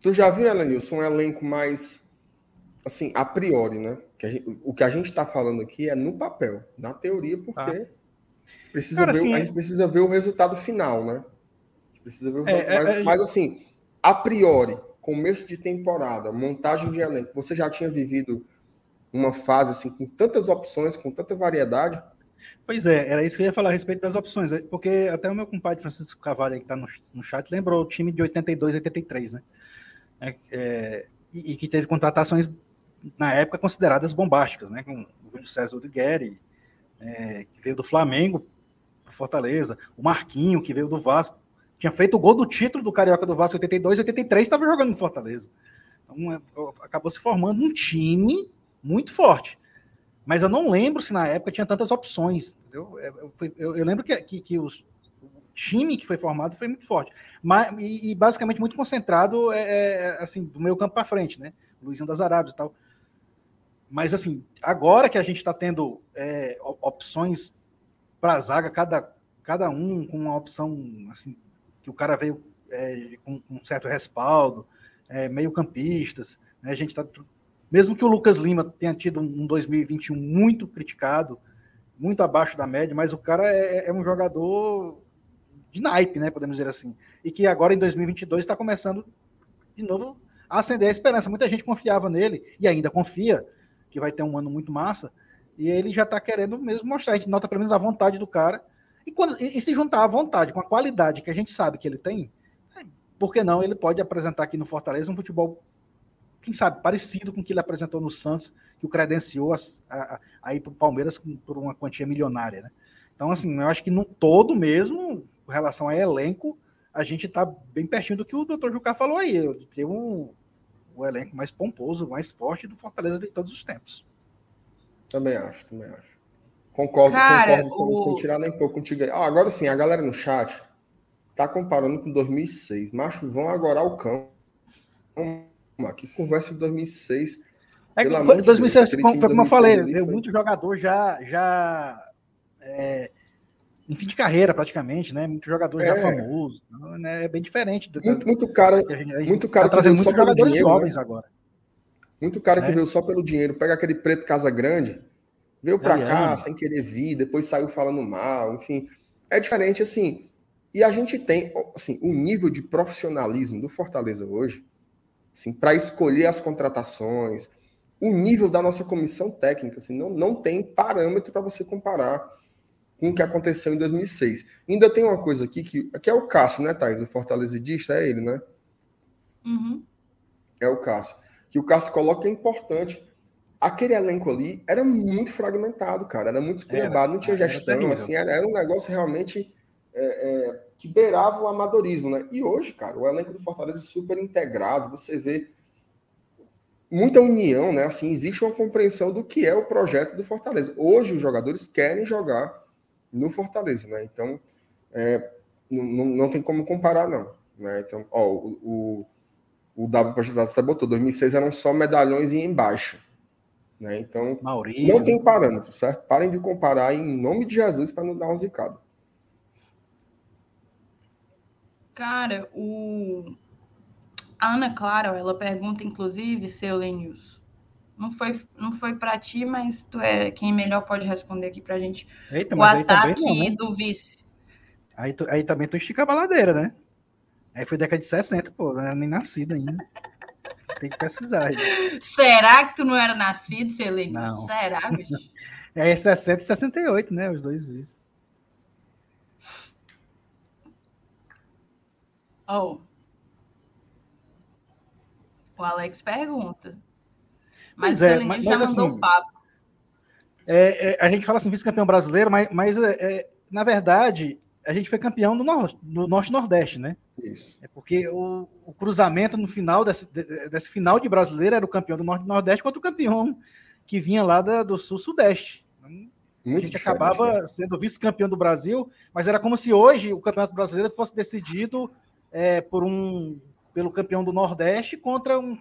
Tu já viu, Elenilson, um elenco mais, assim, a priori, né? Que gente, o que a gente está falando aqui é no papel, na teoria, porque ah. precisa Cara, ver, assim, a gente precisa ver o resultado final, né? precisa ver o é, é, mas, é, mas, assim, a priori, começo de temporada, montagem de elenco, você já tinha vivido uma fase assim com tantas opções, com tanta variedade? Pois é, era isso que eu ia falar a respeito das opções, é, porque até o meu compadre Francisco Cavalho, que está no, no chat, lembrou o time de 82, 83, né? É, é, e, e, que teve contratações na época consideradas bombásticas, né? Com o Júlio César Udigueri, é, que veio do Flamengo para Fortaleza, o Marquinho, que veio do Vasco, tinha feito o gol do título do Carioca do Vasco 82, 83, estava jogando no Fortaleza. Então, é, acabou se formando um time muito forte. Mas eu não lembro se na época tinha tantas opções. É, eu, eu, eu lembro que, que, que os, o time que foi formado foi muito forte. Mas, e, e basicamente muito concentrado é, é assim, do meio campo para frente, né? Luizinho das Arábias e tal. Mas assim, agora que a gente está tendo é, opções para a zaga, cada, cada um com uma opção assim, que o cara veio é, com um certo respaldo, é, meio campistas, né? a gente está mesmo que o Lucas Lima tenha tido um 2021 muito criticado, muito abaixo da média, mas o cara é, é um jogador de naipe, né? Podemos dizer assim. E que agora em 2022 está começando de novo a acender a esperança. Muita gente confiava nele e ainda confia que vai ter um ano muito massa. E ele já está querendo mesmo mostrar. A gente nota pelo menos a vontade do cara. E, quando, e, e se juntar à vontade com a qualidade que a gente sabe que ele tem, por que não ele pode apresentar aqui no Fortaleza um futebol quem sabe, parecido com o que ele apresentou no Santos, que o credenciou a, a, a ir para o Palmeiras por uma quantia milionária, né? Então, assim, eu acho que no todo mesmo, com relação a elenco, a gente está bem pertinho do que o doutor Jucá falou aí, de ter um, o elenco mais pomposo, mais forte do Fortaleza de todos os tempos. Também acho, também acho. Concordo, Cara, concordo, o... sem tirar nem pouco contigo. Ah, agora sim, a galera no chat tá comparando com 2006. Macho, vão agora ao campo que conversa de 2006. É, que foi, 2006, Deus, como, foi como eu falei, veio muito jogador já, já é, em fim de carreira praticamente, né? Muito jogador é. já famoso, né? É bem diferente. Do, muito, muito cara, a gente, muito cara tá que veio só pelo dinheiro, jovens né? agora. Muito cara que é. veio só pelo dinheiro, pega aquele preto Casa Grande, veio para cá sem querer vir, depois saiu falando mal, enfim, é diferente assim. E a gente tem, assim, o nível de profissionalismo do Fortaleza hoje assim, para escolher as contratações, o nível da nossa comissão técnica, assim, não, não tem parâmetro para você comparar com o que aconteceu em 2006. Ainda tem uma coisa aqui que, que é o Cássio, né, Thais? O fortalecedista é ele, né? Uhum. É o Cássio. Que o Cássio coloca é importante. Aquele elenco ali era muito fragmentado, cara. Era muito esculhambado, não tinha gestão, era assim, era, era um negócio realmente é, é, que beirava o amadorismo, né? E hoje, cara, o elenco do Fortaleza é super integrado, você vê muita união, né? Assim, existe uma compreensão do que é o projeto do Fortaleza. Hoje os jogadores querem jogar no Fortaleza, né? Então, é, não, não tem como comparar, não. Né? Então, ó, o, o, o W você botou, 2006 eram só medalhões e embaixo. Né? Então, Maurício. não tem parâmetro, certo? Parem de comparar em nome de Jesus para não dar uma zicada. Cara, o... a Ana Clara, ela pergunta, inclusive, seu Lenius, não foi, não foi para ti, mas tu é quem melhor pode responder aqui para a gente. Eita, o ataque não, né? do vice. Aí, tu, aí também tu estica a baladeira, né? Aí foi década de 60, pô, não era nem nascido ainda. Tem que precisar. Será que tu não era nascido, Selene? Não. Será, bicho? É 60 e 68, né? Os dois vices. Oh. O Alex pergunta. Mas, é, mas, já mas, mandou assim, papo. É, é, a gente fala assim, vice-campeão brasileiro, mas, mas é, é, na verdade, a gente foi campeão do, nor do Norte-Nordeste, né? Isso. É porque o, o, cruzamento no final desse, desse final de brasileiro era o campeão do Norte-Nordeste contra o campeão que vinha lá da, do Sul-Sudeste. Muito a gente acabava né? sendo vice-campeão do Brasil, mas era como se hoje o Campeonato Brasileiro fosse decidido é, por um pelo campeão do Nordeste contra um,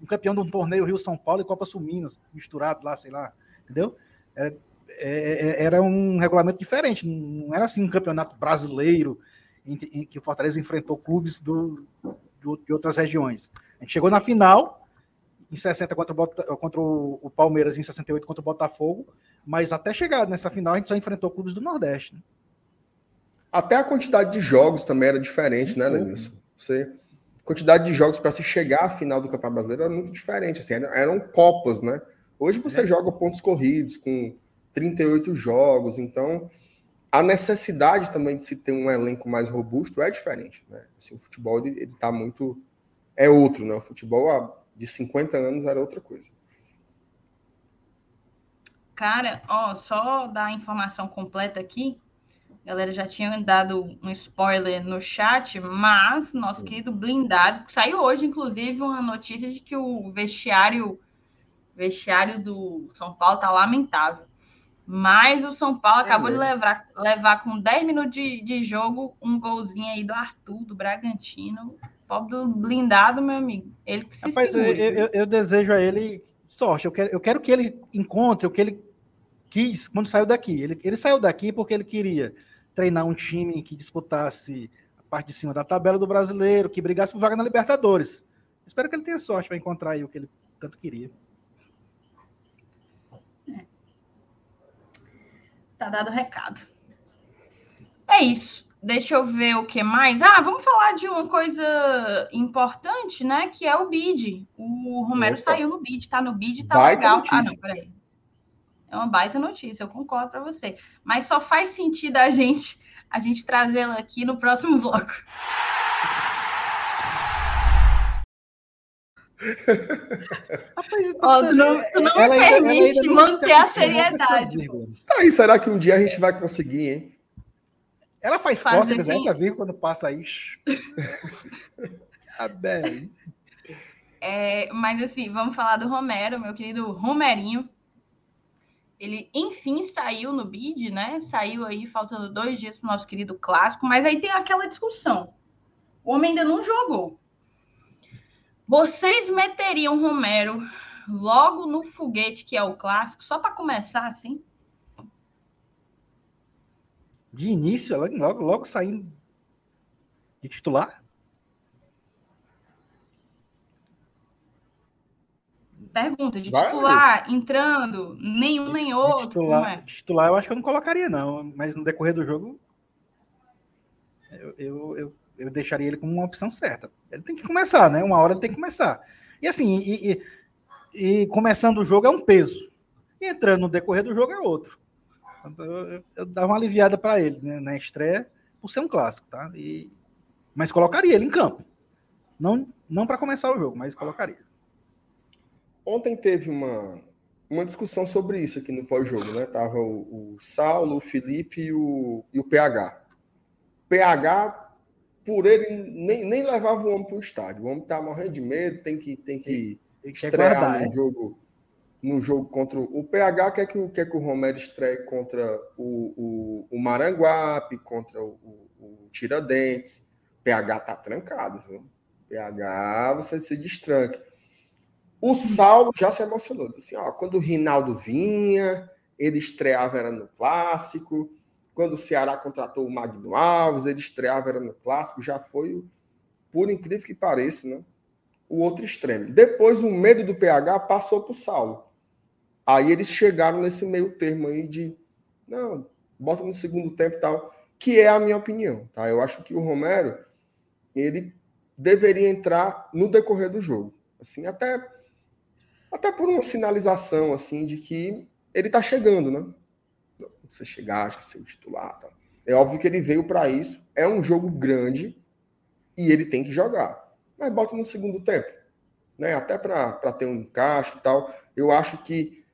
um campeão de um torneio Rio São Paulo e Copa Sul Minas, misturado lá, sei lá, entendeu? É, é, é, era um regulamento diferente, não era assim um campeonato brasileiro em, em que o Fortaleza enfrentou clubes do, do, de outras regiões. A gente chegou na final, em 60 contra, o, contra o Palmeiras, em 68 contra o Botafogo, mas até chegar nessa final a gente só enfrentou clubes do Nordeste. Né? Até a quantidade de jogos também era diferente, né, Lenilson? Você quantidade de jogos para se chegar à final do Campeonato Brasileiro era muito diferente, assim, eram, copas, né? Hoje você é. joga pontos corridos com 38 jogos, então a necessidade também de se ter um elenco mais robusto é diferente, né? Assim, o futebol ele, tá muito é outro, né? O futebol de 50 anos era outra coisa. Cara, ó, só dar a informação completa aqui, a galera já tinha dado um spoiler no chat, mas nosso querido blindado, saiu hoje, inclusive, uma notícia de que o vestiário, vestiário do São Paulo tá lamentável. Mas o São Paulo acabou é de levar, levar com 10 minutos de, de jogo um golzinho aí do Arthur, do Bragantino. Pobre do blindado, meu amigo. Ele que se Rapaz, eu, eu, eu, desejo a ele sorte. Eu quero, eu quero que ele encontre o que ele quis quando saiu daqui. Ele, ele saiu daqui porque ele queria treinar um time que disputasse a parte de cima da tabela do brasileiro, que brigasse por vaga na Libertadores. Espero que ele tenha sorte para encontrar aí o que ele tanto queria. Tá dado o recado. É isso. Deixa eu ver o que mais. Ah, vamos falar de uma coisa importante, né? Que é o bid. O Romero Opa. saiu no bid, tá no bid, tá Baita legal. Notícia. Ah, não, peraí. É uma baita notícia, eu concordo para você. Mas só faz sentido a gente a gente trazê-la aqui no próximo bloco. Ó, tu não, tu não me permite manter a seriedade. Aí, será que um dia a gente vai conseguir, hein? Ela faz cócegas, essa vírgula quando passa aí. é, mas assim, vamos falar do Romero, meu querido Romerinho ele enfim saiu no bid, né? Saiu aí faltando dois dias para o nosso querido clássico, mas aí tem aquela discussão. O homem ainda não jogou. Vocês meteriam Romero logo no foguete que é o clássico, só para começar assim? De início, logo, logo saindo de titular? Pergunta, de titular, entrando, nenhum de, nem outro. De titular, é? titular, eu acho que eu não colocaria, não. Mas no decorrer do jogo, eu, eu, eu, eu, deixaria ele como uma opção certa. Ele tem que começar, né? Uma hora ele tem que começar. E assim, e, e, e começando o jogo é um peso. E entrando no decorrer do jogo é outro. Então, eu, eu, eu dava uma aliviada para ele né, na estreia, por ser um clássico, tá? E, mas colocaria ele em campo. Não, não para começar o jogo, mas colocaria. Ontem teve uma, uma discussão sobre isso aqui no pós-jogo, né? Tava o, o, Saulo, o Felipe e o, e o PH. PH, por ele, nem, nem levava o homem para o estádio. O homem tá morrendo de medo, tem que, tem que estrear guardar, no é? jogo no jogo contra o, o PH quer que, o, quer que o Romero estreie contra o, o, o Maranguape, contra o, o, o Tiradentes. PH tá trancado, viu? PH você se destranque. O Saulo já se emocionou. Disse assim, ó, quando o Rinaldo vinha, ele estreava era no clássico. Quando o Ceará contratou o Magno Alves, ele estreava era no clássico. Já foi, por incrível que pareça, né? o outro extremo. Depois, o medo do PH passou para o Saulo. Aí eles chegaram nesse meio termo aí de não, bota no segundo tempo e tal, que é a minha opinião. Tá? Eu acho que o Romero ele deveria entrar no decorrer do jogo. Assim, até até por uma sinalização, assim, de que ele está chegando, né? Você chegar, que ser o titular. Tá? É óbvio que ele veio para isso. É um jogo grande e ele tem que jogar. Mas bota no segundo tempo, né? Até para ter um encaixe e tal. Eu acho que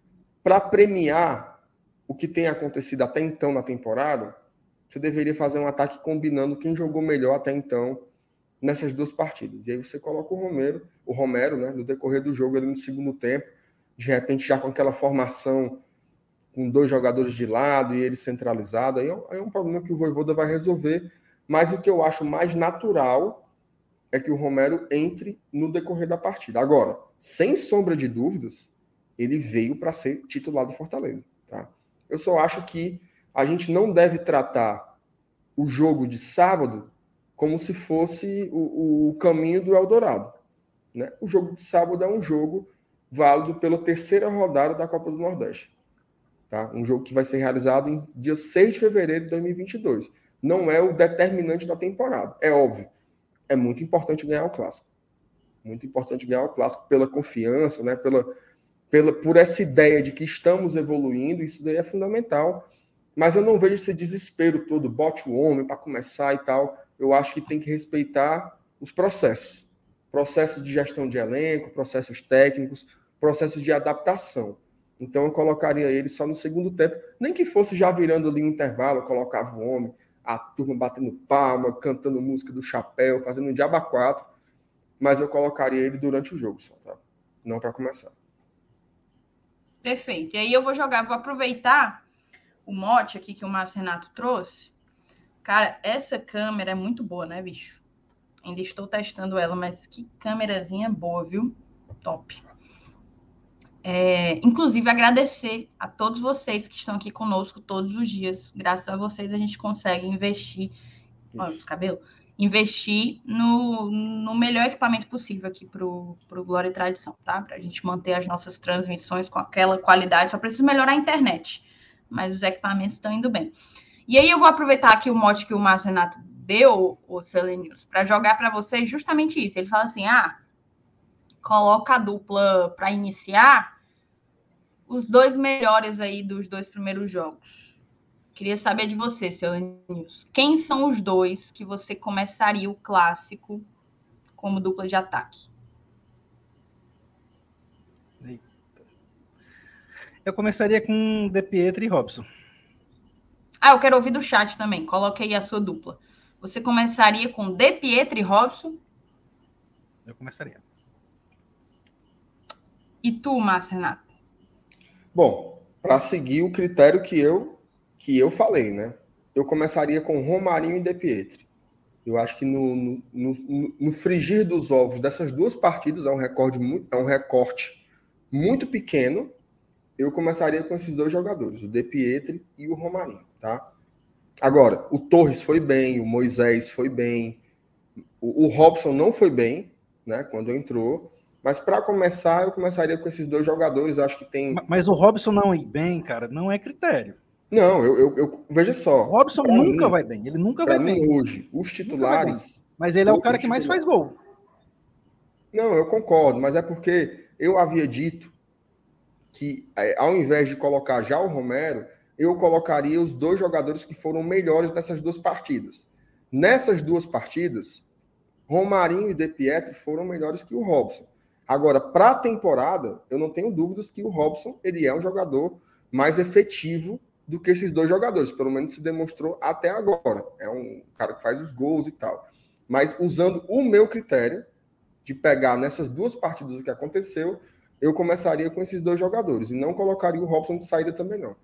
para premiar o que tem acontecido até então na temporada, você deveria fazer um ataque combinando quem jogou melhor até então nessas duas partidas. E aí você coloca o Romero, o Romero, né, no decorrer do jogo ali no segundo tempo, de repente já com aquela formação com dois jogadores de lado e ele centralizado, aí é, um problema que o Voivoda vai resolver, mas o que eu acho mais natural é que o Romero entre no decorrer da partida. Agora, sem sombra de dúvidas, ele veio para ser titular do Fortaleza, tá? Eu só acho que a gente não deve tratar o jogo de sábado como se fosse o, o caminho do Eldorado. Né? O jogo de sábado é um jogo válido pela terceira rodada da Copa do Nordeste. Tá? Um jogo que vai ser realizado em dia 6 de fevereiro de 2022. Não é o determinante da temporada. É óbvio. É muito importante ganhar o clássico. Muito importante ganhar o clássico pela confiança, né? pela, pela, por essa ideia de que estamos evoluindo. Isso daí é fundamental. Mas eu não vejo esse desespero todo, bote o homem para começar e tal eu acho que tem que respeitar os processos. Processos de gestão de elenco, processos técnicos, processos de adaptação. Então eu colocaria ele só no segundo tempo, nem que fosse já virando ali um intervalo, colocava o homem, a turma batendo palma, cantando música do chapéu, fazendo um diaba 4, mas eu colocaria ele durante o jogo só, tá? Não para começar. Perfeito. E aí eu vou jogar, vou aproveitar o mote aqui que o Márcio Renato trouxe Cara, essa câmera é muito boa, né, bicho? Ainda estou testando ela, mas que câmerazinha boa, viu? Top. É, inclusive, agradecer a todos vocês que estão aqui conosco todos os dias. Graças a vocês, a gente consegue investir. Olha os cabelos. Investir no, no melhor equipamento possível aqui para o Glória e Tradição, tá? Para a gente manter as nossas transmissões com aquela qualidade. Só precisa melhorar a internet, mas os equipamentos estão indo bem. E aí eu vou aproveitar aqui o mote que o Márcio Renato deu, o Selenius, para jogar para vocês justamente isso. Ele fala assim: ah, coloca a dupla para iniciar os dois melhores aí dos dois primeiros jogos. Queria saber de você, Selenius. Quem são os dois que você começaria o clássico como dupla de ataque? Eu começaria com De Pietro e Robson. Ah, eu quero ouvir do chat também. Coloque aí a sua dupla. Você começaria com De Pietro e Robson? Eu começaria. E tu, Márcio Renato? Bom, para seguir o critério que eu que eu falei, né? Eu começaria com Romarinho e De Pietri. Eu acho que no, no, no, no, frigir dos ovos dessas duas partidas, é um, recorde, é um recorte muito pequeno, eu começaria com esses dois jogadores, o De Pietri e o Romarinho tá? Agora, o Torres foi bem, o Moisés foi bem, o, o Robson não foi bem, né, quando entrou, mas para começar, eu começaria com esses dois jogadores, acho que tem... Mas o Robson não ir bem, cara, não é critério. Não, eu, eu, eu veja só. O Robson nunca mim, vai bem, ele nunca vai bem. hoje, os titulares... Mas ele é o cara que mais faz gol. Não, eu concordo, mas é porque eu havia dito que é, ao invés de colocar já o Romero, eu colocaria os dois jogadores que foram melhores nessas duas partidas. Nessas duas partidas, Romarinho e De Pietri foram melhores que o Robson. Agora, para a temporada, eu não tenho dúvidas que o Robson ele é um jogador mais efetivo do que esses dois jogadores, pelo menos se demonstrou até agora. É um cara que faz os gols e tal. Mas usando o meu critério de pegar nessas duas partidas o que aconteceu, eu começaria com esses dois jogadores e não colocaria o Robson de saída também não.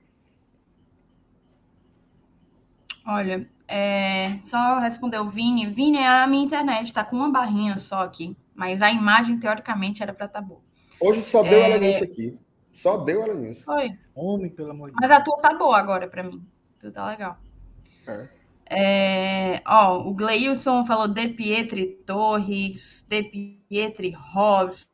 Olha, é, só respondeu o Vini. Vini, a minha internet está com uma barrinha só aqui, mas a imagem, teoricamente, era para estar tá boa. Hoje só deu é... ela nisso aqui. Só deu ela nisso. Foi. Homem, pelo amor de Deus. Mas a tua tá boa agora para mim. Tu tá legal. É. É, ó, o Gleilson falou De Pietri Torres, De Pietri Robson,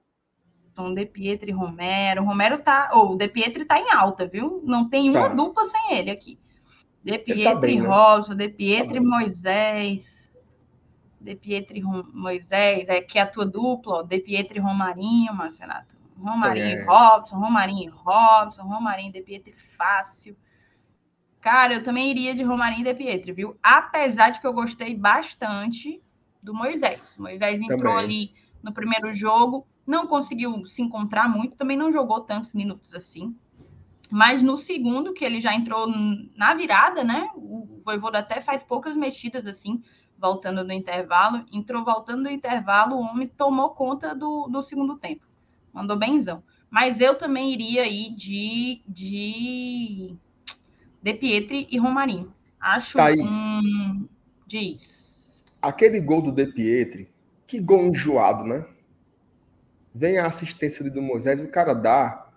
De Pietri Romero. Romero tá. Ou oh, o De Pietri tá em alta, viu? Não tem uma tá. dupla sem ele aqui. De tá Pietri tá bem, né? De Pietri tá Moisés. De Pietri Moisés, é que é a tua dupla, ó, De Pietri Romarinho, Marcenato. Romarinho Robson, Romarinho Robson, Romarinho De Pietri fácil. Cara, eu também iria de Romarinho De Pietri, viu? Apesar de que eu gostei bastante do Moisés. Moisés entrou também. ali no primeiro jogo, não conseguiu se encontrar muito, também não jogou tantos minutos assim. Mas no segundo, que ele já entrou na virada, né? O Voivoda até faz poucas mexidas assim, voltando do intervalo. Entrou voltando do intervalo, o homem tomou conta do, do segundo tempo. Mandou benzão. Mas eu também iria aí de, de De Pietri e Romarinho. Acho Thaís, um... Diz. Aquele gol do De Pietri, que gol enjoado, né? Vem a assistência ali do Moisés, o cara dá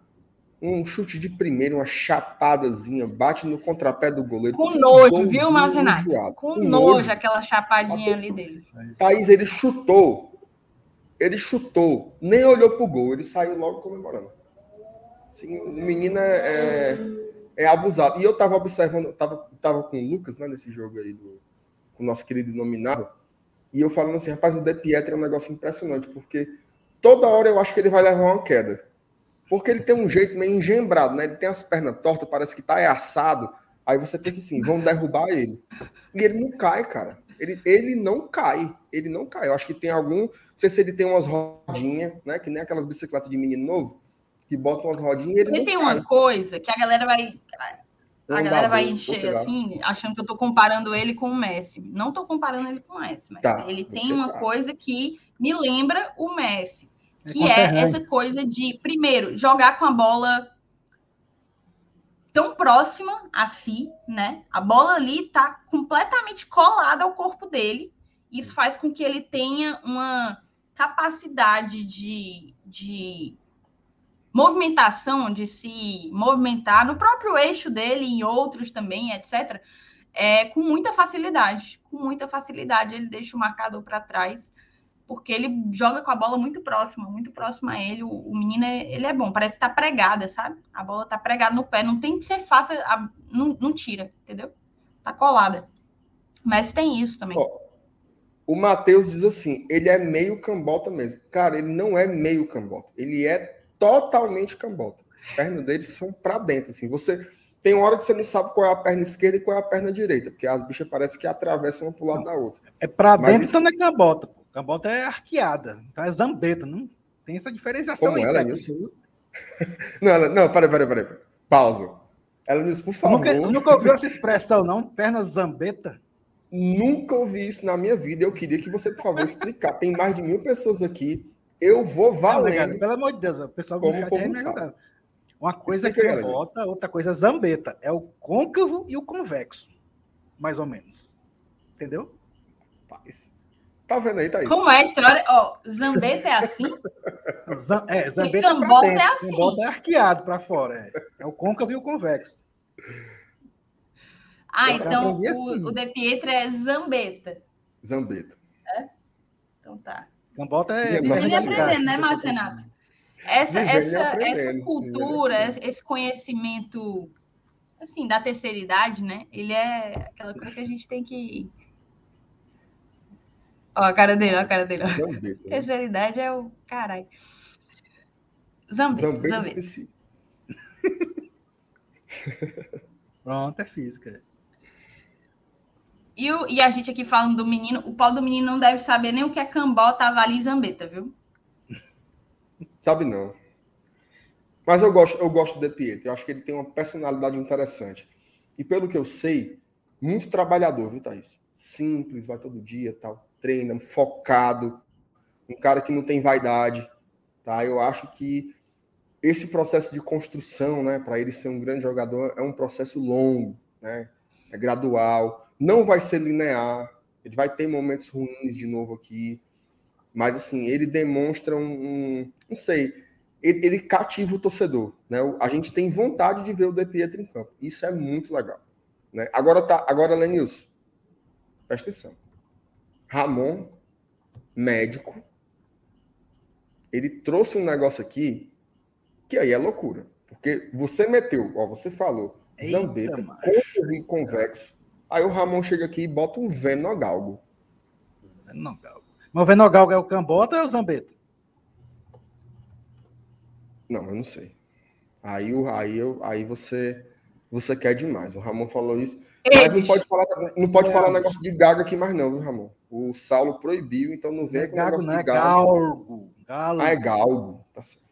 um chute de primeiro, uma chapadazinha, bate no contrapé do goleiro. Com nojo, viu, Marcenato? Com, Com nojo, nojo, aquela chapadinha ali dele. Thaís, ele chutou. Ele chutou, nem olhou pro gol, ele saiu logo comemorando. Assim, o menino é, é, é abusado. E eu tava observando, tava, tava com o Lucas, né, nesse jogo aí, do, com o nosso querido nominado, e eu falando assim, rapaz, o De Pietro é um negócio impressionante, porque toda hora eu acho que ele vai levar uma queda. Porque ele tem um jeito meio engembrado, né? Ele tem as pernas tortas, parece que tá assado. Aí você pensa assim, vão derrubar ele. E ele não cai, cara. Ele, ele não cai. Ele não cai. Eu acho que tem algum. Não sei se ele tem umas rodinhas, né? Que nem aquelas bicicletas de menino novo, que botam umas rodinhas e ele. Ele tem cai. uma coisa que a galera vai. A galera vai encher assim, achando que eu tô comparando ele com o Messi. Não tô comparando ele com o Messi, mas tá, ele tem uma tá. coisa que me lembra o Messi. É que é, é essa coisa de, primeiro, jogar com a bola tão próxima a si, né? A bola ali tá completamente colada ao corpo dele. Isso faz com que ele tenha uma capacidade de, de movimentação, de se movimentar no próprio eixo dele, em outros também, etc. É, com muita facilidade. Com muita facilidade, ele deixa o marcador para trás porque ele joga com a bola muito próxima, muito próxima a ele. O, o menino, é, ele é bom, parece que tá pregada, sabe? A bola tá pregada no pé, não tem que ser fácil, a, não, não, tira, entendeu? Tá colada. Mas tem isso também. Ó, o Matheus diz assim, ele é meio cambota mesmo. Cara, ele não é meio cambota, ele é totalmente cambota. As pernas dele são para dentro, assim. Você tem hora que você não sabe qual é a perna esquerda e qual é a perna direita, porque as bichas parecem que atravessam uma pro lado da outra. É para dentro, isso... não é cambota. Cambota é arqueada, então é zambeta, não tem essa diferenciação Como aí. Ela, isso? não, ela, não, peraí, peraí, peraí. Pausa. Ela disse, por favor. Nunca, nunca ouviu essa expressão, não? Perna zambeta? Nunca ouvi isso na minha vida. Eu queria que você, por favor, explicar. Tem mais de mil pessoas aqui. Eu vou valer. pelo amor de Deus, o pessoal como, é como é Uma coisa é cambota, outra coisa é zambeta. É o côncavo e o convexo. Mais ou menos. Entendeu? Paz. Tá vendo aí, Thaís? Como é a história? Ó, Zambeta é assim? Zam, é, Zambeta é pra dentro. É assim. Cambota é arqueado para fora. É. é o côncavo e o convexo. Ah, Eu então o, assim. o De Pietra é Zambeta. Zambeta. É? Então tá. Cambota é. Vem aprendendo, né, Márcio Renato? Essa, essa, essa cultura, esse conhecimento assim, da terceira idade, né? Ele é aquela coisa que a gente tem que Ó, a cara dele, ó, a cara dele. Zambeta. Né? É o caralho. Zambeta. Zambeta. Zambeta. Pronto, é física. E, o, e a gente aqui falando do menino, o pau do menino não deve saber nem o que é cambota, avali e zambeta, viu? Sabe não. Mas eu gosto, eu gosto do De Pietro. Eu acho que ele tem uma personalidade interessante. E pelo que eu sei, muito trabalhador, viu, Thaís? Simples, vai todo dia tal treina, focado, um cara que não tem vaidade, tá? Eu acho que esse processo de construção, né, para ele ser um grande jogador, é um processo longo, né? É gradual, não vai ser linear, ele vai ter momentos ruins de novo aqui, mas assim, ele demonstra um, um não sei, ele, ele, cativa o torcedor, né? A gente tem vontade de ver o De Pietro em campo. Isso é muito legal, né? Agora tá, agora Lenilson, presta atenção. Ramon, médico, ele trouxe um negócio aqui que aí é loucura. Porque você meteu, ó, você falou, Eita, Zambeta, côncavo e convexo. Aí o Ramon chega aqui e bota um Venogalgo. Venogalgo. Mas o Venogalgo é o Cambota ou é o Zambeta? Não, eu não sei. Aí, aí, aí você, você quer demais. O Ramon falou isso. Mas não pode falar, não pode falar negócio de gago aqui mais não, viu, Ramon? O Saulo proibiu, então não vem É com gago, negócio não é de gago. galgo. Galgo. Ah, é galgo. Tá certo.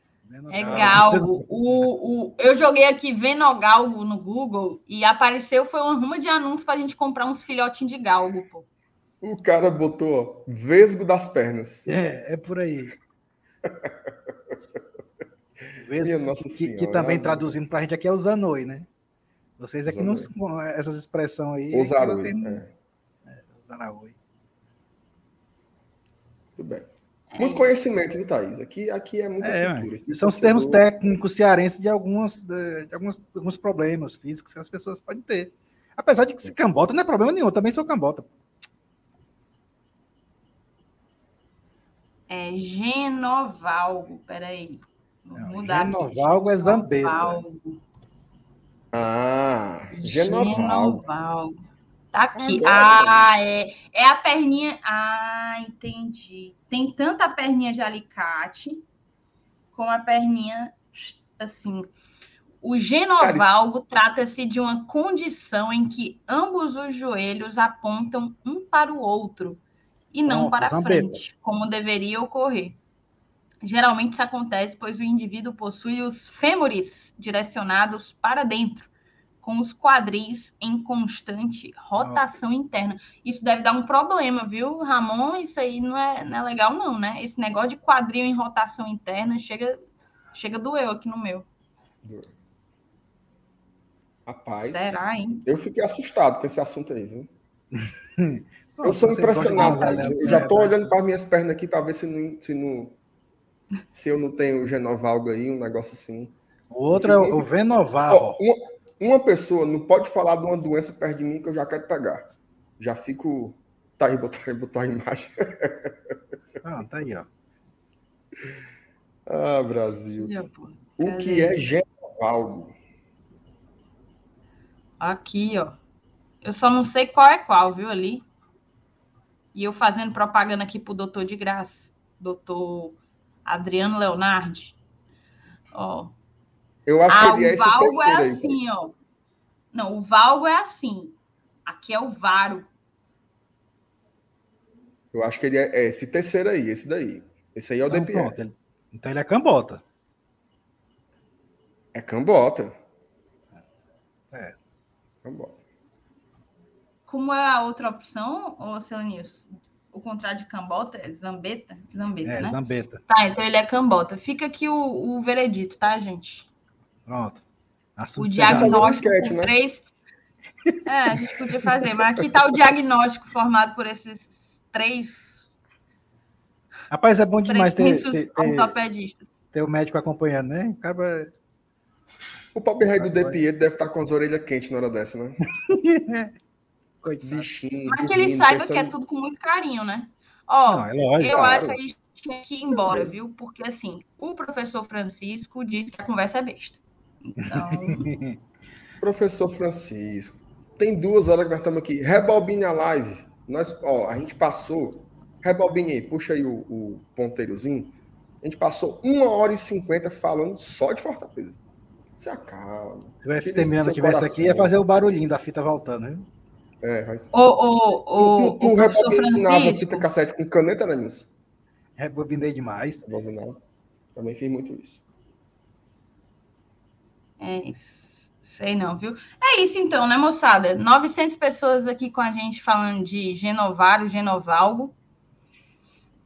É galgo. O, o, eu joguei aqui Venogalgo no Google e apareceu, foi uma ruma de anúncio pra gente comprar uns filhotinhos de galgo, pô. O cara botou ó, vesgo das pernas. É, é por aí. Vesgo, Minha Nossa que, que Senhora, também traduzindo pra gente aqui é o zanoi, né? Vocês aqui não essas expressões aí. é que Osaroi. vocês não- É, Zaraoi. tudo bem. É Muito conhecimento, viu, Thaís? Aqui, aqui é muita É, cultura. Aqui São os termos técnicos cearenses de, algumas, de, de algumas, alguns problemas físicos que as pessoas podem ter. Apesar de que se cambota não é problema nenhum, eu também sou cambota. É Genovalgo, peraí. Vou Não, mudar aqui. Genovalgo é Zambeta. Genovalgo. Ah, Genoval. Genovalgo. Tá aqui. Agora. Ah, é. É a perninha. Ah, entendi. Tem tanto a perninha de alicate como a perninha assim. O genovalgo trata-se de uma condição em que ambos os joelhos apontam um para o outro e não Pronto, para Zambeta. frente, como deveria ocorrer. Geralmente isso acontece pois o indivíduo possui os fêmures direcionados para dentro, com os quadris em constante rotação interna. Isso deve dar um problema, viu, Ramon? Isso aí não é, não é legal, não, né? Esse negócio de quadril em rotação interna chega, chega a doer aqui no meu. Rapaz, Será, hein? eu fiquei assustado com esse assunto aí, viu? Pô, Eu sou impressionado. usar Eu já ela- estou olhando para minhas pernas aqui para ver se não, se não. Se eu não tenho Genovalgo aí, um negócio assim. O outro é o o Venoval. Ó, uma, uma pessoa não pode falar de uma doença perto de mim que eu já quero pegar. Já fico. Tá aí, botou, aí, botou a imagem. Ah, tá aí, ó. Ah, Brasil. O que é Genovalgo? Aqui, ó. Eu só não sei qual é qual, viu, ali. E eu fazendo propaganda aqui pro doutor de graça. Doutor Adriano Leonardi. Ó. Eu acho Ah, que ele é o esse valgo terceiro é aí. assim, ó. Não, o valgo é assim. Aqui é o varo. Eu acho que ele é, é esse terceiro aí, esse daí. Esse aí é o Então, DPR. pronto, então ele é cambota. É cambota. É. Cambota. Como é a outra opção, ô? O contrário de cambota é zambeta? Zambeta, É, né? Zambeta. Tá, então ele é cambota. Fica aqui o, o veredito, tá, gente? Pronto. O Assunto encerrado. diagnóstico enquete, né? três. É, a gente podia fazer, mas aqui tá o diagnóstico formado por esses três, Rapaz, é bom demais ter, ter, ter, ter, o médico acompanhando, né? O cara O pobre rei do DPR deve estar com as orelhas quentes na hora dessa, né? Coitado. Bichinho. Mas que ele saiba que é tudo com muito carinho, né? Ó, Não, é lógico. eu claro. acho que a gente tinha que ir embora, viu? Porque assim, o professor Francisco disse que a conversa é besta. Então, Professor Francisco, tem duas horas que nós estamos aqui. Rebobine a live. Nós, ó, a gente passou. Rebobine aí, puxa aí o, o ponteirozinho. A gente passou uma hora e cinquenta falando só de Fortaleza. Se acalma. Se o FT Miranda tivesse coração. aqui, ia fazer o barulhinho da fita voltando, viu? É, mas... o, o, o, tu tu o professor rebobinava fita cassete com caneta, né, Nilson? Rebobinei demais. Rebobinava. Também fiz muito isso. É isso. Sei não, viu? É isso então, né, moçada? 900 pessoas aqui com a gente falando de Genovário, Genovalgo.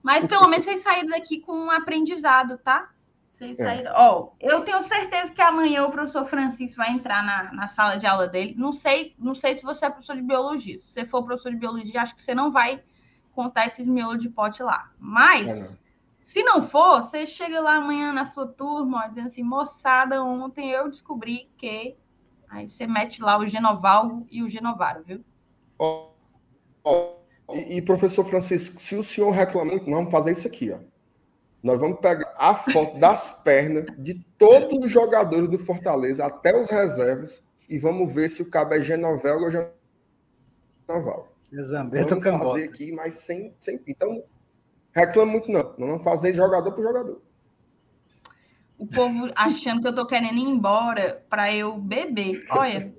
Mas pelo menos vocês saíram daqui com um aprendizado, tá? Vocês É. saíram. Ó, eu tenho certeza que amanhã o professor Francisco vai entrar na, na sala de aula dele. Não sei, não sei se você é professor de biologia. Se você for professor de biologia, acho que você não vai contar esses miolos de pote lá. Mas. É, não. Se não for, você chega lá amanhã na sua turma, ó, dizendo assim, moçada, ontem eu descobri que. Aí você mete lá o Genovalgo e o Genovário, viu? Ó, ó, e, e, professor Francisco, se o senhor reclama muito, nós vamos fazer isso aqui, ó. Nós vamos pegar a foto das pernas de todos os jogadores do Fortaleza, até os reservas, e vamos ver se o cabo é Genovel ou Genoval. Zambeta ou Vamos cambota. fazer aqui, mas sem, sem. Então, reclama muito, não. Não vamos fazer jogador por jogador. O povo achando que eu tô querendo ir embora para eu beber. Olha,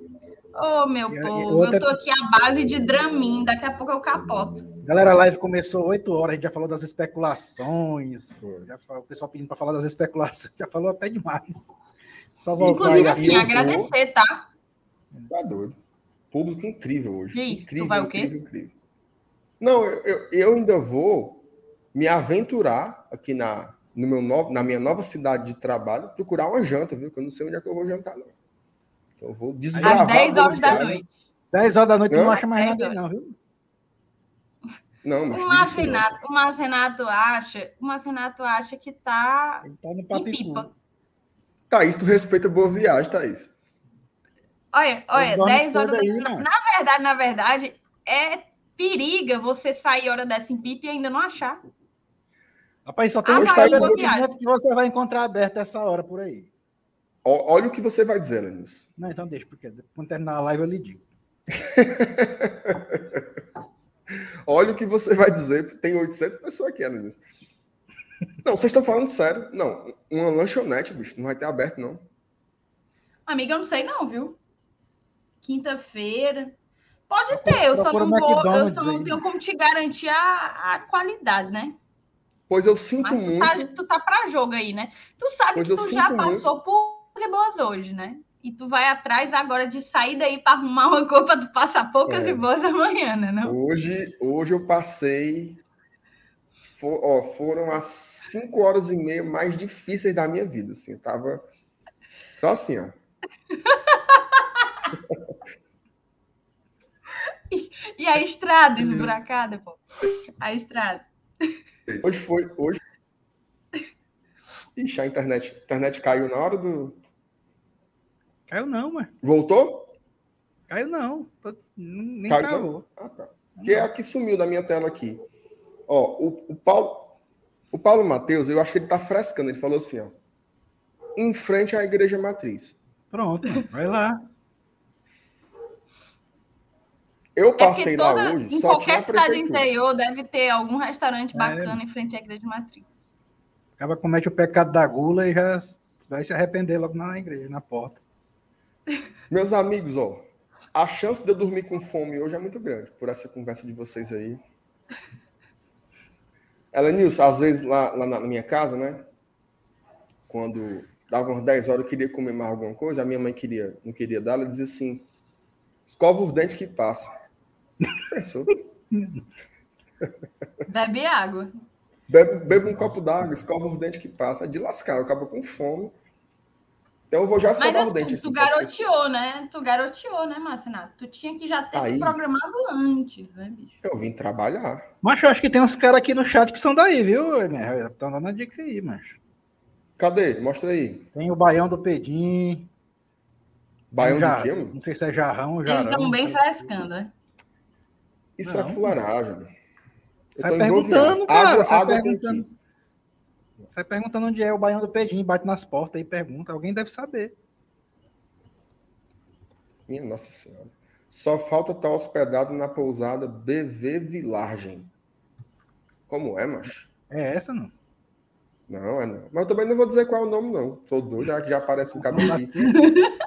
Ô, oh, meu e, povo, outra... eu tô aqui à base de Dramin, daqui a pouco eu capoto. Galera, a live começou 8 horas, a gente já falou das especulações, já falou, o pessoal pedindo para falar das especulações, já falou até demais. Só Inclusive, assim, agradecer, vou... tá? Tá doido. Público incrível hoje. Isso, incrível, tu vai o quê? Incrível, incrível. Não, eu, eu ainda vou me aventurar aqui na, no meu novo, na minha nova cidade de trabalho, procurar uma janta, viu? Que eu não sei onde é que eu vou jantar, não. Então eu vou desgravar. Às 10 horas da noite. 10 horas da noite não, não acha mais nada, não, viu? Não, mas o Marcenato, o Marcenato acha, o Marcenato acha que tá, Ele tá no em pipa. Thaís, tu respeita boa viagem, Thaís. Olha, olha, 10 horas. Aí, na, na, verdade, na verdade, é periga você sair hora dessa em pipa e ainda não achar. Rapaz, só tem ah, um estabelecimento que você vai encontrar aberto essa hora por aí. Olha o que você vai dizer, Lenilson. Não, então deixa, porque quando terminar a live eu lhe digo. Olha o que você vai dizer, porque tem 800 pessoas aqui, Lenilson. Não, vocês estão falando sério. Não, uma lanchonete, bicho, não vai ter aberto, não. Amiga, eu não sei não, viu? Quinta-feira. Pode ter, eu só não vou, eu só não tenho como te garantir a, a qualidade, né? Pois eu sinto Mas tu tá, muito. tu tá para jogo aí, né? Tu sabe pois que tu já passou muito. por coisas boas hoje, né? E tu vai atrás agora de sair daí para arrumar uma para tu passar poucas é. e boas amanhã, né? Não? Hoje, hoje eu passei. For, ó, foram as cinco horas e meia mais difíceis da minha vida. Assim, eu tava só assim, ó. e, e a estrada esburacada, pô. A estrada. Hoje foi. Hoje... Ixi, a internet, a internet caiu na hora do. Caiu não, mano. Voltou? Caiu não. Tô... Nem caiu. Travou. Ah, tá. Que é a que sumiu da minha tela aqui. Ó, o, o Paulo. O Paulo Matheus, eu acho que ele tá frescando. Ele falou assim, ó. Em frente à igreja matriz. Pronto, vai lá. Eu é passei é toda, lá hoje, em só qualquer cidade interior deve ter algum restaurante é. bacana é. em frente à igreja matriz. Acaba comete o pecado da gula e já vai se arrepender logo na igreja, na porta. Meus amigos, ó, a chance de eu dormir com fome hoje é muito grande, por essa conversa de vocês aí. Ela, Nilson, às vezes lá, lá na minha casa, né? Quando dava umas 10 horas, eu queria comer mais alguma coisa, a minha mãe queria, não queria dar, ela dizia assim: escova os dentes que passa. Pensou? Bebe água. Bebe, bebe um copo d'água, escova os dentes que passa. É de lascar, eu acabo com fome. Então eu vou já escovar Mas, o dente aqui. Tu garoteou, né? Tu garoteou, né, Marcinato? Tu tinha que já ter se programado antes, né, bicho? Eu vim trabalhar. Mas eu acho que tem uns caras aqui no chat que são daí, viu? Estão dando a dica aí, mas. Cadê? Mostra aí. Tem o Baião do Pedim. Baião de quê, Não sei se é jarrão ou jarrão. Eles estão bem frescando, né? Isso é não. é fularagem. Sai perguntando, cara. Água, sai água perguntando. Sai perguntando onde é o Baião do Pedim, bate nas portas e pergunta. Alguém deve saber. Minha Nossa Senhora. Só falta estar hospedado na pousada BV Vilagem. Como é, macho? É essa, não? Não, é não. Mas eu também não vou dizer qual é o nome, não. Sou doido, já que já aparece um cabelo aqui.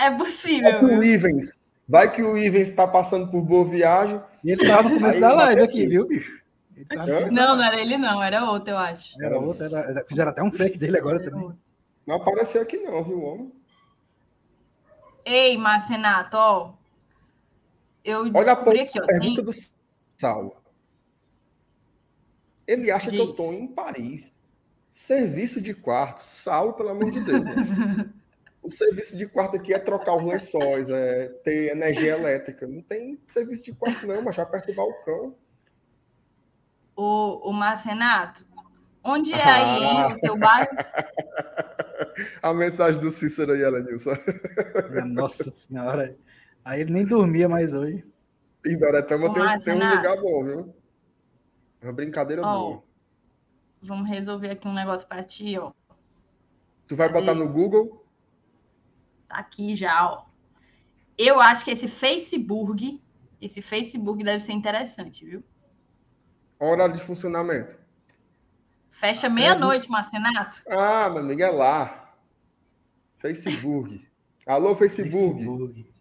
É possível. Vai que o Ivens, vai que o Ivens está passando por boa viagem. E ele estava no começo da live aqui, viu, bicho? Não, não era ele, não, era outro, eu acho. Era outro, era, fizeram até um fake dele agora também. Não apareceu aqui, não, viu, homem? Ei, Marcenato, ó. Eu Olha a aqui, ó, pergunta tem... do Saulo. Ele acha Diz. que eu estou em Paris. Serviço de quarto. Saulo, pelo amor de Deus. O serviço de quarto aqui é trocar os lençóis, é ter energia elétrica. Não tem serviço de quarto, não, mas já perto do balcão. O, o Marcenato, onde é aí ah. o teu bairro? A mensagem do Cícero aí, Elenilson. Nossa Senhora. Aí ele nem dormia mais hoje. Em Doretama tem, tem, um lugar bom, viu? Uma brincadeira oh, boa. Vamos resolver aqui um negócio para ti, ó. Tu vai botar no Google? Tá aqui já, ó. Eu acho que esse Facebook, esse Facebook deve ser interessante, viu? Hora de funcionamento. Fecha meia-noite, Marcenato. Ah, meu amigo, é lá. Facebook. Alô, Facebook. Facebook.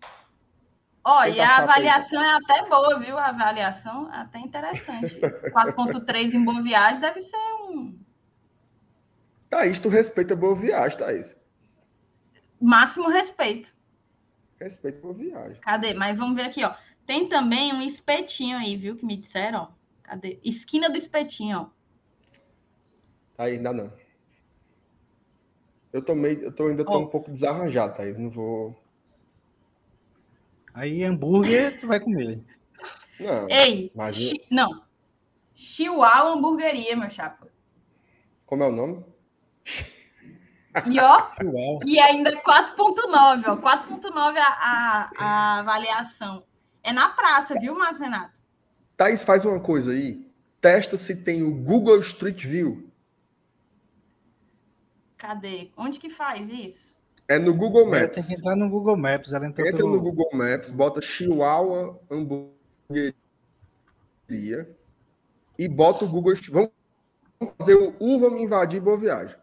Ó, e a avaliação é até boa, viu? A avaliação é até interessante. 4.3 em boa viagem deve ser um Thaís, tu respeita boa viagem, Thaís. Máximo respeito. Respeita boa viagem. Cadê? Mas vamos ver aqui, ó. Tem também um espetinho aí, viu? Que me disseram, ó. Cadê? Esquina do espetinho, ó. Thaís, ainda não. Eu tô, meio, eu tô ainda tô Ó. um pouco desarranjado, Thaís. Não vou. Aí hambúrguer tu vai comer. Não. Ei, Mas eu- chi- não. Chihuahua Hamburgueria, meu chapa. Como é o nome? E ó, Uau. e ainda 4.9, ó. 4.9 a, a, a avaliação. É na praça, viu, Márcio Renato? Thaís, faz uma coisa aí. Testa se tem o Google Street View. Cadê? Onde que faz isso? É no Google Ela Maps. tem que entrar no Google Maps. Ela Entra pelo... no Google Maps, bota Chihuahua Hamburgueria e bota o Google Street Vamos fazer o Uva Me Invadir Boa Viagem.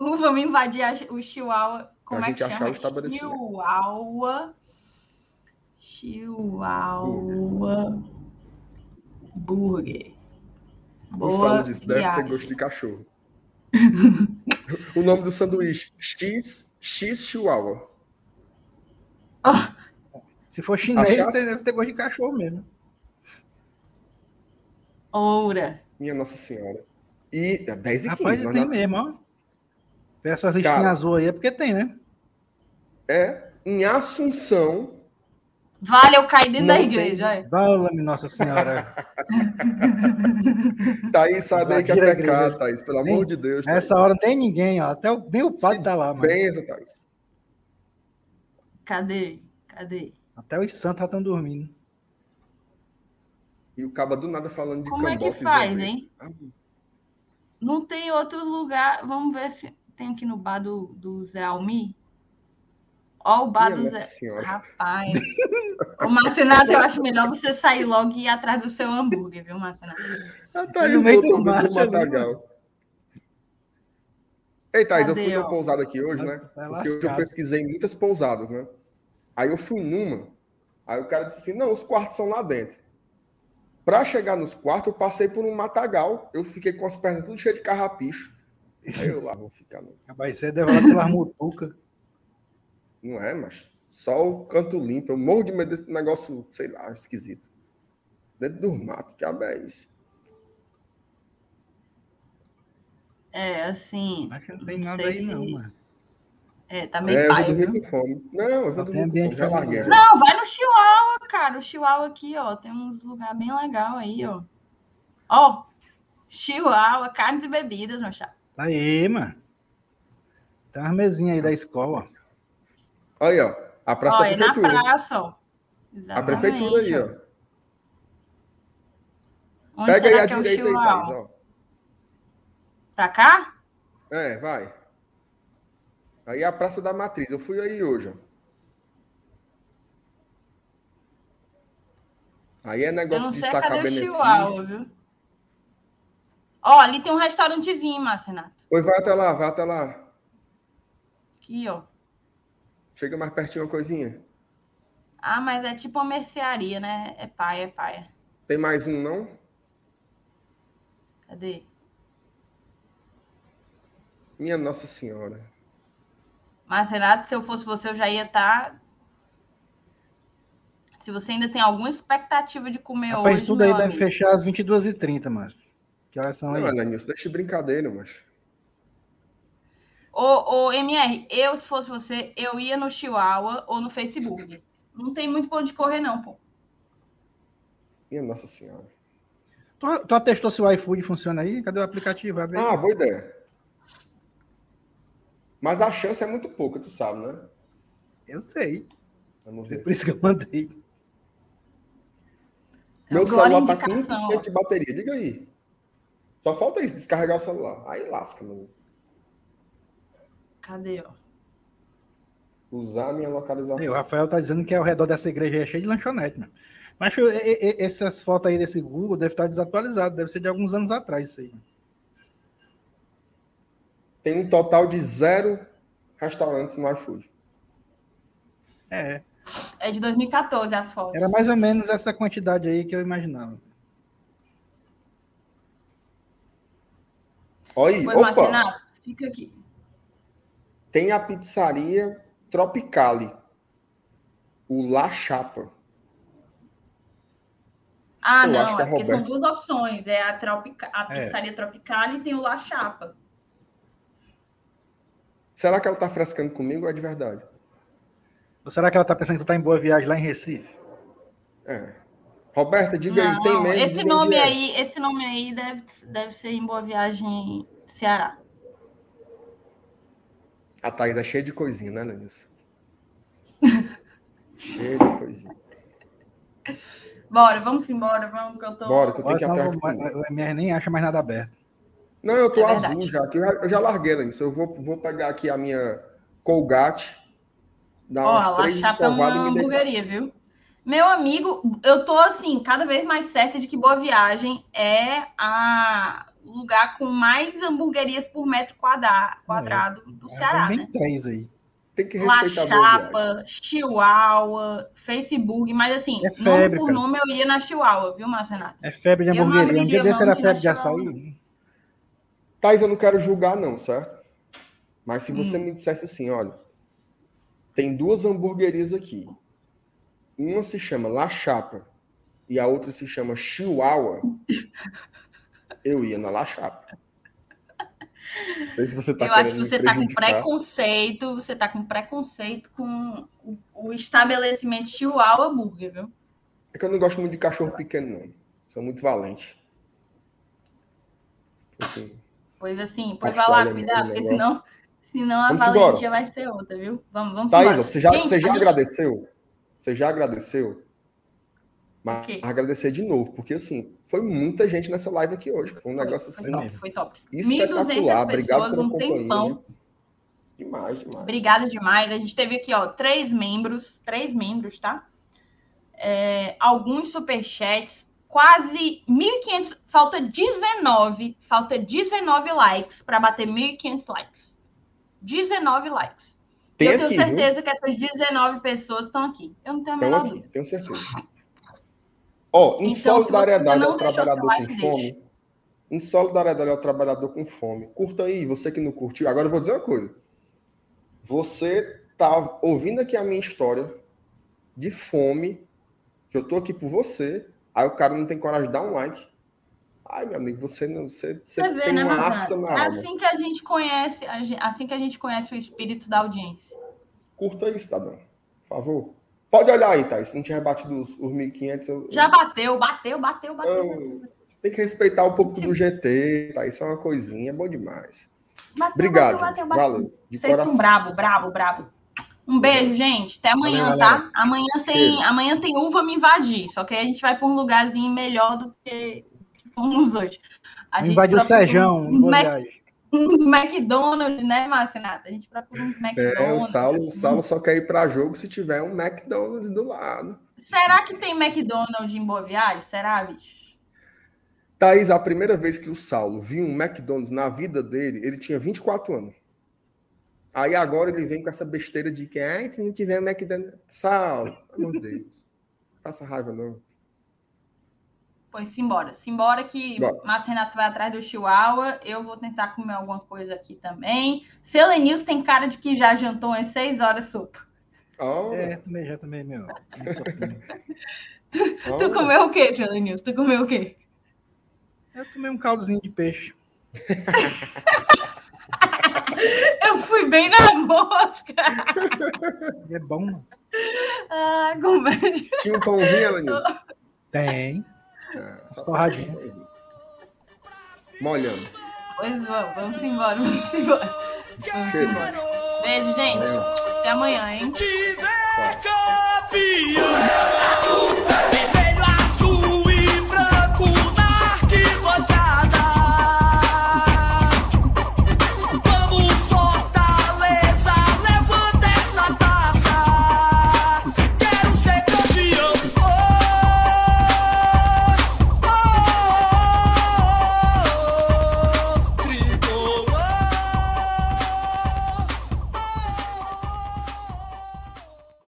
Uh, vamos invadir a- o Chihuahua. Como Pra é gente que achar chama? o estabelecimento. Chihuahua. Chihuahua. Burger. O disse, deve ter gosto de cachorro. o nome do sanduíche, X, X Chihuahua. Se for chinês, Achasse? você deve ter gosto de cachorro mesmo. Oura. Minha Nossa Senhora. E é 10 e 15. Rapaz, tem na- mesmo, ó. Essas listinhas Cara. azul aí é porque tem, né? É em Assunção. Vale, eu caí dentro da igreja. olha. Vala-me, Nossa Senhora. Thaís, sai daí que é pecado, igreja. Thaís. Pelo Nem- amor de Deus. Thaís. Nessa hora não tem ninguém, ó. Até o, nem o padre Se tá lá, mano. Benza, Thaís. Cadê? Cadê? Até os santos já estão dormindo. E o caba do nada falando de Como é que faz, hein? Ah, Não tem outro lugar. Vamos ver se tem aqui no bar do, do Zé Almi. Ó, o bar Minha do Zé. Senhora. Rapaz. Ô, Marcenato, eu acho melhor você sair logo e ir atrás do seu hambúrguer, viu, Marcenato? Ah, Thaís no meio do mato ali, matagal. Ei, Thaís, eu fui numa pousada aqui hoje, né? Tá Porque hoje eu pesquisei muitas pousadas, né? Aí eu fui numa. Aí o cara disse assim: não, os quartos são lá dentro. Pra chegar nos quartos, eu passei por um matagal. Eu fiquei com as pernas tudo cheias de carrapicho. Aí eu lá vou ficar. Não, Rapaz, você é devorado pelas mutucas. não é, mas só o canto limpo. Eu morro de medo desse negócio, sei lá, esquisito. Dentro do mato, que é isso. É, assim. Acho que não tem Não nada sei aí, não, mano. É, tá meio É, eu vou paia, dormir com fome. Não, eu vou dormir com fome. Já larguei. Não, vai no Chihuahua, cara. O Chihuahua aqui, ó. Tem uns lugares bem legais aí, ó. Ó, Chihuahua, carnes e bebidas, meu chapa. Tá aí, mano. Tem umas mesinhas aí da escola. ó. Aí, ó. A praça Ó, da é na prefeitura. praça, ó. A prefeitura aí, ó. Onde Pega aí a que é o direita aí? Thaís, ó. Pra cá? É, vai. Aí é a Praça da Matriz. Eu fui aí hoje, ó. Aí é Eu negócio não de sei sacar benefício. Chihuahua, viu? Ó, ali tem um restaurantezinho, Marcenato. Pois vai até lá, vai até lá. Aqui, ó. Chega mais pertinho uma coisinha. Ah, mas é tipo uma mercearia, né? É paia, é paia. Tem mais um, não? Cadê? Minha Nossa Senhora. Marcenato, se eu fosse você, eu já ia estar. Se você ainda tem alguma expectativa de comer Rapaz, hoje, tudo aí deve amigo. fechar às 22h30, mas. Que horas são aí? Não, deixa de brincadeira, mas. Ô, ô, MR, eu, se fosse você, eu ia no Chihuahua ou no Facebook. Não tem muito pra onde correr, não, pô. Minha Nossa Senhora. Tu, tu atestou se o iFood funciona aí? Cadê o aplicativo? Abre aí. Ah, boa ideia. Mas a chance é muito pouca, tu sabe, né? Eu sei. Vamos É ver. por isso que eu mandei. Meu celular tá com indicação, 1% ó. de bateria. Diga aí. Só falta isso, descarregar o celular. Aí lasca, mano. Cadê, ó? Usar a minha localização. Aí, o Rafael tá dizendo que ao redor dessa igreja é cheio de lanchonete, mano. Mas e- e- e- essas fotos aí desse Google devem estar desatualizadas, deve ser de alguns anos atrás isso aí. Tem um total de zero restaurantes no iFood. É, É de 2014 as fotos. era mais ou menos essa quantidade aí que eu imaginava. Olha Foi, opa? Fica aqui. tem a pizzaria Tropicali, o La Chapa. Ah, Eu acho não, que é é porque são duas opções. É a, tropica... a É. pizzaria tropical e tem o La Chapa. Será que ela tá frescando comigo ou é de verdade? Ou será que ela tá pensando que tu tá em boa viagem lá em Recife? É. Roberta, diga aí, tem Não, menos? esse nome é. aí, esse nome aí deve, deve ser em Boa Viagem, Ceará. A Thaís é cheia de coisinha, né, Lenilson? cheia de coisinha. Bora, vamos embora, vamos que eu tô. Bora, que eu tenho que atrás vou- o MR nem acha mais nada aberto. Não, eu tô É azul já, eu já, larguei, Lenilson. Eu vou, vou pegar aqui a minha Colgate, dar Ó, umas três Chapa é escovadas uma e me deitar. viu? Meu amigo, eu tô assim, cada vez mais certa de que Boa Viagem é a o lugar com mais hamburguerias por metro quadra- quadrado do Ceará, Tem né? três aí. Tem que La respeitar a boa viagem. Chapa, Chihuahua, Facebook, mas assim, É nome febre, por cara. nome eu iria na Chihuahua, viu, Marcenato? É febre de hamburgueria. Um dia desse era febre de açaí. Thais, eu não quero julgar, não, certo? Mas se Hum. você me dissesse assim, olha, tem duas hamburguerias aqui. Uma se chama La Chapa e a outra se chama Chihuahua. Eu ia na La Chapa. Não sei se você tá eu acho que você tá com preconceito, você tá com preconceito com o, o estabelecimento Chihuahua Burger, viu? É que eu não gosto muito de cachorro pequeno, não. Sou muito valente. Assim, Pois assim, pois vai lá, cuidado, porque senão, senão a Vamos valentia embora. vai ser outra, viu? Vamos, vamos Thaisa, embora. você já, Gente, você já gente- agradeceu? Você já agradeceu? Mas quê? agradecer de novo, porque assim, foi muita gente nessa live aqui hoje. Foi um negócio Foi assim top, foi top. espetacular. 1.200 Obrigado pela um companhia. tempão. Demais, demais. Obrigada demais. A gente teve aqui, ó, três membros, três membros, tá? É, alguns superchats, quase 1.500, falta 19, falta 19 likes para bater 1.500 likes. 19 likes. Tem eu tenho aqui, viu? certeza que essas 19 pessoas estão aqui. Eu não tenho a menor aqui, dúvida. tenho certeza. Ó, em Então, solidariedade ao trabalhador like, com fome. Em solidariedade ao trabalhador com fome. Curta aí, você que não curtiu. Agora eu vou dizer uma coisa. Você tá ouvindo aqui a minha história de fome, que eu tô aqui por você, aí o cara não tem coragem de dar um like. Ai, meu amigo, você não, você, você Você vê, tem né, uma afta na É alma. assim que a gente conhece, assim que a gente conhece o espírito da audiência. Curta aí, cidadão. Por favor. Pode olhar aí, tá? Se não tiver batido os, os 1.500, eu, Já bateu, bateu, bateu, bateu. Não, você tem que respeitar um pouco do GT, tá? Isso é uma coisinha, é bom demais. bateu Obrigado, bateu, bateu. Valeu. De Vocês são coração. brabo, brabo, brabo. Um beijo, gente. Até amanhã, Valeu, tá? Amanhã tem, Cheiro. amanhã tem uva me invadir. Só que aí a gente vai para um lugarzinho melhor do que fomos hoje. A gente Invadiu o Sejão. Uns, Mac, uns McDonald's, né, Marcinata? A gente procura uns É, o McDonald's. Saulo, o. Saulo só quer ir pra jogo se tiver um McDonald's do lado. Será que tem McDonald's em Boa Viagem? Será, bicho? Thaís, a primeira vez que o Saulo viu um McDonald's na vida dele, ele tinha 24 anos. Aí agora ele vem com essa besteira de que, ai, se não tiver um McDonald's. Saulo, pelo amor de Deus. Faça raiva, não. Pois simbora. Simbora que Bora. Márcio Renato vai atrás do Chihuahua. Eu vou tentar comer alguma coisa aqui também. Selenils tem cara de que já jantou umas 6 horas sopa. Oh, É, também já também, meu. sopinha. oh. Tu comeu o quê, Selenils? Tu comeu o quê? Eu tomei um caldozinho de peixe. Eu fui bem na mosca. É bom, mano. Ah, comédia. Tinha um pãozinho, Elenilson? Tem. É, só Torradinho. pãozinho. Molhando. Pois vamos, vamos embora, vamos embora. Vamos Cheiro. embora. Beijo, gente. Valeu. Até amanhã, hein? tiver campeão.